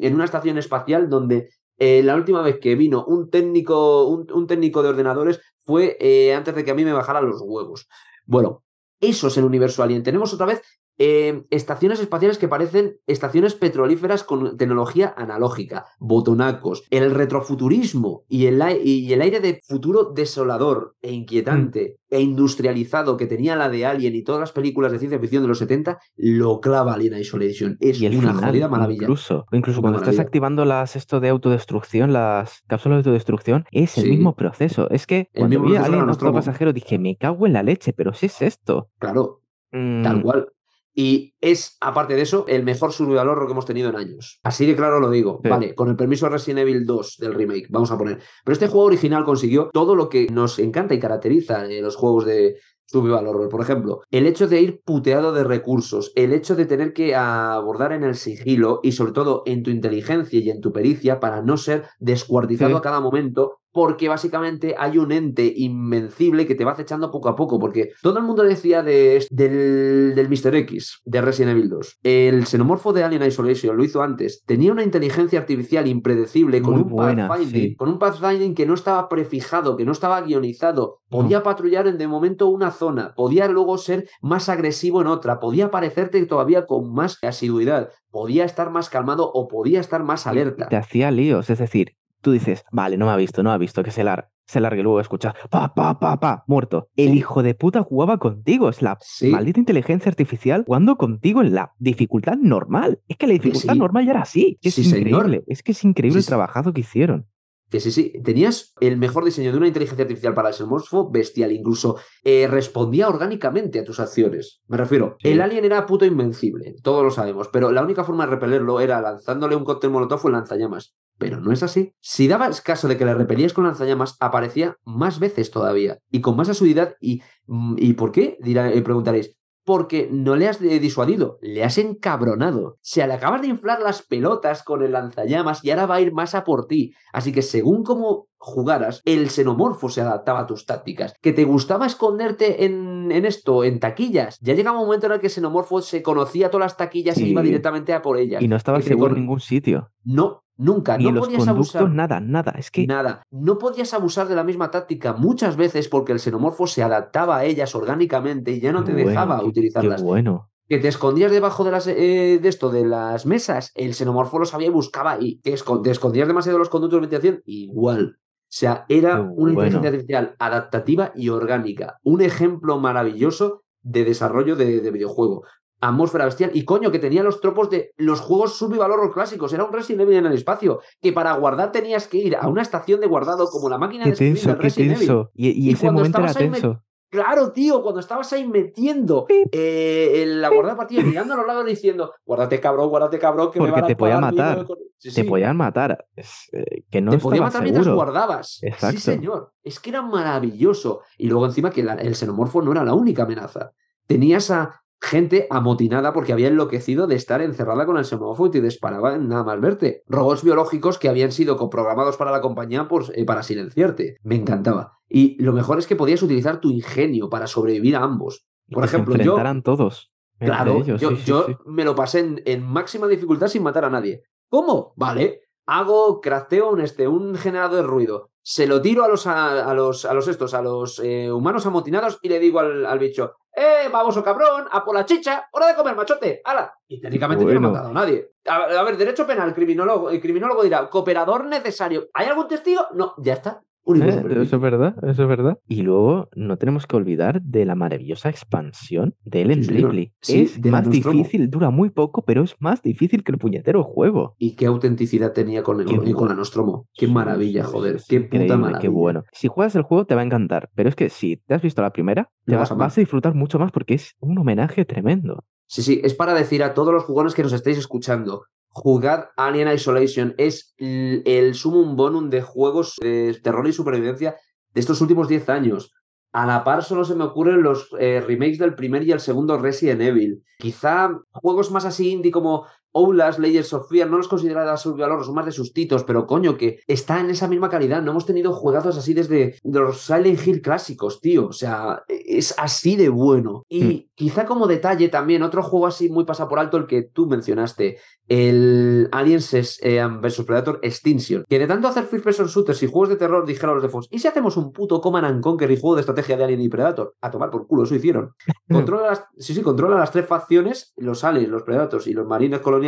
en una estación espacial donde eh, la última vez que vino un técnico, un, técnico de ordenadores fue eh, antes de que a mí me bajaran los huevos. Bueno, eso es el universo alien. Tenemos otra vez eh, estaciones espaciales que parecen estaciones petrolíferas con tecnología analógica, botonacos, el retrofuturismo y el, y el aire de futuro desolador e inquietante mm. e industrializado que tenía la de Alien y todas las películas de ciencia ficción de los 70, lo clava Alien Isolation. Es y una jodida maravilla. Incluso, incluso cuando estás activando las esto de autodestrucción, las cápsulas de autodestrucción, es el mismo proceso. Es que cuando vi a Alien pasajero dije, me cago en la leche, pero si es esto. Claro, tal mm. cual. Y es, aparte de eso, el mejor survival horror que hemos tenido en años. Así de claro lo digo. Vale, con el permiso de Resident Evil 2 del remake, vamos a poner. Pero este juego original consiguió todo lo que nos encanta y caracteriza en los juegos de, survival horror. Por ejemplo, el hecho de ir puteado de recursos, el hecho de tener que abordar en el sigilo y sobre todo en tu inteligencia y en tu pericia para no ser descuartizado a cada momento porque básicamente hay un ente invencible que te va acechando poco a poco, porque todo el mundo decía de, del, del Mr. X, de Resident Evil 2. El xenomorfo de Alien Isolation lo hizo antes. Tenía una inteligencia artificial impredecible con un, pathfinding, con un pathfinding que no estaba prefijado, que no estaba guionizado. Podía patrullar en de momento una zona, podía luego ser más agresivo en otra, podía parecerte todavía con más asiduidad, podía estar más calmado o podía estar más alerta. Te hacía líos, es decir, tú dices, vale, no me ha visto, no me ha visto, que se, lar se largue, luego escuchas, pa, pa, pa, pa, muerto. El hijo de puta jugaba contigo, es la maldita inteligencia artificial jugando contigo en la dificultad normal. Es que la dificultad normal ya era así. Es increíble, es que es increíble el trabajo que hicieron. Que sí, sí, tenías el mejor diseño de una inteligencia artificial para el xenomorfo bestial, incluso eh, respondía orgánicamente a tus acciones. Me refiero, el alien era puto invencible, todos lo sabemos, pero la única forma de repelerlo era lanzándole un cóctel molotov o lanzallamas. Pero no es así. Si dabas caso de que le repelías con lanzallamas, aparecía más veces todavía y con más asiduidad. ¿Y, mm, ¿y por qué? Dirá, eh, preguntaréis porque no le has disuadido, le has encabronado. Se le acabas de inflar las pelotas con el lanzallamas y ahora va a ir más a por ti. Así que según cómo jugaras, el xenomorfo se adaptaba a tus tácticas. Que te gustaba esconderte en, en esto, en taquillas. Ya llegaba un momento en el que el xenomorfo se conocía todas las taquillas y iba directamente a por ellas. Y no estaba seguro en ningún sitio. No, Nunca. Ni no los podías conductos, abusar. nada, nada. Es que Nada. No podías abusar de la misma táctica muchas veces porque el xenomorfo se adaptaba a ellas orgánicamente y ya no te bueno, dejaba qué- utilizarlas. Qué bueno. Que te escondías debajo de las eh, de esto, de las mesas, el xenomorfo lo sabía y buscaba esco- te escondías demasiado de los conductos de ventilación, igual. O sea, era Qué una bueno. inteligencia artificial adaptativa y orgánica. Un ejemplo maravilloso de desarrollo de, de videojuego. Atmósfera bestial. Y coño, que tenía los tropos de los juegos sub-valor clásicos. Era un Resident Evil en el espacio. Que para guardar tenías que ir a una estación de guardado como la máquina Qué de tenso, del qué Resident Evil. tenso. Y, y Y ese cuando momento era tenso. Claro, tío, cuando estabas ahí metiendo eh, en la guarda de partida, mirando a los lados diciendo, guárdate cabrón, guárdate cabrón, que me van a te podía pagar matar. mil con-". Sí, Te sí, podían matar. Es, eh, que no te podía estaba matar mientras seguro. guardabas. Exacto. Sí, señor. Es que era maravilloso. Y luego encima que la- el xenomorfo no era la única amenaza. Tenías a gente amotinada porque había enloquecido de estar encerrada con el xenomorfo y te disparaban nada más verte. Robots biológicos que habían sido programados para la compañía por- eh, para silenciarte. Me encantaba. Y lo mejor es que podías utilizar tu ingenio para sobrevivir a ambos. Y Por se ejemplo, yo- enfrentaran todos. Claro, ellos, yo, sí, yo sí. me lo pasé en, en máxima dificultad sin matar a nadie. ¿Cómo? Vale, hago, crafteo un, este, un generador de ruido, se lo tiro a los, a, a los, a los estos, a los eh, humanos amotinados y le digo al, al bicho, ¡eh, baboso cabrón, a por la chicha, hora de comer, machote, ¡hala! Y técnicamente yo no Bueno. matado a nadie. A ver, derecho penal, criminólogo, el criminólogo dirá, cooperador necesario. ¿Hay algún testigo? No, ya está. Eh. Eso es verdad, eso es verdad. Y luego no tenemos que olvidar de la maravillosa expansión de Ellen Sí. Ripley. Sí, es de más Nostromo. difícil, dura muy poco, pero es más difícil que el puñetero juego. Y qué autenticidad tenía con, el, Qué con la. Nostromo. Qué maravilla, joder. qué puta maravilla. Qué bueno. Si juegas el juego te va a encantar, pero es que si te has visto la primera, te vas a vas a disfrutar mucho más porque es un homenaje tremendo. Sí, sí, es para decir a todos los jugones que nos estáis escuchando, jugad Alien Isolation, es el sumum bonum de juegos de terror y supervivencia de estos últimos 10 años. A la par solo se me ocurren los eh, remakes del primer y el segundo Resident Evil. Quizá juegos más así indie como Outlast, Layers of Fear, no los considero subvalor, son más de sustitos, pero coño, que está en esa misma calidad. No hemos tenido juegazos así desde los Silent Hill clásicos, tío. O sea, es así de bueno. Y quizá como detalle también, otro juego así muy pasa por alto, el que tú mencionaste, el Aliens eh, vs Predator Extinction. Que de tanto hacer first person shooters y juegos de terror, dijeron los de Fox, ¿y si hacemos un puto Command and Conquer y juego de estrategia de Alien y Predator? A tomar por culo, eso hicieron. [LAUGHS] Controla las, sí, sí, controla las tres facciones, los aliens, los predators y los marines coloniales,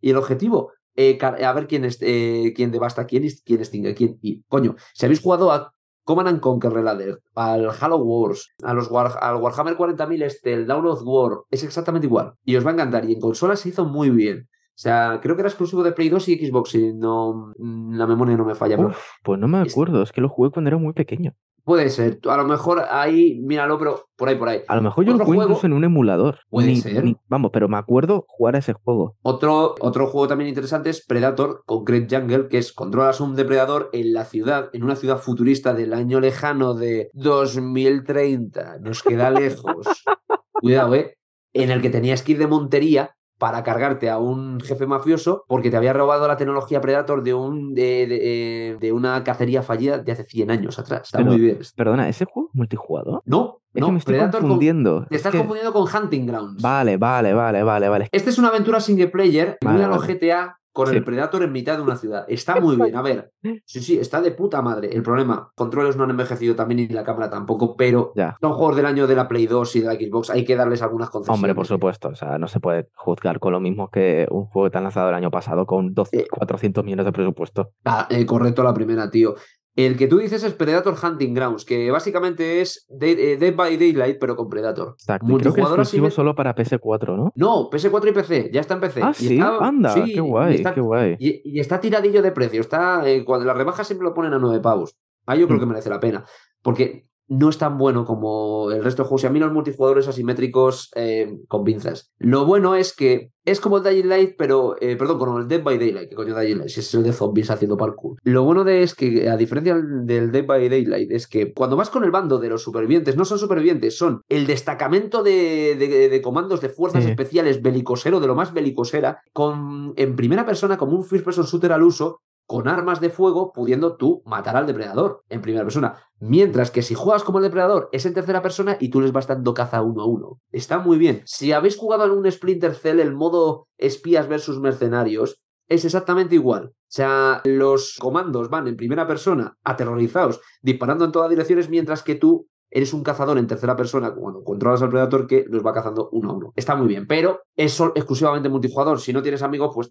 y el objetivo, eh, a ver quién, es, eh, quién devasta quién y quién extingue quién. Y, coño, si habéis jugado a Command and Conquer Reloaded, al Halo Wars, a los War- al Warhammer 40.000 este, el Dawn of War, es exactamente igual. Y os va a encantar. Y en consola se hizo muy bien. O sea, creo que era exclusivo de Play 2 y Xbox, si no mm, la memoria no me falla. pero- Uf, pues no me acuerdo, es que lo jugué cuando era muy pequeño. Puede ser. A lo mejor ahí, míralo, pero por ahí, por ahí. A lo mejor yo lo juego- incluso en un emulador. Puede Ni- ser. ni- vamos, pero me acuerdo jugar a ese juego. Otro, otro juego también interesante es Predator Concrete Jungle, que es controlas un depredador en la ciudad, en una ciudad futurista del año lejano de 2030. Nos queda lejos. [LAUGHS] Cuidado, ¿eh? En el que tenías que ir de montería para cargarte a un jefe mafioso porque te había robado la tecnología Predator de, un, de, de- de una cacería fallida de hace 100 años atrás. Está Pero- muy bien. Perdona, ¿ese juego multijugador? No, Es no, que me estoy Predator con- confundiendo. te Es estás que- confundiendo con Hunting Grounds. Vale, vale, vale, vale, vale. Este es una aventura single player, muy Vale, a los vale. GTA, con Sí. el Predator en mitad de una ciudad. Está muy bien, a ver. Sí, sí, está de puta madre. El problema, controles no han envejecido también y la cámara tampoco, pero Ya. son juegos del año de la Play 2 y de la Xbox. Hay que darles algunas concesiones. Hombre, por supuesto, o sea, no se puede juzgar con lo mismo que un juego que te han lanzado el año pasado con 12, Eh. 400 millones de presupuesto. Ah, eh, correcto la primera, tío. El que tú dices es Predator Hunting Grounds, que básicamente es Dead, eh, by Daylight, pero con Predator. Exacto. y creo que exclusivo solo para PS4, ¿no? No, PS4 y PC, ya está en PC. Ah, Y sí, está- anda, sí, qué y guay, está- qué guay. Y, y está tiradillo de precio. Está, eh, cuando las rebajas siempre lo ponen a 9 pavos. Ahí yo creo Mm. que merece la pena. Porque no es tan bueno como el resto de juegos. Y a mí los multijugadores asimétricos eh, con pinzas. Lo bueno es que es como el Dying Light, pero. eh, perdón, como el Dead by Daylight. que coño Dying Light? Si es el de zombies haciendo parkour. Lo bueno de es que, a diferencia del Dead by Daylight, es que cuando vas con el bando de los supervivientes, no son supervivientes, son el destacamento de, de- de comandos de fuerzas Sí. especiales belicosero, de lo más belicosera, con, en primera persona, como un first person shooter al uso, con armas de fuego, pudiendo tú matar al depredador en primera persona. Mientras que si juegas como el depredador es en tercera persona y tú les vas dando caza uno a uno. Está muy bien. Si habéis jugado en un Splinter Cell el modo espías versus mercenarios, es exactamente igual. O sea, los comandos van en primera persona, aterrorizados, disparando en todas direcciones, mientras que tú eres un cazador en tercera persona cuando controlas al predator que los va cazando uno a uno. Está muy bien, pero es exclusivamente multijugador. Si no tienes amigos, pues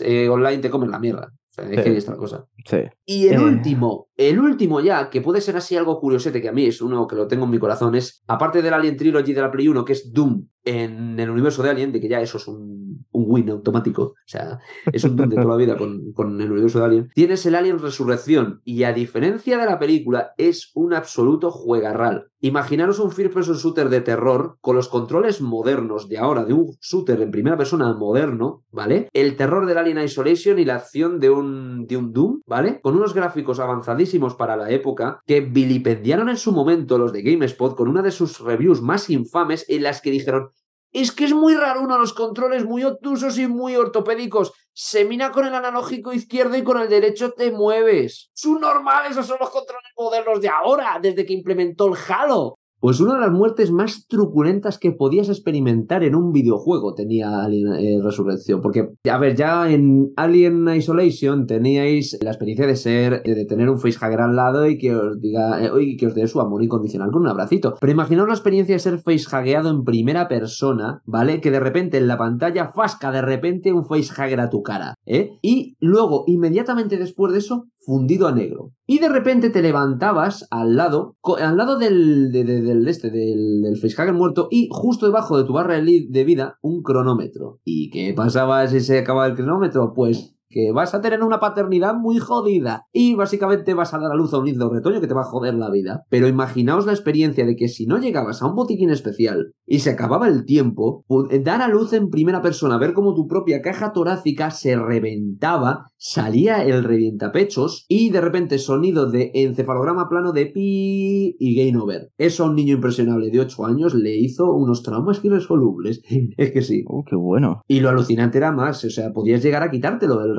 eh, online te comen la mierda. O sea, es que es otra cosa. Sí. Y el Eh. último, el último ya, que puede ser así algo curiosete, que a mí es uno que lo tengo en mi corazón, es, aparte del Alien Trilogy de la Play 1, que es Doom en el universo de Alien, de que ya eso es un, un win automático, o sea, es un Doom de toda la vida con, con el universo de Alien, tienes el Alien Resurrección, y a diferencia de la película, es un absoluto juegarral. Imaginaros un first person shooter de terror con los controles modernos de ahora, de un shooter en primera persona moderno, ¿vale? El terror del Alien Isolation y la acción de un, de un Doom, ¿vale? Con unos gráficos avanzadísimos para la época que vilipendiaron en su momento los de GameSpot con una de sus reviews más infames en las que dijeron es que es muy raro uno, los controles muy obtusos y muy ortopédicos. Se mina con el analógico izquierdo y con el derecho te mueves. Son normales, esos son los controles modernos de ahora, desde que implementó el Halo. Pues una de las muertes más truculentas que podías experimentar en un videojuego tenía Alien eh, Resurrección. Porque, a ver, ya en Alien Isolation teníais la experiencia de ser, de tener un facehugger al lado y que os diga, eh, y que os dé su amor incondicional con un abracito. Pero imaginaos la experiencia de ser facehuggeado en primera persona, ¿vale? Que de repente en la pantalla fasca de repente un facehugger a tu cara, ¿eh? Y luego, inmediatamente después de eso, fundido a negro. Y de repente te levantabas al lado, al lado del, de- de- del este, del, del facehugger muerto, y justo debajo de tu barra de vida, un cronómetro. ¿Y qué pasaba si se acababa el cronómetro? Pues que vas a tener una paternidad muy jodida y básicamente vas a dar a luz a un lindo retoño que te va a joder la vida. Pero imaginaos la experiencia de que si no llegabas a un botiquín especial y se acababa el tiempo, dar a luz en primera persona, ver cómo tu propia caja torácica se reventaba, salía el revientapechos y de repente sonido de encefalograma plano de pi y game over. Eso a un niño impresionable de 8 años le hizo unos traumas irresolubles. Es que sí. Oh, qué bueno. Y lo alucinante era más, o sea, podías llegar a quitártelo del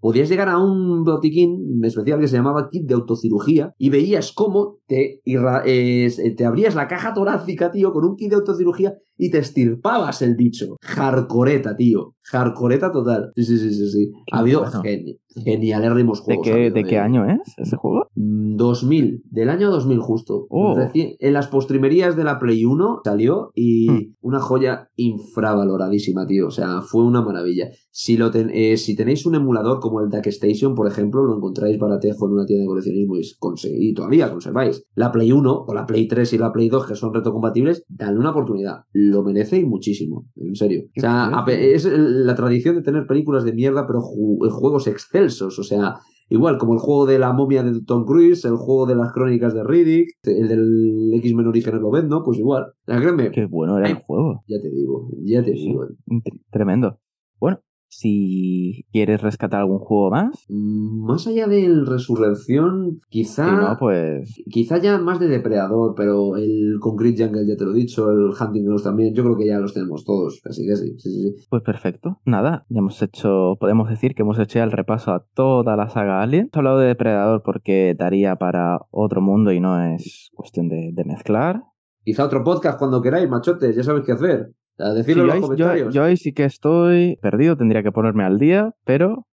Podías llegar a un botiquín especial que se llamaba kit de autocirugía y veías cómo te, eh, te abrías la caja torácica, tío, con un kit de autocirugía y te estirpabas el bicho. Jarcoreta, tío. Jarcoreta total. Sí, sí, sí, sí. sí. Ha habido bueno. geni- genialérrimos ¿De juegos. ha qué, habido, ¿De qué eh. año es ese juego? Mm, 2000, del año 2000 justo. Oh. Reci- en las postrimerías de la Play 1 salió y Hmm. una joya infravaloradísima, tío. O sea, fue una maravilla. Si, lo ten- eh, si tenéis un emulador como el Duck Station, por ejemplo, lo encontráis baratejo en una tienda de coleccionismo y, y todavía conserváis. La Play 1 o la Play 3 y la Play 2, que son retrocompatibles, dale una oportunidad. Lo merece y muchísimo, en serio. O sea, es la tradición de tener películas de mierda, pero ju- juegos excelsos. O sea, Igual, como el juego de la momia de Tom Cruise, el juego de las crónicas de Riddick, el del X-Men Orígenes lo vendo, pues igual. Créeme, Qué bueno era el juego. ya te digo, ya te Sí, digo. Tr- Tremendo. Bueno, si quieres rescatar algún juego más, Mm, Más allá del Resurrección, quizá, si no, pues quizá ya más de Depredador, pero el Concrete Jungle ya te lo he dicho, el Hunting Grounds también, yo creo que ya los tenemos todos, así que sí, sí, sí. sí. Pues perfecto. Nada, ya hemos hecho, podemos decir que hemos hecho ya el repaso a toda la saga Alien. Hemos hablado de Depredador porque daría para otro mundo y no es cuestión de, de mezclar. Quizá otro podcast cuando queráis, machotes, ya sabéis qué hacer. A Sí, decirlo yo, en los yo- comentarios. yo ahí sí que estoy perdido, tendría que ponerme al día, pero,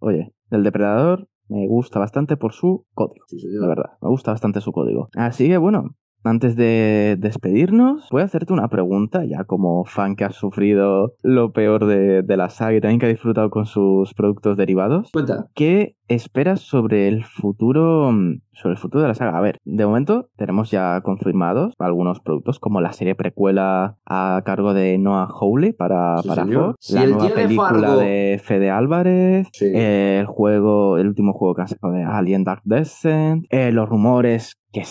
oye, el Depredador me gusta bastante por su código. Sí. La verdad, me gusta bastante su código. Así que bueno, antes de despedirnos, voy a hacerte una pregunta, ya como fan que ha sufrido lo peor de, de la saga y también que ha disfrutado con sus productos derivados. Cuenta. ¿Qué esperas sobre el futuro mm, sobre el futuro de la saga? A ver, de momento tenemos ya confirmados algunos productos como la serie precuela a cargo de Noah Hawley para, Sí, para. Fox, Si la nueva de película Fargo- de Fede Álvarez, Sí. el juego, el último juego que han sacado de Alien Dark Descent, eh, los rumores que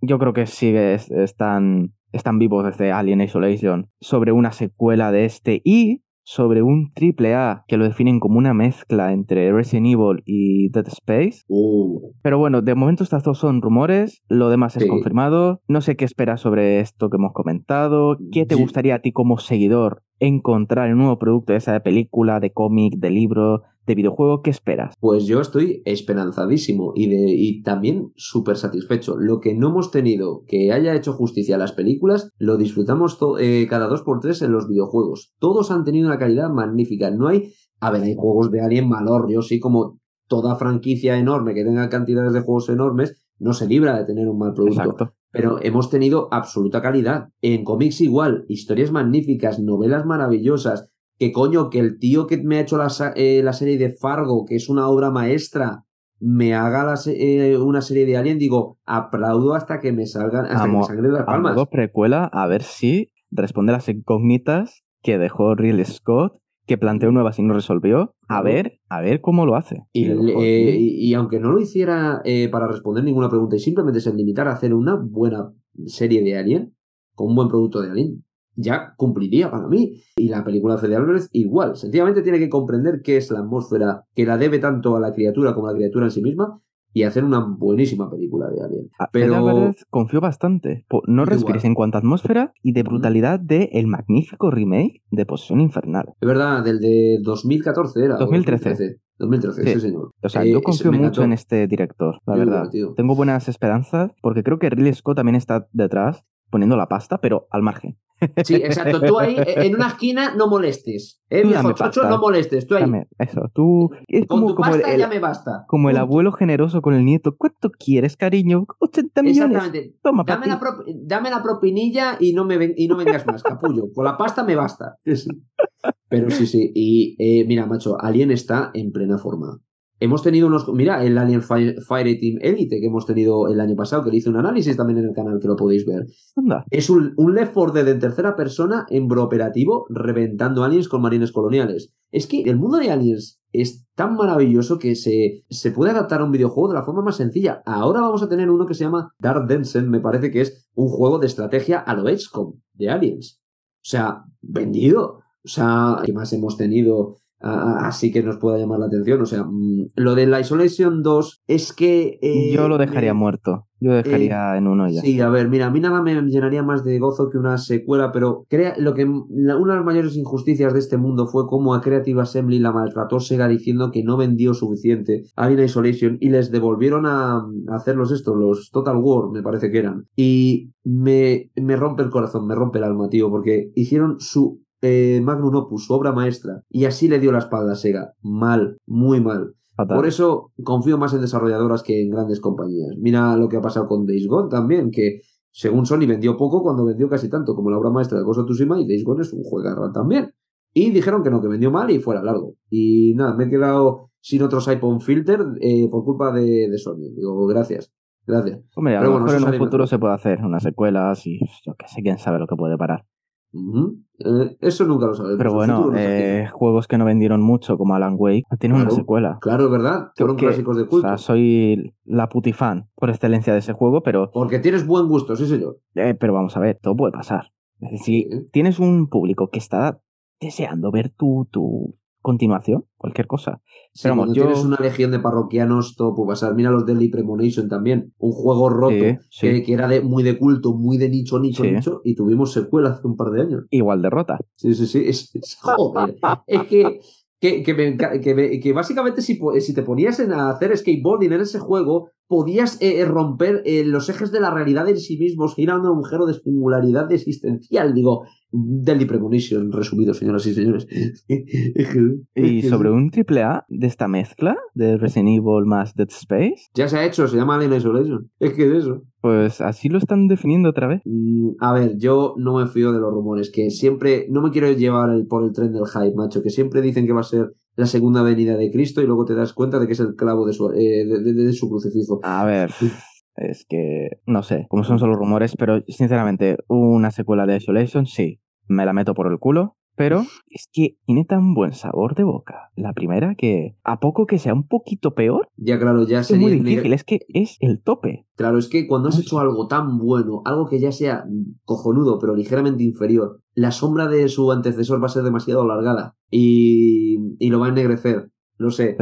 yo creo que sigue es- están están vivos desde Alien Isolation sobre una secuela de este y sobre un triple A que lo definen como una mezcla entre Resident Evil y Dead Space. Uh, Pero bueno, de momento estas dos son rumores, lo demás es Sí. confirmado. No sé qué esperas sobre esto que hemos comentado. ¿Qué te gustaría a ti como seguidor encontrar en un nuevo producto, ya sea de película, de cómic, de libro, de videojuego, ¿qué esperas? Pues yo estoy esperanzadísimo y, de, y también súper satisfecho. Lo que no hemos tenido que haya hecho justicia a las películas, lo disfrutamos eh, cada dos por tres en los videojuegos. Todos han tenido una calidad magnífica. No hay, a ver, hay juegos de Alien yo sí como toda franquicia enorme que tenga cantidades de juegos enormes, no se libra de tener un mal producto. Pero hemos tenido absoluta calidad. En cómics igual, historias magníficas, novelas maravillosas, que coño, que el tío que me ha hecho la, eh, la serie de Fargo, que es una obra maestra, me haga la, eh, una serie de Alien, digo, aplaudo hasta que me salgan, hasta que me sangren las palmas. A precuela, a ver si responde las incógnitas que dejó Ridley Scott, que planteó nuevas y no resolvió. A ver, a ver cómo lo hace. Y, eh, y, aunque no lo hiciera para responder ninguna pregunta y simplemente se limitara a hacer una buena serie de Alien, con un buen producto de Alien, ya cumpliría para mí. Y la película de Fede Álvarez igual. Sencillamente tiene que comprender qué es la atmósfera que la debe tanto a la criatura como a la criatura en sí misma y hacer una buenísima película de Alien. Pero Fede Álvarez confió bastante. No respires en cuanto a atmósfera y de brutalidad de el magnífico remake de Posesión Infernal. Es verdad, del de 2014 era. 2013. 2013, sí. señor. O sea, yo eh, confío mucho en este director, la verdad. Tengo buenas esperanzas porque creo que Ridley Scott también está detrás poniendo la pasta, pero al margen. Sí, exacto. Tú ahí en una esquina no molestes. ¿Eh, viejo chocho? No molestes. Tú ahí. eso, tú. Es Con como, tu pasta el, ya me basta. Como el abuelo generoso con el nieto. ¿Cuánto quieres, cariño? 80 millones. Exactamente. Toma, dame, la dame la propinilla y no, me y no vengas más, capullo. Con la pasta me basta. [LAUGHS] Pero sí, sí. Y eh, mira, macho, Alien está en plena forma. Hemos tenido unos. Mira, el Alien Fire, Team Elite que hemos tenido el año pasado, que le hice un análisis también en el canal, que lo podéis ver. Es un, un Left 4 Dead en tercera persona en operativo reventando aliens con marines coloniales. Es que el mundo de aliens es tan maravilloso que se, se puede adaptar a un videojuego de la forma más sencilla. Ahora vamos a tener uno que se llama Dark Densen, me parece que es un juego de estrategia a lo XCOM de aliens. O sea, vendido. O sea, ¿qué más hemos tenido? Así que nos pueda llamar la atención. O sea, mm, lo de la Isolation 2 es que... Eh, yo lo dejaría muerto. Yo dejaría eh, en uno ya. Sí, a ver, mira, a mí nada me llenaría más de gozo que una secuela, pero crea, lo que una de las mayores injusticias de este mundo fue cómo a Creative Assembly la maltrató Sega diciendo que no vendió suficiente Alien Isolation y les devolvieron a, hacerlos esto, los Total War, me parece que eran. Y me, me rompe el corazón, me rompe el alma, tío, porque hicieron su eh, Magnum Opus, su obra maestra, y así le dio la espalda a Sega. Mal, muy mal. Por eso confío más en desarrolladoras que en grandes compañías. Mira lo que ha pasado con Days Gone también, que según Sony vendió poco cuando vendió casi tanto como la obra maestra de Ghost of Tsushima y Days Gone es un juegarra también. Y dijeron que no, que vendió mal y fuera largo. Y nada, me he quedado sin otros iPhone Filter eh, por culpa de, Sony. Digo, gracias. Gracias. Hombre, a lo mejor en un futuro se puede hacer una secuela, así, yo que sé, quién sabe lo que puede parar. Eh, eso nunca lo sabes. Pero bueno, eh, juegos que no vendieron mucho, como Alan Wake, tienen una secuela. Claro, ¿verdad? Fueron clásicos de culto. O sea, soy la putifan por excelencia de ese juego, pero. Porque tienes buen gusto, sí, señor. Eh, pero vamos a ver, todo puede pasar. Si tienes un público que está deseando ver tu, tu continuación, cualquier cosa. Pero cuando tienes una legión de parroquianos, todo puede pasar. Mira los Deadly Premonition también. Un juego roto Que, era de, muy de culto, muy de nicho, nicho, nicho. Y tuvimos secuela hace un par de años. Igual derrota. Sí, sí, sí. Es, [LAUGHS] joder. es que. Que, que, que, básicamente si, si te ponías en hacer skateboarding en ese juego, podías eh, romper eh, los ejes de la realidad en sí mismos, girando un agujero de singularidad existencial. Digo, Deadly Premonition, resumido, señoras y señores. [LAUGHS] y sobre un triple A de esta mezcla de Resident Evil más Dead Space. Ya se ha hecho, se llama Alien Isolation. Es que es eso. Pues así lo están definiendo otra vez. Mm, a ver, yo no me fío de los rumores, que siempre, no me quiero llevar por el tren del hype, macho, que siempre dicen que va a ser la segunda venida de Cristo y luego te das cuenta de que es el clavo de su, eh, de, su crucifijo. A ver. Es que, no sé, como son solo rumores, pero sinceramente, una secuela de Isolation, sí, me la meto por el culo, pero es que tiene tan buen sabor de boca. La primera que, a poco que sea un poquito peor, ya claro, ya es muy difícil, es que es el tope. Claro, es que cuando has hecho algo tan bueno, algo que ya sea cojonudo, pero ligeramente inferior, la sombra de su antecesor va a ser demasiado alargada y, y lo va a ennegrecer. No sé.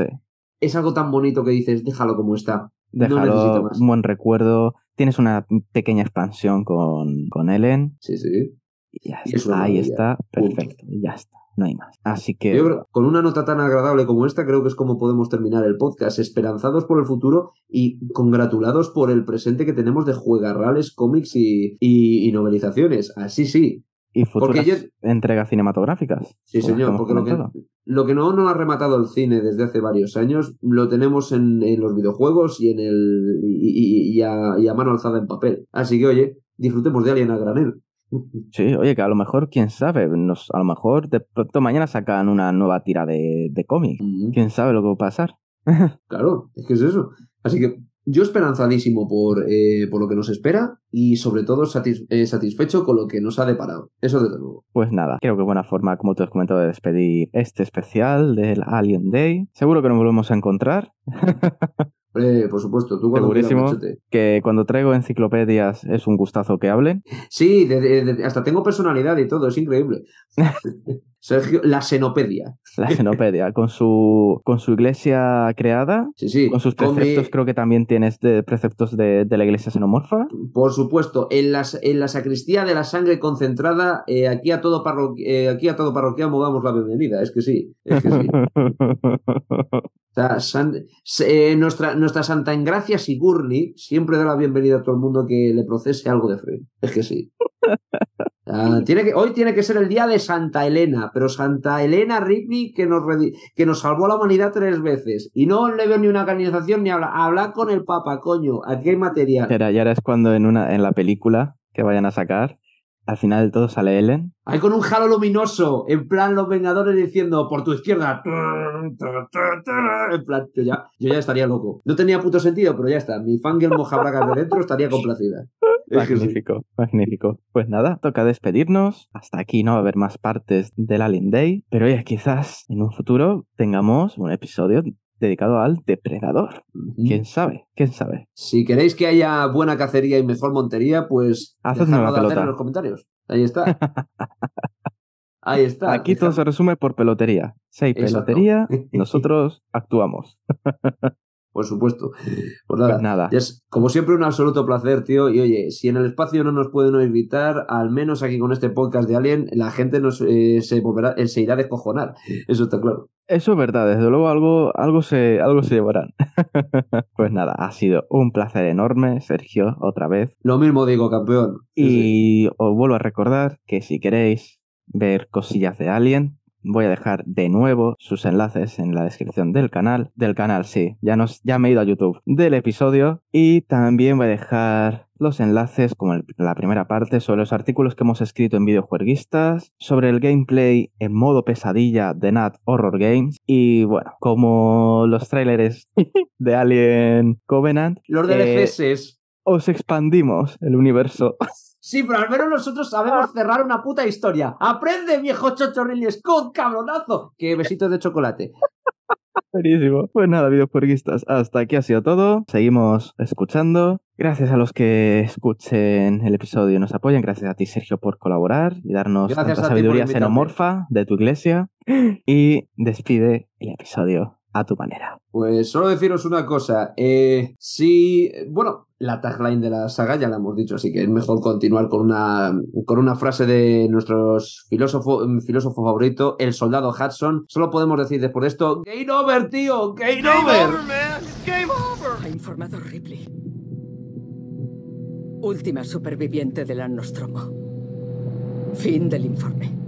Es algo tan bonito que dices, déjalo como está. Déjalo, un buen recuerdo. Tienes una pequeña expansión con, con Ellen. Sí, sí. Y ya Y es está, ahí está, perfecto, y ya está, no hay más. Así que Yo creo- con una nota tan agradable como esta, creo que es como podemos terminar el podcast, esperanzados por el futuro y congratulados por el presente que tenemos de juegarrales, cómics y, y, y novelizaciones. Así sí, y futuras yo- entregas cinematográficas. sí señor, porque lo que, lo que no nos ha rematado el cine desde hace varios años, lo tenemos en, en los videojuegos y en el y, y- y a, y a mano alzada en papel. Así que oye, disfrutemos de Alien a granel. [LAUGHS] Sí, oye, que a lo mejor, quién sabe, nos, a lo mejor de pronto mañana sacan una nueva tira de, de cómic. ¿Quién sabe lo que va a pasar? [LAUGHS] Claro, es que es eso. Así que yo esperanzadísimo por, eh, por lo que nos espera y sobre todo satis- eh, satisfecho con lo que nos ha deparado. Eso desde luego. Pues nada, creo que buena forma, como tú has comentado, de despedir este especial del Alien Day. Seguro que nos volvemos a encontrar. [LAUGHS] Eh, por supuesto, tú cuando Segurísimo. Que cuando traigo enciclopedias es un gustazo que hablen. Sí, de- de- de- hasta tengo personalidad y todo, es increíble. [LAUGHS] Sergio, la xenopedia. [LAUGHS] La xenopedia, con su, con su iglesia creada, Sí, sí. con sus con mi- preceptos, creo que también tienes de preceptos de, de la iglesia xenomorfa. Por supuesto, en, las, en la sacristía de la sangre concentrada, eh, aquí, a todo parro- eh, aquí a todo parroquiano damos la bienvenida. Es que sí, es que sí. [LAUGHS] O sea, san- se- eh, nuestra, nuestra Santa Engracia Sigurni siempre da la bienvenida a todo el mundo que le procese algo de fe. Es que sí. [LAUGHS] Ah, tiene que, hoy tiene que ser el día de Santa Elena, pero Santa Elena Ripley que nos, que nos salvó la humanidad tres veces. Y no le veo ni una canonización ni habla. Habla con el Papa, coño. Aquí hay material. Era, y ahora es cuando en, una, en la película que vayan a sacar, al final del todo sale Ellen. Hay con un jalo luminoso, en plan los Vengadores diciendo por tu izquierda. En plan, yo ya, yo ya estaría loco. No tenía puto sentido, pero ya está. Mi fangirl mojabracas de dentro estaría complacida. Sí. Magnífico, magnífico. Pues nada, toca despedirnos. Hasta aquí no va a haber más partes del Alien Day, pero oye, quizás en un futuro tengamos un episodio dedicado al depredador. ¿Quién sabe? ¿Quién sabe? Si queréis que haya buena cacería y mejor montería, pues Hacedme hacer pelota. en los comentarios. Ahí está. [LAUGHS] Ahí está. Aquí todo se resume por pelotería. Si hay pelotería, [LAUGHS] nosotros actuamos. [LAUGHS] Por supuesto. [LAUGHS] Pues nada. Pues es, como siempre, un absoluto placer, tío. Y oye, si en el espacio no nos pueden invitar, al menos aquí con este podcast de Alien, la gente nos, eh, se, volverá, eh, se irá a descojonar. Eso está claro. Eso es verdad, desde luego algo, algo, se, algo se llevarán. [LAUGHS] pues nada, ha sido un placer enorme, Sergio, otra vez. Lo mismo digo, campeón. Sí, sí. Y os vuelvo a recordar que si queréis ver cosillas de Alien, voy a dejar de nuevo sus enlaces en la descripción del canal. Del canal, sí, ya, nos, ya me he ido a YouTube del episodio. Y también voy a dejar los enlaces, como el- la primera parte, sobre los artículos que hemos escrito en videojueguistas, sobre el gameplay en modo pesadilla de Nat Horror Games. Y bueno, como los trailers [LAUGHS] de Alien Covenant, Los eh, DLCs. os expandimos el universo. [LAUGHS] Sí, pero al menos nosotros sabemos cerrar una puta historia. ¡Aprende, viejo chocho Ridley Scott, cabronazo! Que [LAUGHS] besitos de chocolate. Buenísimo. Pues nada, videojueguistas, hasta aquí ha sido todo. Seguimos escuchando. Gracias a los que escuchen el episodio y nos apoyen. Gracias a ti, Sergio, por colaborar y darnos Gracias tanta sabiduría xenomorfa de tu iglesia. Y despide el episodio a tu manera. Pues solo deciros una cosa. Eh, si. Bueno, la tagline de la saga ya la hemos dicho, así que es mejor continuar con una, con una frase de nuestro filósofo, filósofo favorito, el soldado Hudson. Solo podemos decir después de esto: ¡Game over, tío! ¡Game, over! Ha informado Ripley. Última superviviente del Nostromo. Fin del informe.